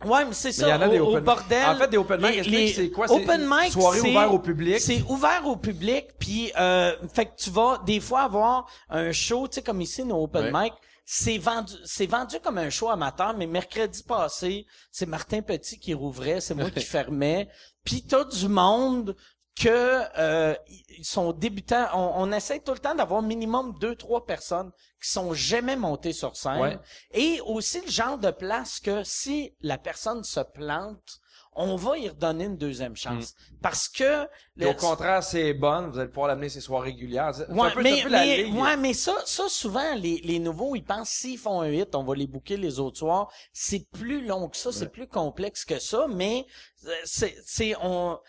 Ouais, mais c'est ça, il y en a au, des au open- bordel. En fait, des open mic, c'est quoi? Open mic, soirée c'est- ouverte au public? C'est ouvert au public, puis euh, fait que tu vas des fois avoir un show, tu sais comme ici nos open Ouais. mic, c'est vendu c'est vendu comme un show amateur, mais mercredi passé, c'est Martin Petit qui rouvrait, c'est moi qui fermais, puis t'as du monde que euh, ils sont débutants. On, on essaie tout le temps d'avoir minimum deux trois personnes qui sont jamais montées sur scène. Ouais. Et aussi le genre de place que si la personne se plante, on va y redonner une deuxième chance. Parce que... Et au contraire, c'est bonne. Vous allez pouvoir l'amener ses soirées régulières. Ouais, peu, mais, ouais, ça, ça, souvent, les, les nouveaux, ils pensent s'ils font un hit, on va les booker les autres soirs. C'est plus long que ça, c'est plus complexe que ça, mais euh, c'est, c'est, on,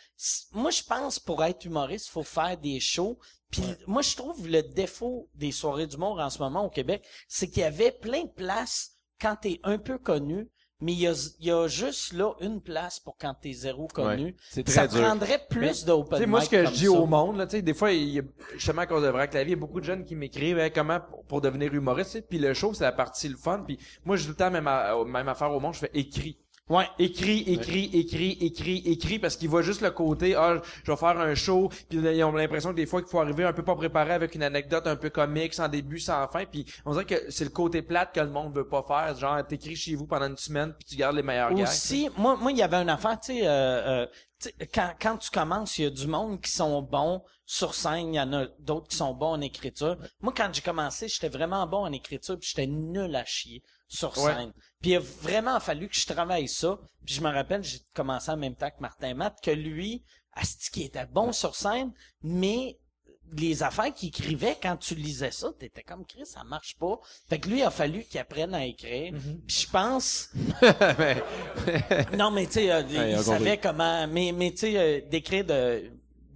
moi, je pense, pour être humoriste, faut faire des shows. Puis moi, je trouve le défaut des soirées d'humour en ce moment au Québec, c'est qu'il y avait plein de places quand t'es un peu connu, mais il y a, y a juste là une place pour quand t'es zéro connu. c'est ça très dur. prendrait plus d'open Tu sais, moi, ce mic que je dis ça. au monde, là, tu sais, des fois, il y a, justement, à cause de Vrac Clavier, il y a beaucoup de jeunes qui m'écrivent, Hey, comment pour, pour devenir humoriste, puis le show, c'est la partie le fun, puis moi, je dis tout le temps, même, à- même affaire au monde, je fais écrit. Ouais. Écrit, écrit, écrit, écrit, écrit, parce qu'il voit juste le côté, ah, je vais faire un show, puis ils ont l'impression que des fois qu'il faut arriver un peu pas préparé avec une anecdote un peu comique, sans début, sans fin, puis on dirait que c'est le côté plate que le monde veut pas faire, genre, t'écris chez vous pendant une semaine, puis tu gardes les meilleurs gars. Aussi, moi, moi, il y avait une affaire, tu sais, euh, euh, quand, quand tu commences, il y a du monde qui sont bons sur scène, il y en a d'autres qui sont bons en écriture. Moi, quand j'ai commencé, j'étais vraiment bon en écriture, puis j'étais nul à chier sur scène. Puis il a vraiment fallu que je travaille ça. Puis je me rappelle, j'ai commencé en même temps que Martin Matt, que lui, asti qui était bon sur scène, mais les affaires qu'il écrivait, quand tu lisais ça, t'étais comme Chris, ça marche pas. Fait que lui, il a fallu qu'il apprenne à écrire. Puis je pense, non, mais tu sais, euh, il, Ouais, savait comment, mais, mais tu sais, euh, d'écrire de,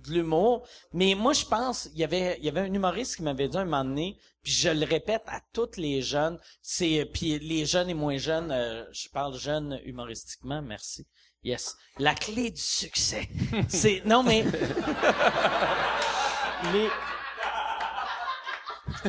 de l'humour. Mais moi, je pense, il y avait, il y avait un humoriste qui m'avait dit un moment donné, puis je le répète à toutes les jeunes, c'est, euh, puis les jeunes et moins jeunes, euh, je parle jeunes humoristiquement, merci. Yes. La clé du succès. c'est, non, mais, les,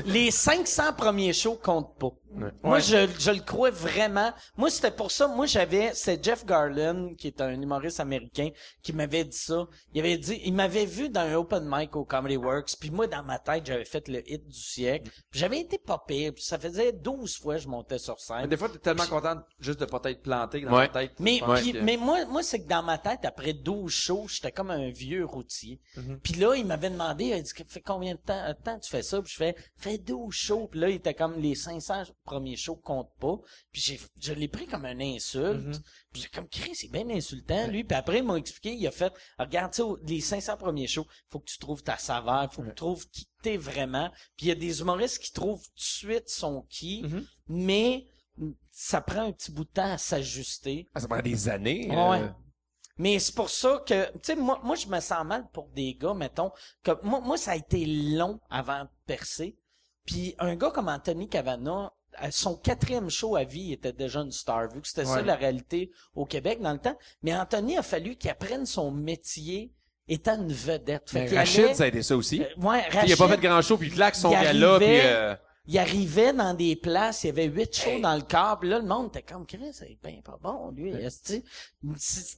les 500 premiers shows comptent pas. Moi, Ouais. je, je le crois vraiment. Moi, c'était pour ça. Moi, j'avais, c'est Jeff Garland, qui est un humoriste américain, qui m'avait dit ça. Il avait dit, il m'avait vu dans un open mic au Comedy Works, puis moi, dans ma tête, j'avais fait le hit du siècle. Puis j'avais été pas pire, puis ça faisait 12 fois que je montais sur Mais scène. des fois, t'es tellement content juste de pas t'être planté dans Ouais. ta tête. Mais, puis- que- mais moi, moi, c'est que dans ma tête, après 12 shows, j'étais comme un vieux routier. Mhm. Puis là, il m'avait demandé, il a dit, fait combien de temps, de temps tu fais ça? Puis je fais, fait 12 shows. Puis là, il était comme les 500 premiers shows comptent pas. Puis j'ai, je l'ai pris comme une insulte. Mhm. Puis j'ai comme crié, c'est bien insultant, lui. Puis après, il m'a expliqué, il a fait, regarde, au- les 500 premiers shows, faut que tu trouves ta saveur, faut que tu trouves qui t'es vraiment. Puis il y a des humoristes qui trouvent tout de suite son qui, Mhm. mais ça prend un petit bout de temps à s'ajuster. Ah, ça prend des années. Ouais. euh, Mais c'est pour ça que, tu sais, moi, moi, je me sens mal pour des gars, mettons, que moi, moi, ça a été long avant de percer. Puis un gars comme Anthony Cavana, à son quatrième show à vie, était déjà une star, vu que c'était ça la réalité au Québec dans le temps. Mais Anthony a fallu qu'il apprenne son métier étant une vedette. Fait Rachid, allait- ça a été ça aussi. Euh, ouais, il a Rachid, pas fait de grand show, puis claque son il gars-là, puis... euh, il arrivait dans des places, il y avait huit shows dans le corps, puis là, le monde était comme, Chris, c'est bien pas bon, lui.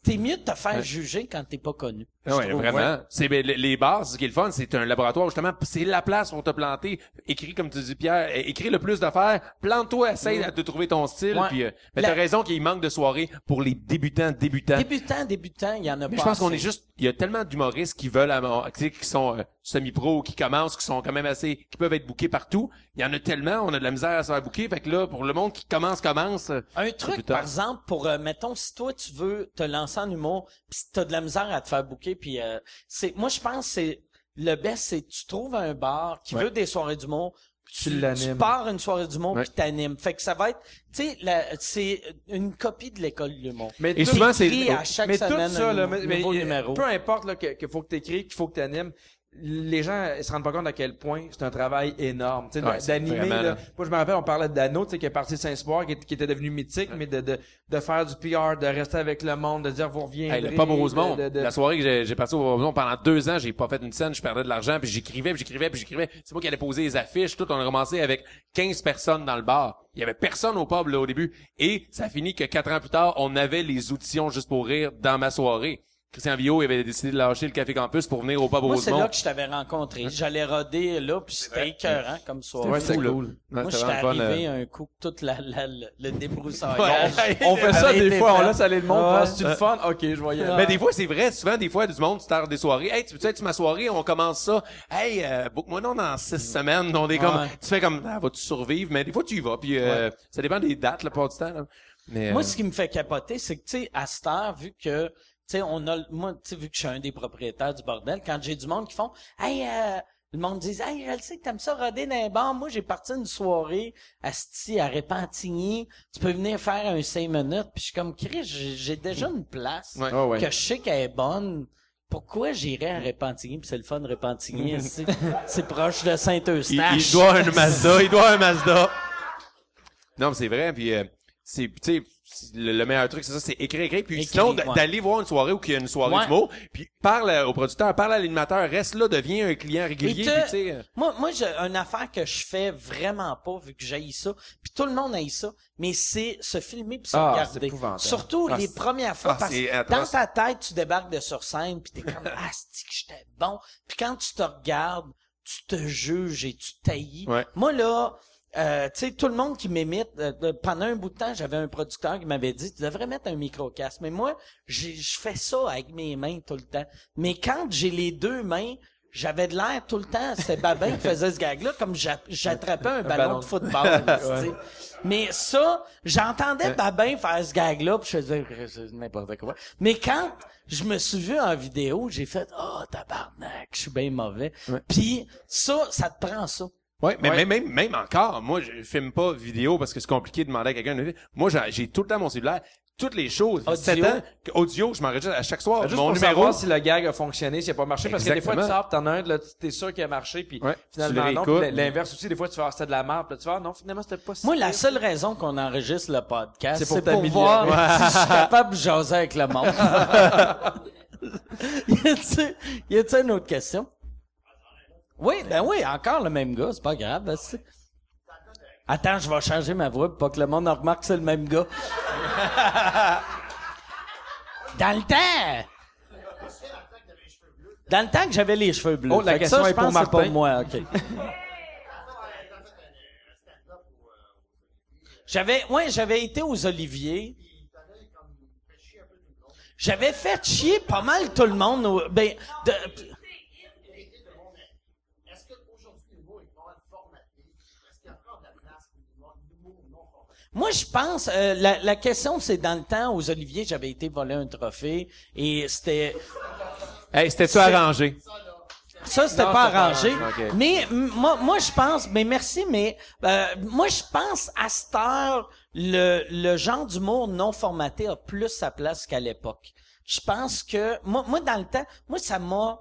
T'es mieux de te faire juger quand t'es pas connu. Ouais, trouve. vraiment. C'est ben, les- bars, ce qui est le fun, c'est un laboratoire justement. C'est la place où on t'a planté. Écris comme tu dis Pierre, écris le plus d'affaires. Plante-toi, essaye de trouver ton style. Ouais. Puis, euh, mais La- t'as raison qu'il manque de soirées pour les débutants, débutants. Débutant, débutant, il y en a mais pas je pense qu'on est juste, il y a tellement d'humoristes qui veulent, avoir- tu sais, qui sont euh, semi-pro, qui commencent, qui sont quand même assez, qui peuvent être bookés partout. Il y en a tellement, on a de la misère à se faire booker. Fait que là, pour le monde qui commence, commence. euh, Un truc, par exemple, pour, euh, mettons, si toi, tu veux te lancer en humour, pis t'as de la misère à te faire bouquer, puis euh, c'est, moi, je pense que c'est, le best, c'est tu trouves un bar qui Ouais. veut des soirées d'humour, Tu tu, l'animes. tu pars une soirée d'humour Ouais. puis t'animes. Fait que ça va être, tu sais, la- c'est une copie de l'école de l'humour. Mais Et tout- souvent, c'est- T'écris à chaque mais tout semaine ça, un là, mais, numéro. peu importe là, que- qu'il faut que tu écris, qu'il faut que tu animes, les gens ils se rendent pas compte à quel point c'est un travail énorme. Tu sais, Ouais, d'animer, là. moi je me rappelle, on parlait de Dano, tu sais, qui est parti de Saint-Sport, qui, était devenu mythique, mais de, de, de faire du PR, de rester avec le monde, de dire vous reviendrez. Hey, le Rosemont, de- la soirée que j'ai, j'ai passée au Rosemont, pendant deux ans, j'ai pas fait une scène, je perdais de l'argent, puis j'écrivais, puis j'écrivais, puis j'écrivais. C'est moi qui allais poser les affiches, tout. On a commencé avec 15 personnes dans le bar. Il y avait personne au pub, là, au début. Et ça a fini que quatre ans plus tard, on avait les auditions juste pour rire dans ma soirée. Christian Villot il avait décidé de lâcher le Café Campus pour venir au pub Moi, c'est là que je t'avais rencontré. J'allais roder là, puis c'était écœurant comme soirée. Ouais, c'est cool. Moi, j'étais arrivé euh. un coup toute la, la- le, débroussaillage. On fait ça des fois, on laisse aller le monde, Ouais. Ah, c'est le fun, ok, je voyais. Mais des fois, c'est vrai. Souvent, des fois, du monde, tu tardes des soirées. Hey, tu veux être sur ma soirée? On commence ça. Hey, euh, book-moi non dans six semaines. On est comme, Ouais. tu fais comme, ah, vas-tu survivre? Mais des fois, tu y vas. Puis, euh, ça dépend des dates, la plupart du temps, là. Mais, Moi, euh, ce qui me fait capoter, c'est que, tu sais, à cette heure, vu que, tu sais, on a, moi, tu sais, vu que je suis un des propriétaires du bordel, quand j'ai du monde qui font, hey, euh, le monde dit, hey, je le sais que t'aimes ça roder dans les bars. Moi, j'ai parti une soirée à Sti, à Repentigny. Tu peux venir faire un cinq minutes. Puis je suis comme, Chris, j'ai déjà une place Ouais. Ah ouais. que je sais qu'elle est bonne. Pourquoi j'irais à Repentigny? Puis c'est le fun, Repentigny. c'est- c'est proche de Saint-Eustache. il doit un Mazda. il doit un Mazda. Non, mais c'est vrai. Puis, euh, c'est, tu sais, c'est le, le meilleur truc, c'est ça, c'est écrire, écrire. Puis Écrire, sinon, ouais. d'aller voir une soirée où il y a une soirée Ouais. d'humour. Puis parle euh, au producteur, parle à l'animateur, reste là, deviens un client régulier. Te- Puis, tu sais, euh, Moi, moi, j'ai une affaire que je fais vraiment pas, vu que j'haïs ça. Puis tout le monde haït ça. Mais c'est se filmer puis se Ah, regarder. Surtout Ah, les premières fois. ah, parce que dans ta tête, tu débarques de sur scène puis t'es comme, ah, que j'étais bon? Puis quand tu te regardes, tu te juges et tu taillis. Ouais. Moi, là, euh, tu sais, tout le monde qui m'imite, euh, de- pendant un bout de temps, j'avais un producteur qui m'avait dit, tu devrais mettre un micro-casque. Mais moi, j'ai- je fais ça avec mes mains tout le temps. Mais quand j'ai les deux mains, j'avais de l'air tout le temps. C'est Babin qui faisait ce gag-là, comme j'a- j'attrapais un ballon ballon. de football. Mais ça, j'entendais Babin faire ce gag-là, puis je faisais n'importe quoi. Mais quand je me suis vu en vidéo, j'ai fait « Oh, tabarnak, je suis bien mauvais. Puis ça, ça te prend ça. Ouais, mais Ouais. Même, même, même encore, moi, je filme pas vidéo parce que c'est compliqué de demander à quelqu'un de Moi, j'ai, tout le temps mon cellulaire, toutes les choses. Audio. 7 ans, que- audio, je m'enregistre à chaque soir. Juste mon pour numéro. savoir si le gag a fonctionné, s'il a pas marché, parce que des fois, tu Exactement. sors, t'en as un, là, t'es sûr qu'il a marché, puis Ouais, finalement, non. l'inverse aussi, des fois, tu vas c'était de la merde, puis là, tu vas, voir, non, finalement, c'était pas si Moi, la seule raison qu'on enregistre le podcast, C'est pour pour, voir si je suis capable de jaser avec le monde. y a-tu, y a-tu une autre question? Oui, ben oui, encore le même gars, c'est pas grave. ben Attends, je vais changer ma voix pour pas que le monde en remarque que c'est le même gars. Dans le temps! Dans le temps que j'avais les cheveux bleus. Oh, la question ça, est pour Martin. pour moi, ok. J'avais, ouais, j'avais été aux Oliviers. J'avais fait chier pas mal tout le monde. ben, de- Est-ce qu'aujourd'hui, l'humour est pas formaté? Moi, je pense, euh, la, la question, c'est dans le temps, aux Oliviers, j'avais été voler un trophée et c'était... Hey, c'était-tu arrangé? Ça, c'était pas arrangé. Mais moi, moi, je pense, mais merci, mais euh, moi, je pense à cette heure, le, le genre d'humour non formaté a plus sa place qu'à l'époque. Je pense que moi, moi, dans le temps, moi, ça m'a,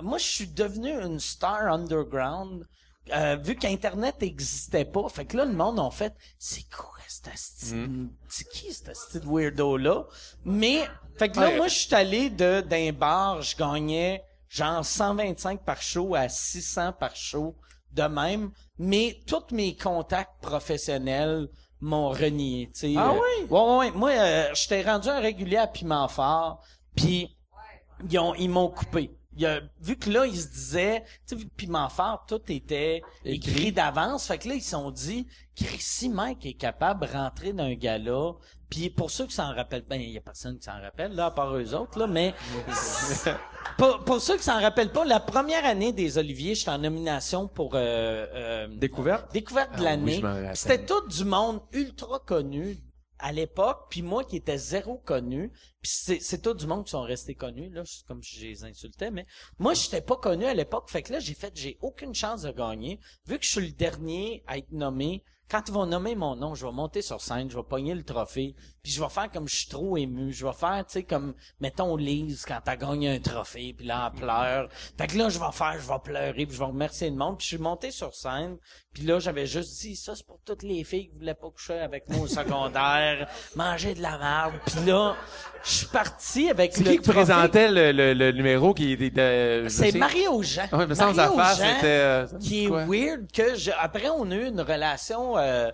moi, je suis devenu une star underground. Euh, vu qu'Internet n'existait pas, fait que là, le monde en fait, c'est quoi cet asti- Mm. c'est qui cet asti de weirdo-là? Mais, fait que là, Ouais. moi, je suis allé de, d'un bar, je gagnais genre 125 par show à 600 par show de même, mais tous mes contacts professionnels m'ont renié, tu sais. Ah Euh, oui? Ouais, ouais, ouais. Moi, euh, j'étais rendu un régulier à Piment Fort, puis ils ont ils m'ont coupé. Il a, vu que là, ils se disaient, tu sais, Piment Fort, tout était écrit, Écrit. d'avance, fait que là, ils se sont dit, si Mike est capable de rentrer dans un gala, puis pour ceux qui s'en rappellent, ben, il y a personne qui s'en rappelle, là, à part eux autres, là, mais pour, pour ceux qui s'en rappellent pas, la première année des Oliviers, j'étais en nomination pour euh, euh, Découverte? découverte de Ah oui, l'année. C'était tout du monde ultra connu à l'époque, puis moi qui étais zéro connu, puis c'est, tout du monde qui sont restés connus là, comme je les insultais, mais moi j'étais pas connu à l'époque, fait que là j'ai fait, j'ai aucune chance de gagner, vu que je suis le dernier à être nommé. Quand ils vont nommer mon nom, je vais monter sur scène, je vais pogner le trophée, puis je vais faire comme je suis trop ému, je vais faire, tu sais, comme, mettons Lise quand t'as gagné un trophée, puis là elle pleure. Fait que là je vais faire, je vais pleurer, puis je vais remercier le monde, puis je suis monté sur scène, puis là j'avais juste dit, ça c'est pour toutes les filles qui voulaient pas coucher avec moi au secondaire, manger de la merde, puis là je suis parti avec le qui qui trophée. présentait le, le, le numéro qui était... de- je C'est Mario Jean. Ouais, mais sans affaire, c'était... euh, qui est quoi? weird que je, après on a eu une relation euh,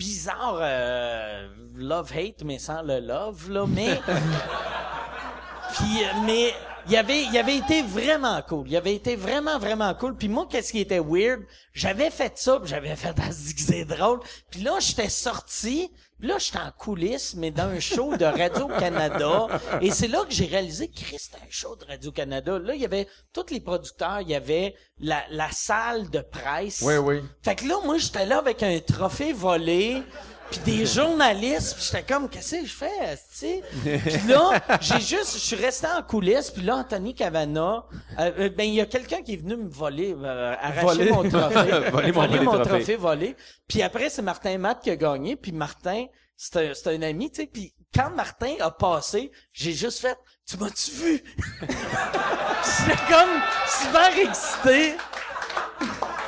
bizarre euh, love hate mais sans le love là mais puis euh, mais il avait il avait été vraiment cool. Il avait été vraiment vraiment cool. Puis moi qu'est-ce qui était weird? J'avais fait ça puis j'avais fait ah, c'est drôle. Puis là j'étais sorti. Puis là j'étais en coulisses mais dans un show de Radio Canada et c'est là que j'ai réalisé que c'était un show de Radio Canada là il y avait tous les producteurs il y avait la, la salle de presse. Oui, oui. fait que là, moi, j'étais là avec un trophée volé, puis des journalistes, puis j'étais comme, qu'est-ce que je fais, tu Puis là, j'ai juste, je suis resté en coulisses, puis là, Anthony Cavana, euh, euh, ben, il y a quelqu'un qui est venu me voler, euh, arracher Voler. mon trophée. Voler mon volé trophée. trophée volé. Puis après, c'est Martin Matt qui a gagné, puis Martin, c'est un, un ami, tu sais, puis quand Martin a passé, j'ai juste fait, tu m'as-tu vu? J'étais comme super excité.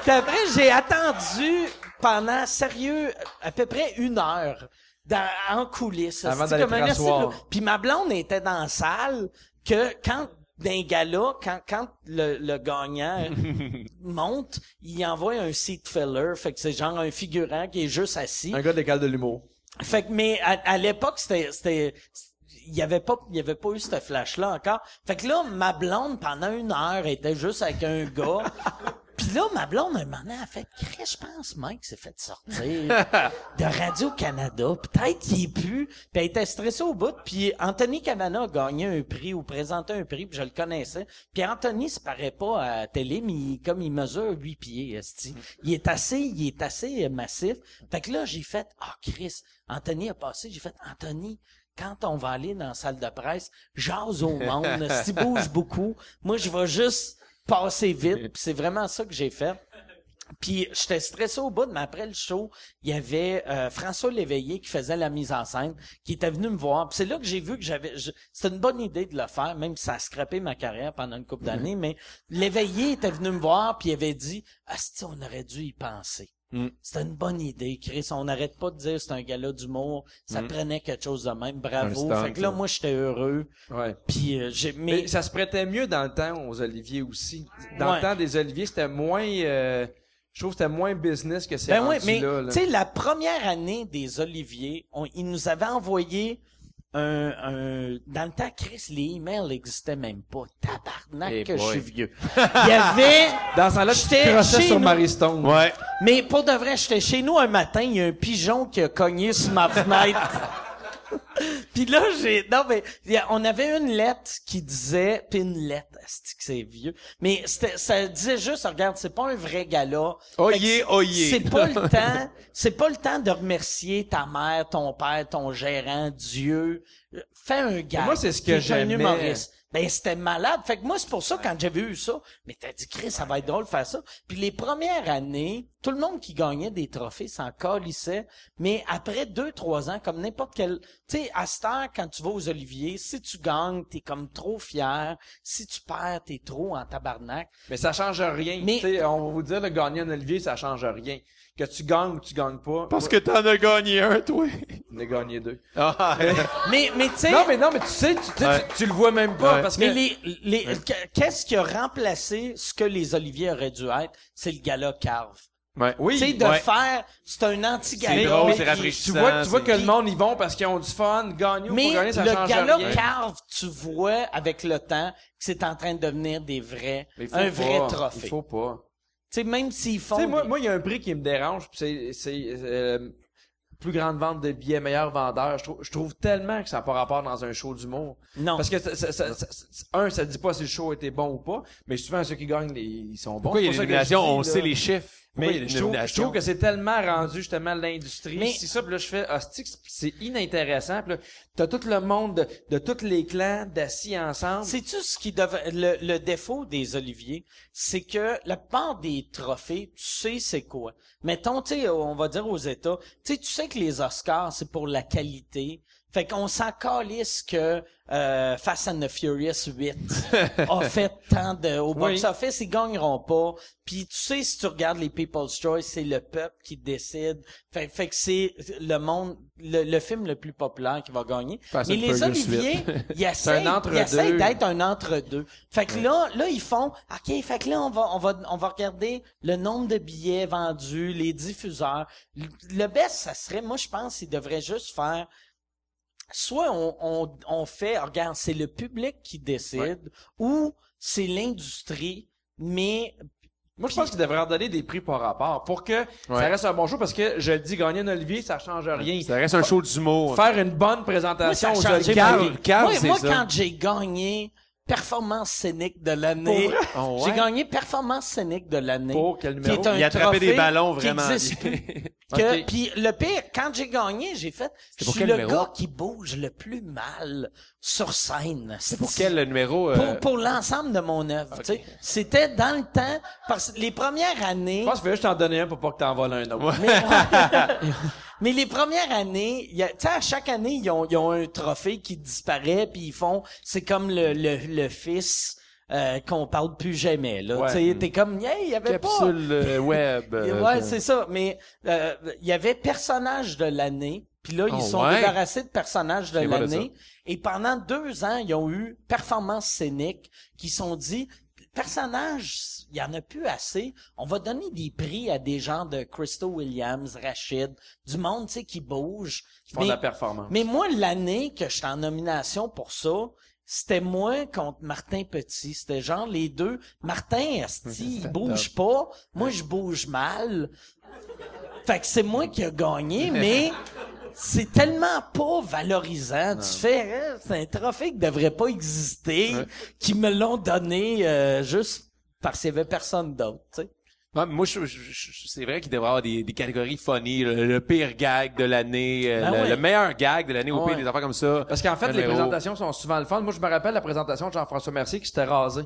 Puis après, j'ai attendu pendant, sérieux, à peu près une heure dans, en coulisses. Avant d'aller Puis ma blonde était dans la salle que quand d'un gala, quand, quand le, le gagnant monte, il envoie un seat filler. Fait que c'est genre un figurant qui est juste assis. Un gars d'école de l'humour. Fait que, mais à, à l'époque, c'était, c'était, il y avait pas, il y avait pas eu ce flash-là encore. Fait que là, ma blonde, pendant une heure, était juste avec un gars. Puis là, ma blonde, un moment donné, a fait, Chris, je pense, Mike s'est fait sortir de Radio-Canada. Peut-être qu'il est plus. Puis elle était stressée au bout. Puis Anthony Cavana a gagné un prix ou présenté un prix, puis je le connaissais. Puis Anthony se paraît pas à la télé, mais il- comme il mesure 8 pieds, esti. il est assez, il est assez euh, massif. Fait que là, j'ai fait, ah, Chris, Anthony a passé, j'ai fait, Anthony, quand on va aller dans la salle de presse, jase au monde, s'il bouge beaucoup, moi, je vais juste passer vite. C'est vraiment ça que j'ai fait. Puis j'étais stressé au bout, mais après le show, il y avait euh, François Léveillé qui faisait la mise en scène, qui était venu me voir. Puis c'est là que j'ai vu que j'avais... je- C'était une bonne idée de le faire, même si ça a scrappé ma carrière pendant une couple d'années, mais Léveillé était venu me voir, puis il avait dit « Asti, on aurait dû y penser. Mm. C'était une bonne idée, Chris. On n'arrête pas de dire c'est un gala d'humour. Ça prenait quelque chose de même. Bravo. Fait que là, moi, j'étais heureux. Ouais. Puis euh, j'ai... Mais, Mais, ça se prêtait mieux dans le temps aux Oliviers aussi. Dans Ouais. le temps des Oliviers, c'était moins... euh, je trouve que c'était moins business que c'est Ben oui, mais tu sais, la première année des Oliviers, on, ils nous avaient envoyé un, un... Dans le temps, Chris, les emails n'existaient même pas. Tabarnak que je suis vieux. Il y avait... Dans ce temps-là, tu chez sur nous. Marie Stone. Ouais. Mais pour de vrai, j'étais chez nous un matin, il y a un pigeon qui a cogné sur ma fenêtre. Puis là, j'ai... Non, mais a- on avait une lettre qui disait... Puis une lettre, c'est vieux. Mais c'était, ça disait juste, regarde, c'est pas un vrai gala. Oyez, oyez. C'est pas le temps... C'est pas le temps de remercier ta mère, ton père, ton gérant, Dieu. Fais un gars. moi, c'est ce que j'aimais. Ben, c'était malade. Fait que moi, c'est pour ça, quand j'avais eu ça, mais t'as dit, Chris, ça va être drôle de faire ça. Puis les premières années, tout le monde qui gagnait des trophées s'en calissait. Mais après deux, trois ans, comme n'importe quel, tu sais, à cette heure, quand tu vas aux Oliviers, si tu gagnes, t'es comme trop fier. Si tu perds, t'es trop en tabarnak. Mais ça change rien. Mais- Tu sais, on va vous dire, le gagner un Olivier, ça change rien. Que tu gagnes ou tu gagnes pas. Parce que t'en as gagné un, toi. On a gagné deux. Ah, Mais, mais tu sais, Non, mais non, mais tu sais, tu, tu Ouais. tu, tu le vois même pas Ouais. parce que. Mais les, les, qu'est-ce qui a remplacé ce que les Oliviers auraient dû être? C'est le gala Carve. ouais. Oui. Tu sais, de ouais. faire, c'est un anti-gala. C'est drôle, mais c'est qui- rafraîchissant. tu vois, tu vois que le monde y vont parce qu'ils ont du fun, gagner ou Mais pas gagner, ça le change gala rien. Carve, tu vois avec le temps que c'est en train de devenir des vrais, Mais il faut un vrai pas. trophée. Il faut pas. Tu sais, même s'ils font. Tu sais, moi, il y a un prix qui me dérange, c'est, c'est, euh, plus grande vente de billets, meilleur vendeur. Je trouve, je trouve tellement que ça n'a pas rapport dans un show d'humour. non. Parce que, ça, ça, ça- ça- ça- un, ça dit pas si le show était bon ou pas, mais souvent, ceux qui gagnent, les- ils sont bons. Pourquoi il y a des On là. sait les chiffres. Pourquoi Mais je trouve, je nominations? trouve que c'est tellement rendu justement l'industrie. Mais- C'est ça, puis là je fais hostie, que c'est inintéressant. Puis là, t'as tout le monde de, de tous les clans d'assis ensemble. Sais-tu ce qui devait, le, le défaut des Oliviers, c'est que la part des trophées, tu sais c'est quoi. Mettons, tu sais, on va dire aux États, tu sais, tu sais que les Oscars, c'est pour la qualité. Fait qu'on s'en calisse que euh, Fast and the Furious 8 a fait tant de... Au Oui. box-office, ils gagneront pas. Puis tu sais, si tu regardes les People's Choice, c'est le peuple qui décide. Fait, fait que c'est le monde, le, le film le plus populaire qui va gagner. Fast Mais les Oliviers, ils essayent d'être un entre-deux. Fait que là, là, ils font, OK, fait que là, on va, on va, on va regarder le nombre de billets vendus, les diffuseurs. Le, le best, ça serait, moi, je pense, ils devraient juste faire, soit on, on, on fait, regarde, c'est le public qui décide, ou c'est l'industrie, mais Moi, je pense qu'ils devraient en donner des prix par rapport pour que ça reste un bon show parce que je le dis, gagner un Olivier, ça change rien. Ça reste un show d'humour. Faire une bonne présentation aux a cave, moi, c'est moi, ça. quand j'ai gagné performance scénique de l'année, Oh, ouais? j'ai gagné performance scénique de l'année. Pour quel qui numéro? est un Il attrapait trophée des ballons qui vraiment existe bien. plus. Que- Ok. Puis le pire, quand j'ai gagné, j'ai fait, je suis le numéro? gars qui bouge le plus mal sur scène. C'est pour quel numéro? euh, Pour, pour l'ensemble de mon œuvre. tu sais. C'était dans le temps, parce que les premières années... Je pense fallait juste t'en donner un pour pas que t'en voles un autre. Mais, mais les premières années, tu sais, à chaque année, ils ont, ils ont un trophée qui disparaît, puis ils font, c'est comme le, le, le fils euh, qu'on parle plus jamais. Là, Ouais. T'es comme, il y avait pas. Capsule euh, web. euh, Ouais, que- c'est ça. Mais euh, il y avait personnage de l'année. Puis là, ils Oh, sont ouais? débarrassés de personnage de l'année. Et pendant deux ans, ils ont eu performance scénique qui sont dit personnages, il y en a plus assez. On va donner des prix à des gens de Crystal Williams, Rachid, du monde, tu sais, qui bouge. Font Mais- de la performance. mais moi, l'année que j'étais en nomination pour ça, c'était moi contre Martin Petit. C'était genre les deux. Martin, asti, il bouge pas. Moi, je bouge mal. Fait que c'est moi qui a gagné, mais c'est tellement pas valorisant. Tu fais, hein, c'est un trophée qui devrait pas exister, qui me l'ont donné euh, juste parce qu'il y avait personne d'autre, tu sais. Ouais, moi, je, je- je- c'est vrai qu'il devrait y avoir des, des catégories funny. Le, le pire gag de l'année, euh, Ben le, ouais. le meilleur gag de l'année, au Ouais. pire, des affaires comme ça. Parce qu'en fait, les numéro. présentations sont souvent le fun. Moi, je me rappelle la présentation de Jean-François Mercier qui s'était rasé.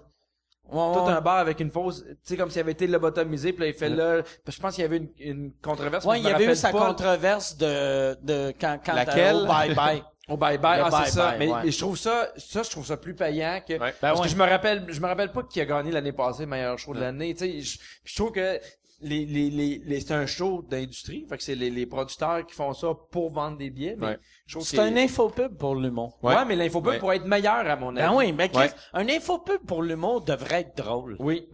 Ouais, Tout ouais. un bar avec une fausse, tu sais, comme s'il avait été lobotomisé, puis là, il fait là, je pense qu'il y avait une, une controverse. Ouais, il y avait eu sa pas. controverse de, de quand, quand Laquelle? au bye bye. Au bye bye, Le ah, c'est ça. bye-bye, Mais, ouais. mais je trouve ça, ça, je trouve ça plus payant que, Ouais. parce Ben que je me rappelle, je me rappelle pas qui a gagné l'année passée meilleur show de l'année, tu sais, je, je trouve que les, les, les, les- c'est un show d'industrie, fait que c'est les, les producteurs qui font ça pour vendre des billets, mais Ouais. C'est un infopub pour l'humour. Ouais, Ouais. mais l'infopub Ouais. pourrait être meilleur à mon avis. Ben oui, mais Ouais. un infopub pour l'humour devrait être drôle. Oui.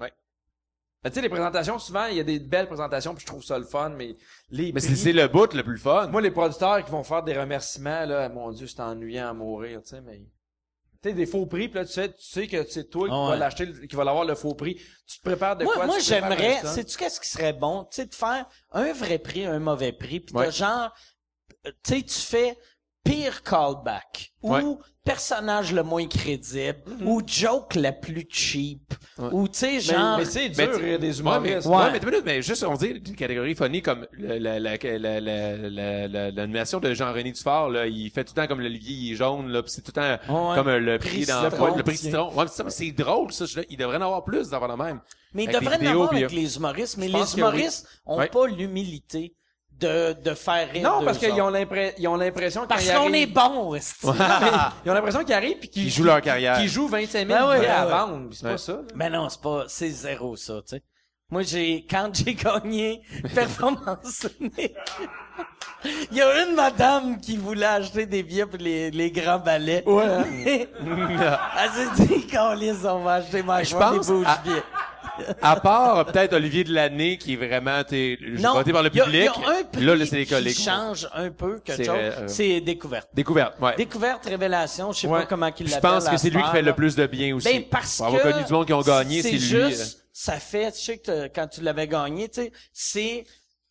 Ben, tu sais, les présentations, souvent, il y a des belles présentations, puis je trouve ça le fun, mais les Mais c'est prix- c'est le bout le plus fun. Moi, les producteurs qui vont faire des remerciements, là, mon Dieu, c'est ennuyant à mourir, tu sais, mais... Tu sais, des faux prix, puis là, tu sais, tu sais que c'est toi qui Ah vas ouais. l'acheter, qui va l'avoir le faux prix. Tu te prépares de Moi, quoi? moi tu te prépares j'aimerais, un sais-tu qu'est-ce qui serait bon? Tu sais, de faire un vrai prix, un mauvais prix, puis Ouais. genre, euh, tu sais, tu fais pire callback Ouais. ou personnage le moins crédible ou joke la plus cheap ou tu sais genre mais c'est Mais dur, y a des Ouais, mais, humoristes. ouais, Ouais. mais, mais juste, on dit une catégorie funny comme le- la- la- la- la- la- la- l'animation de Jean-René Dufort, là, il fait tout le temps comme l'Olivier, il est jaune, là, pis c'est tout le temps Ouais. comme euh, le prix dans le prix citron. C'est ça, mais c'est drôle, ça. je- il devrait en avoir plus d'avoir la même. mais il devrait en avoir avec les humoristes mais les humoristes ont Ouais. pas l'humilité de de faire rire Non, parce qu'ils ont l'impression, ils ont l'impression parce qu'ils qu'on est bon. Ils ont l'impression qu'ils arrivent puis qu'ils Ils jouent leur carrière. Qu'ils jouent 25 000 Ben ouais, billets à ouais. vendre. C'est Ouais. pas ça. Mais non, c'est pas, c'est zéro ça, tu sais. Moi, j'ai, quand j'ai gagné Performance Unique, il y a une madame qui voulait acheter des billets pour les, les grands ballets. Ouais. hein. Elle s'est dit, Carlis, on va acheter ma Je des pense bouches à- billets. À part, peut-être, Olivier de l'année, qui est vraiment, t'es, voté par le il y a- public. Y a, un prix là, c'est les collègues. qui change un peu quelque C'est, chose. euh, c'est découverte. Découverte, ouais. Découverte, révélation, je sais Ouais. pas comment qu'il Je l'appelle. pense que c'est lui qui fait le plus de bien aussi. Ben, parce Pour que. avoir connu du monde qui ont gagné, c'est lui. juste, euh, ça fait, tu sais que quand tu l'avais gagné, tu sais, c'est,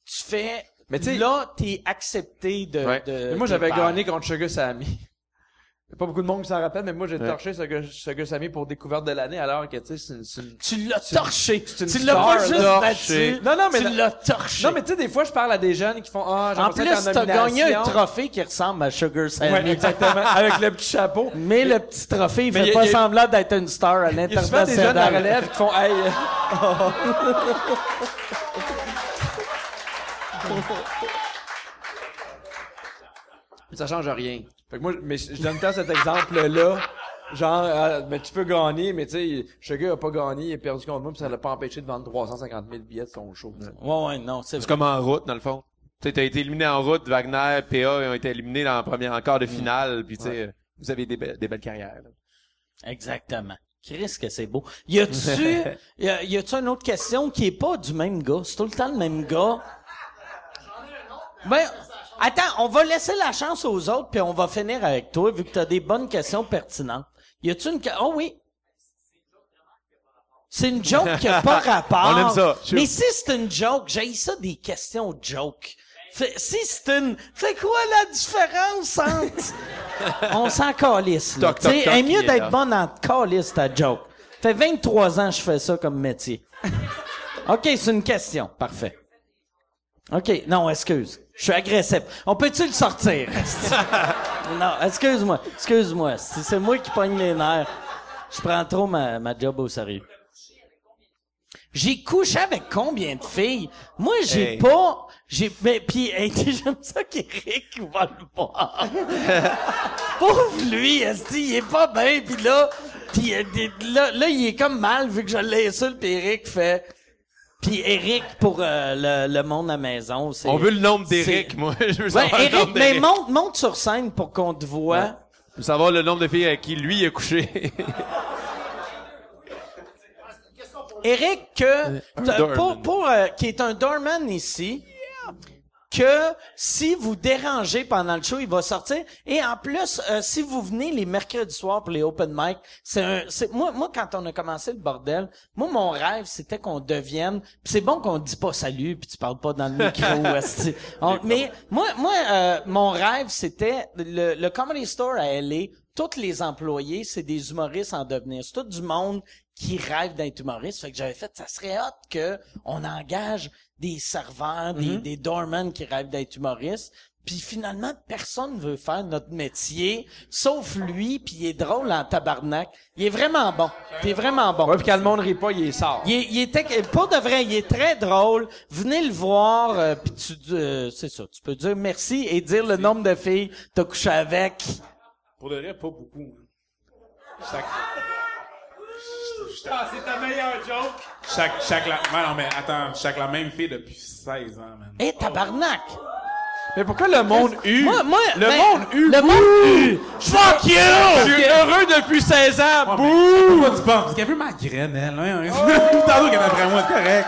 tu fais, Mais tu sais- là, t'es accepté de, Ouais. de Mais moi, j'avais gagné contre Sugar Sammy. Il y a pas beaucoup de monde qui s'en rappelle, mais moi, j'ai Ouais. torché Sugar, Sugar Sammy pour découverte de l'année, alors que, tu sais, c'est une, c'est une- Tu l'as torché. c'est une Tu l'as star, pas juste là. battu. Non, non, mais tu la- l'as torché. Non, mais tu sais, des fois, je parle à des jeunes qui font, ah, en j'aimerais plus, ça être t'as gagné un nomination. trophée qui ressemble à Sugar Sammy. Ouais, exactement. Avec le petit chapeau. Mais le petit trophée, il Mais fait y a- pas y a- semblant d'être une star à Il y a souvent des jeunes à l'international. relève qui font, hey, euh, ça change rien. Fait que moi, mais je donne tant cet exemple-là. Genre, euh, mais tu peux gagner, mais tu sais, Sugar a pas gagné, il a perdu contre moi, puis ça l'a pas empêché de vendre 350 000 billets de son show. tu sais. Ouais, ouais, non, c'est C'est vrai. comme en route, dans le fond. Tu sais, t'as été éliminé en route, Wagner, PA, ils ont été éliminés dans le premier quart de finale, puis tu sais, euh, vous avez des, be- des belles carrières. là. Exactement. Chris, que c'est beau. Y a-tu, y a- y a-tu une autre question qui est pas du même gars? C'est tout le temps le même gars. Ben, attends, on va laisser la chance aux autres puis on va finir avec toi vu que t'as des bonnes questions pertinentes. Y a-tu une, oh oui. C'est une joke qui a pas rapport. On aime ça. Mais si c'est une joke, j'ai ça des questions joke. Fait- si c'est une, c'est quoi la différence entre, on s'en calisse, là. Toc, toc, Tu sais, toc, elle est il mieux d'être bonne en calisse, ta joke. Fait 23 ans que je fais ça comme métier. OK, c'est une question. Parfait. OK, non, excuse. Je suis agressif. On peut-tu le sortir? non, excuse-moi. Excuse-moi. Si c'est moi qui pogne les nerfs, je prends trop ma, ma job au sérieux. J'ai couché avec combien de filles? Moi, j'ai Hey. pas, j'ai, mais, pis, hey, j'aime ça qu'Éric va le voir. Pauvre lui, esti, il est pas bien, pis là, pis euh, là, là, il est comme mal vu que je l'insulte, pis Eric fait, pis Eric pour euh, le, le monde à la maison, c'est... On veut le nombre d'Éric, moi. Je veux Ouais, savoir le Eric, nombre mais monte, monte sur scène pour qu'on te voit. Je veux savoir le nombre de filles avec qui lui a couché. Eric, que, pour, pour, euh, qui est un doorman ici, que si vous dérangez pendant le show, il va sortir. Et en plus, euh, si vous venez les mercredis soirs pour les open mic, c'est un, c'est, moi, moi, quand on a commencé le bordel, moi, mon rêve, c'était qu'on devienne, pis c'est bon qu'on dit pas salut puis tu parles pas dans le micro. On- mais moi, moi, euh, mon rêve, c'était le, le Comedy Store à LA, tous les employés, c'est des humoristes en devenir. C'est tout du monde qui rêve d'être humoriste. Fait que j'avais fait, ça serait hot que on engage des serveurs, des, des doormen qui rêvent d'être humoristes. Puis finalement, personne veut faire notre métier, sauf lui, puis il est drôle en tabarnak. Il est vraiment bon. Il est vraiment bon. Ouais, puis quand le monde rit pas, il est sort. Il, est, il était, pour de vrai, il est très drôle. Venez le voir, euh, puis tu, euh, c'est ça, tu peux dire merci et dire le nombre de filles t'as couché avec. Pour de vrai, pas beaucoup. hein. Chaque... Ah, c'est ta meilleure joke! Chaque, chaque la... Ouais, non, mais attends, chaque la même fille depuis 16 ans, man. Eh, tabarnak! Mais pourquoi le monde eut? Moi, moi, le ben, monde eut. Le monde eut! Fuck you! Je suis heureux depuis 16 ans. Ouais, Bouh! Pourquoi tu penses? Parce qu'elle veut ma graine, elle. Hein? Tout tantôt qu'elle est après moi, c'est correct.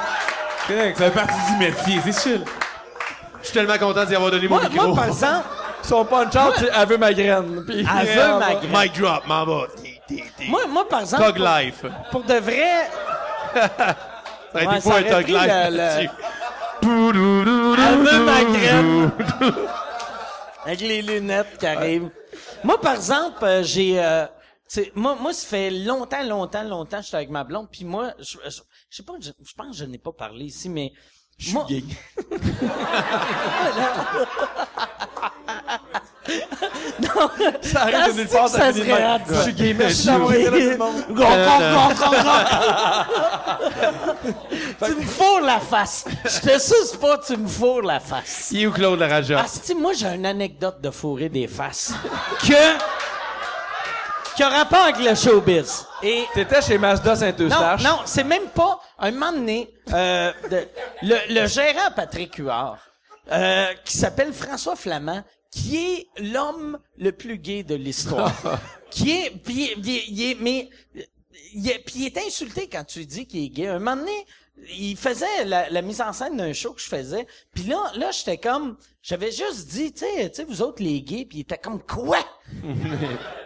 C'est correct, ça fait partie du métier, c'est chill. Je suis tellement content d'y avoir donné mon Moi, micro. moi, par exemple, Son punch-out, c'est elle veut ma graine. Puis- elle veut ma graine. Mic drop, m'en va. Moi, moi, par exemple, Tug pour, life. pour de vrai, Ça a été un tug life le- le- veut ma graine. avec les lunettes qui arrivent. Moi, par exemple, euh, j'ai... euh, moi, moi, ça fait longtemps, longtemps, longtemps que j'étais avec ma blonde. Puis moi, je, je, je sais pas, je, je pense que je n'ai pas parlé ici, mais... Je suis gay. non, Ça arrive de nulle part, ça finit hot, Je suis gay, gon, gon, gon. tu me fourres la face. Je te suce pas, tu me fourres la face. Qui est où Claude Laraja? Asti, moi, j'ai une anecdote de fourrer des faces. que... qui a rapport avec le showbiz. Et... T'étais chez Mazda Non, Saint-Eustache. non, c'est même pas un moment donné, euh, de- le, le gérant Patrick Huard, euh, qui s'appelle François Flamand, qui est l'homme le plus gay de l'histoire. qui est, puis est- est- mais, il est, puis il est insulté quand tu dis qu'il est gay. Un moment donné, il faisait la, la mise en scène d'un show que je faisais, puis là, là, j'étais comme, j'avais juste dit, tu sais, tu sais, vous autres les gays, puis il était comme quoi?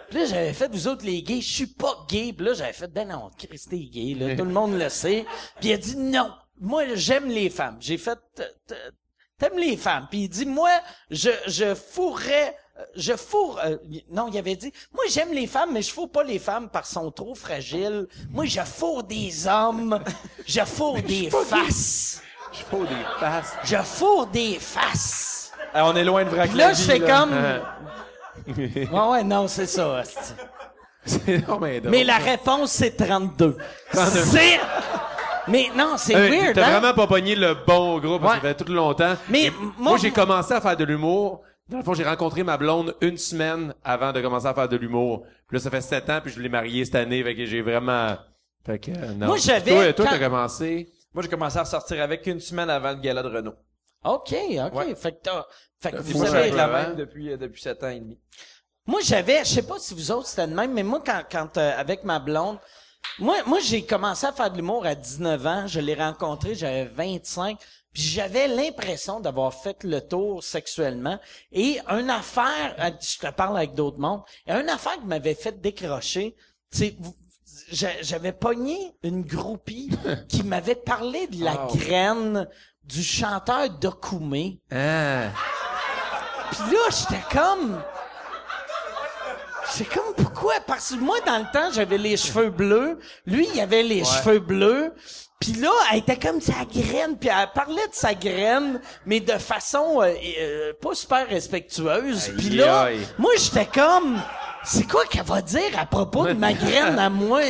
Puis là, j'avais fait, vous autres, les gays, je suis pas gay. Puis là, j'avais fait, ben non, Christ, t'es gay, là. Tout le monde le sait. Puis il a dit, non. Moi, j'aime les femmes. J'ai fait, t'aimes les femmes. Puis il dit, moi, je, je fourrais, euh, je fourre, euh, non, il avait dit, moi, j'aime les femmes, mais je fourre pas les femmes parce qu'elles sont trop fragiles. Moi, je fourre des hommes. Je fourre des faces. Je fous des passes. Je fourre des faces. Eh, on est loin de vrai Puis là, je fais comme, ouais, ouais, non, c'est ça. C'est non, mais Mais la réponse, c'est 32. C'est... Mais non, c'est Euh, weird, T'as hein? vraiment pas pogné le bon groupe parce que ça fait tout longtemps. Mais Et moi- moi, j'ai commencé à faire de l'humour. Dans le fond, j'ai rencontré ma blonde une semaine avant de commencer à faire de l'humour. Puis là, ça fait sept ans, puis je l'ai mariée cette année, fait que j'ai vraiment... Fait que, euh, non. Moi, j'avais- Toi, toi, quand- t'as commencé... Moi, j'ai commencé à ressortir avec une semaine avant le gala de Renault. OK, OK. Ouais. Fait que t'as... Fait que vous moi, je suis avez... avec la même depuis, euh, depuis 7 ans et demi. Moi, j'avais... Je sais pas si vous autres, c'était de même, mais moi, quand, quand euh, avec ma blonde... Moi, moi j'ai commencé à faire de l'humour à 19 ans. Je l'ai rencontré, j'avais 25. Puis j'avais l'impression d'avoir fait le tour sexuellement. Et une affaire... euh, Je te parle avec d'autres mondes. Et une affaire qui m'avait fait décrocher, c'est... J'avais pogné une groupie qui m'avait parlé de la Oh. graine du chanteur Dokoumé. Ah. Puis là, j'étais comme... J'étais comme, pourquoi? Parce que moi, dans le temps, j'avais les cheveux bleus. Lui, il avait les cheveux bleus. Puis là, elle était comme sa graine. Puis elle parlait de sa graine, mais de façon euh, euh, pas super respectueuse. Puis là, aïe. moi, j'étais comme... C'est quoi qu'elle va dire à propos de ma graine à moi?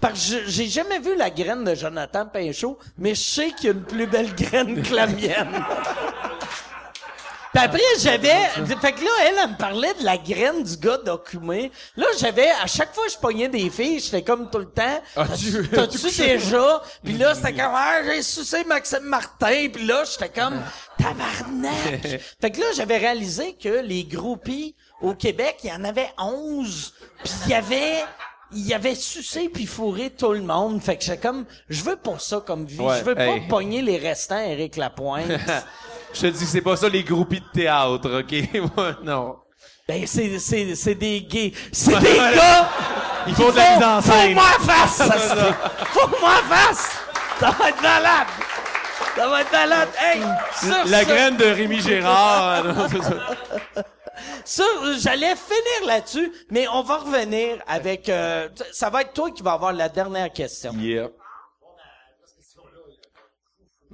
Parce que j'ai jamais vu la graine de Jonathan Pinchot, mais je sais qu'il y a une plus belle graine que la mienne. Puis après, j'avais... Fait que là, elle, elle me parlait de la graine du gars d'Okumé. Là, j'avais... À chaque fois que je pognais des filles, j'étais comme tout le temps... As-tu- T'as-tu déjà? Puis là, c'était comme... Ah, j'ai sucé Maxime Martin. Puis là, j'étais comme... Tabarnak! fait que là, j'avais réalisé que les groupies au Québec, il y en avait 11. Puis il y avait... Il y avait sucé puis fourré tout le monde. Fait que j'étais comme... Je veux pas ça comme vie. Ouais, je veux hey. pas pogner les restants Éric Lapointe. Je te dis, c'est pas ça les groupies de théâtre, OK? Moi, non. Ben, c'est, c'est, c'est des gays. C'est des gars! Ils font de la mise en scène. Faut-moi face! ça, c'est- Faut-moi face! Ça va être malade! Ça va être malade! Hey! Sur La ce- graine de Rémi Gérard. euh, non, ça. sur- j'allais finir là-dessus, mais on va revenir avec, euh, ça va être toi qui va avoir la dernière question. Yeah.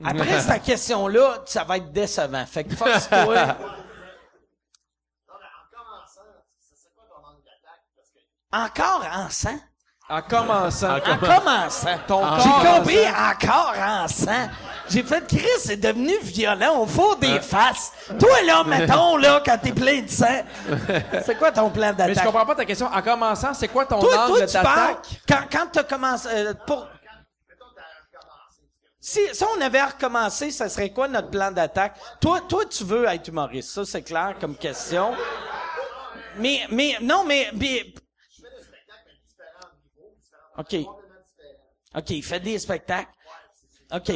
Après cette question-là, ça va être décevant. Fait que force-toi. Encore en sang? En commençant? En commençant? Ton J'ai en compris encore en sang. J'ai fait Chris c'est devenu violent. On fout des faces. Toi là, mettons là, quand t'es plein de sang. C'est quoi ton plan Mais je d'attaque? comprends pas ta question. En commençant, c'est quoi ton Toi, angle d'attaque? Quand, quand t'as commencé, euh, pour. Si, si on avait recommencé, ça serait quoi notre plan d'attaque? Toi, toi, tu veux être humoriste. Ça, c'est clair comme question. Mais, mais, non, mais, mais- OK. OK, il fait des spectacles. OK.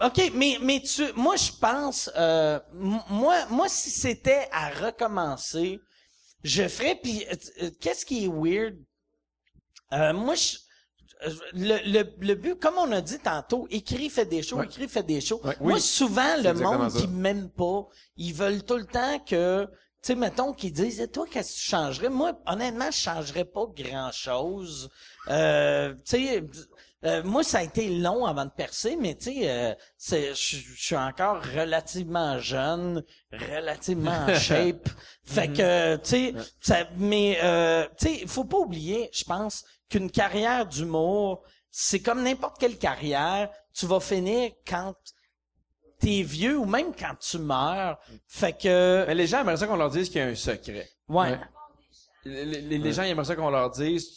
OK, mais, mais tu, moi, je pense, euh, moi, moi, si c'était à recommencer, je ferais, puis, euh, euh, qu'est-ce qui est weird? Euh, moi, je, le, le, le but, comme on a dit tantôt, écrit, fait des shows, écrit, fait des shows. Ouais. Moi, Oui. souvent, le monde ça. qui m'aime pas, ils veulent tout le temps que, tu sais, mettons qu'ils disent, Eh, toi, qu'est-ce que tu changerais? Moi, honnêtement, je changerais pas grand-chose. Euh, tu sais, euh, moi, ça a été long avant de percer, mais tu sais, euh, je suis encore relativement jeune, relativement en shape. Fait que, tu sais, mais, euh, tu sais, faut pas oublier, je pense, qu'une carrière d'humour, c'est comme n'importe quelle carrière, tu vas finir quand t'es vieux ou même quand tu meurs. Fait que, Mais les gens aimeraient ça qu'on leur dise qu'il y a un secret. ouais. Les, les- les gens aimeraient ça qu'on leur dise,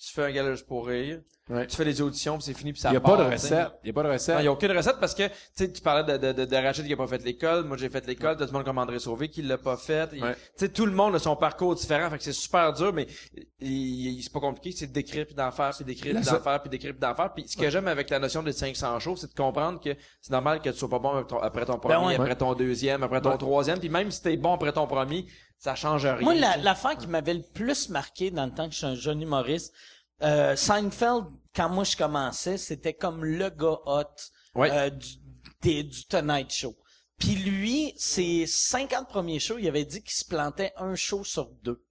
tu, fais un gala juste pour rire, Ouais. tu fais les auditions, puis c'est fini, puis ça Il y a part, pas de recette. Il y a pas de recette. il y a aucune recette parce que, tu sais, tu parlais de, de, de, de Rachid qui a pas fait l'école. Moi, j'ai fait l'école. T'as du monde comme André Sauvé qui l'a pas fait. Ouais. Tu sais, tout le monde a son parcours différent. Fait que c'est super dur, mais il- il- c'est pas compliqué. C'est d'écrire puis d'en faire, puis d'écrire puis d'en faire, puis d'écrire puis d'en faire. Puis ce que j'aime avec la notion des 500 shows, c'est de comprendre que c'est normal que tu sois pas bon après ton- après ton premier, Ben ouais. après ton deuxième, après ton troisième. Puis même si t'es bon après ton premier, ça change rien. Moi, la, l'affaire qui m'avait le plus marqué dans le temps que je suis un jeune humoriste, euh, Seinfeld, quand moi je commençais, c'était comme le gars hot Ouais. euh, du, des- du Tonight Show. Puis lui, ses 50 premiers shows, il avait dit qu'il se plantait un show sur deux.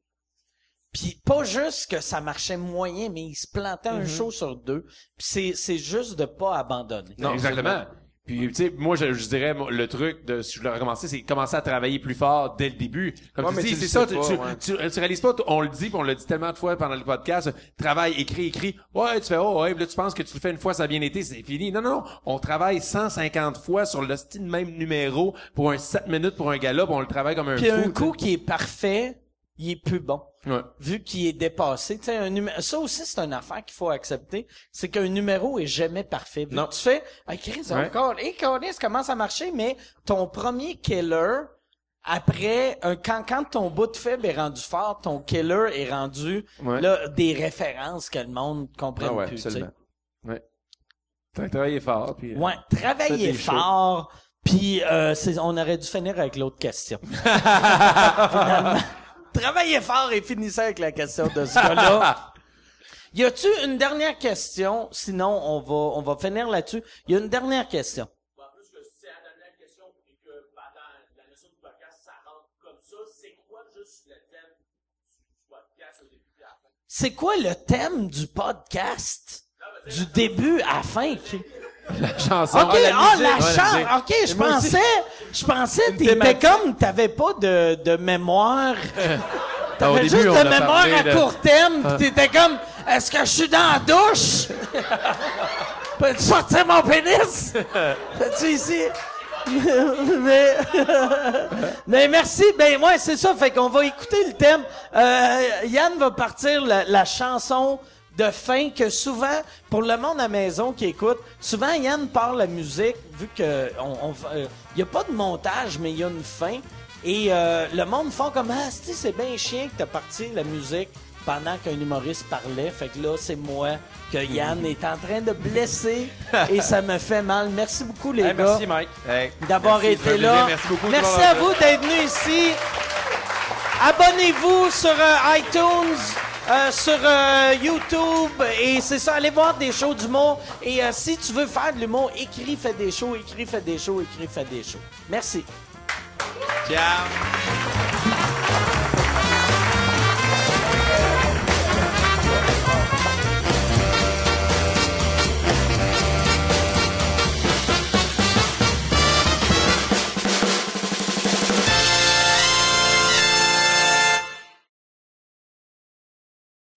Puis pas juste que ça marchait moyen, mais il se plantait un show sur deux. Puis c'est, c'est juste de pas abandonner. Non, exactement. Puis, tu sais, moi, je, je dirais, moi, le truc de, si je voulais recommencer, c'est commencer à travailler plus fort dès le début. Comme Ouais, tu dis, c'est ça, tu, pas, tu, ouais. tu, tu réalises pas, on le dit, puis on l'a dit tellement de fois pendant le podcast, travaille, écris, écris. Ouais, tu fais, oh, ouais, là, tu penses que tu le fais une fois, ça a bien été, c'est fini. Non, non, non. On travaille 150 fois sur le style même numéro pour un 7 minutes pour un gala, puis on le travaille comme un Puis fou. un coup qui est parfait, il est plus bon. Ouais. vu qu'il est dépassé. Tu un numé- ça aussi, c'est une affaire qu'il faut accepter. C'est qu'un numéro est jamais parfait. Vu Non. que tu fais, ah, Chris, Ouais. encore, et Chris, commence à marcher, mais ton premier killer, après, un, quand, quand ton bout de faible est rendu fort, ton killer est rendu, Ouais. là, des références que le monde comprenne Ah ouais, plus, absolument. T'as travaillé fort, puis... euh, Ouais, travailler fort. Puis euh, c'est- on aurait dû finir avec l'autre question. Finalement. Travaillez fort et finissez avec la question de ce gars-là. Y a-tu une dernière question? Sinon, on va on va finir là-dessus. Y a une dernière question. C'est du quoi le thème du podcast au début à la fin? La chanson. OK, ah, la Ouais, chance! musique. OK, je pensais, je pensais, t'étais comme, t'avais pas de, de mémoire. T'avais juste de mémoire à de- court terme, pis t'étais comme, est-ce que je suis dans la douche? Peux-tu sortir mon pénis? Peux-tu ici? mais, mais merci. Ben ouais, c'est ça. Fait qu'on va écouter le thème. Euh, Yann va partir la, la chanson de fin que souvent, pour le monde à la maison qui écoute, souvent Yann part la musique, vu que on, euh, y a pas de montage, mais il y a une fin. Et euh, le monde font comme ah, c'est bien chien que t'as parti la musique pendant qu'un humoriste parlait. Fait que là, c'est moi que Yann est en train de blesser et ça me fait mal. Merci beaucoup les Hey, gars merci, Mike. Hey, d'avoir été là. Merci beaucoup. Merci à vous d'être venus ici. Abonnez-vous sur euh, iTunes, euh, sur euh, YouTube et c'est ça. Allez voir des shows d'humour. Et euh, si tu veux faire de l'humour, écris, fais des shows, écris, fais des shows, écris, fais des shows. Merci. Ciao.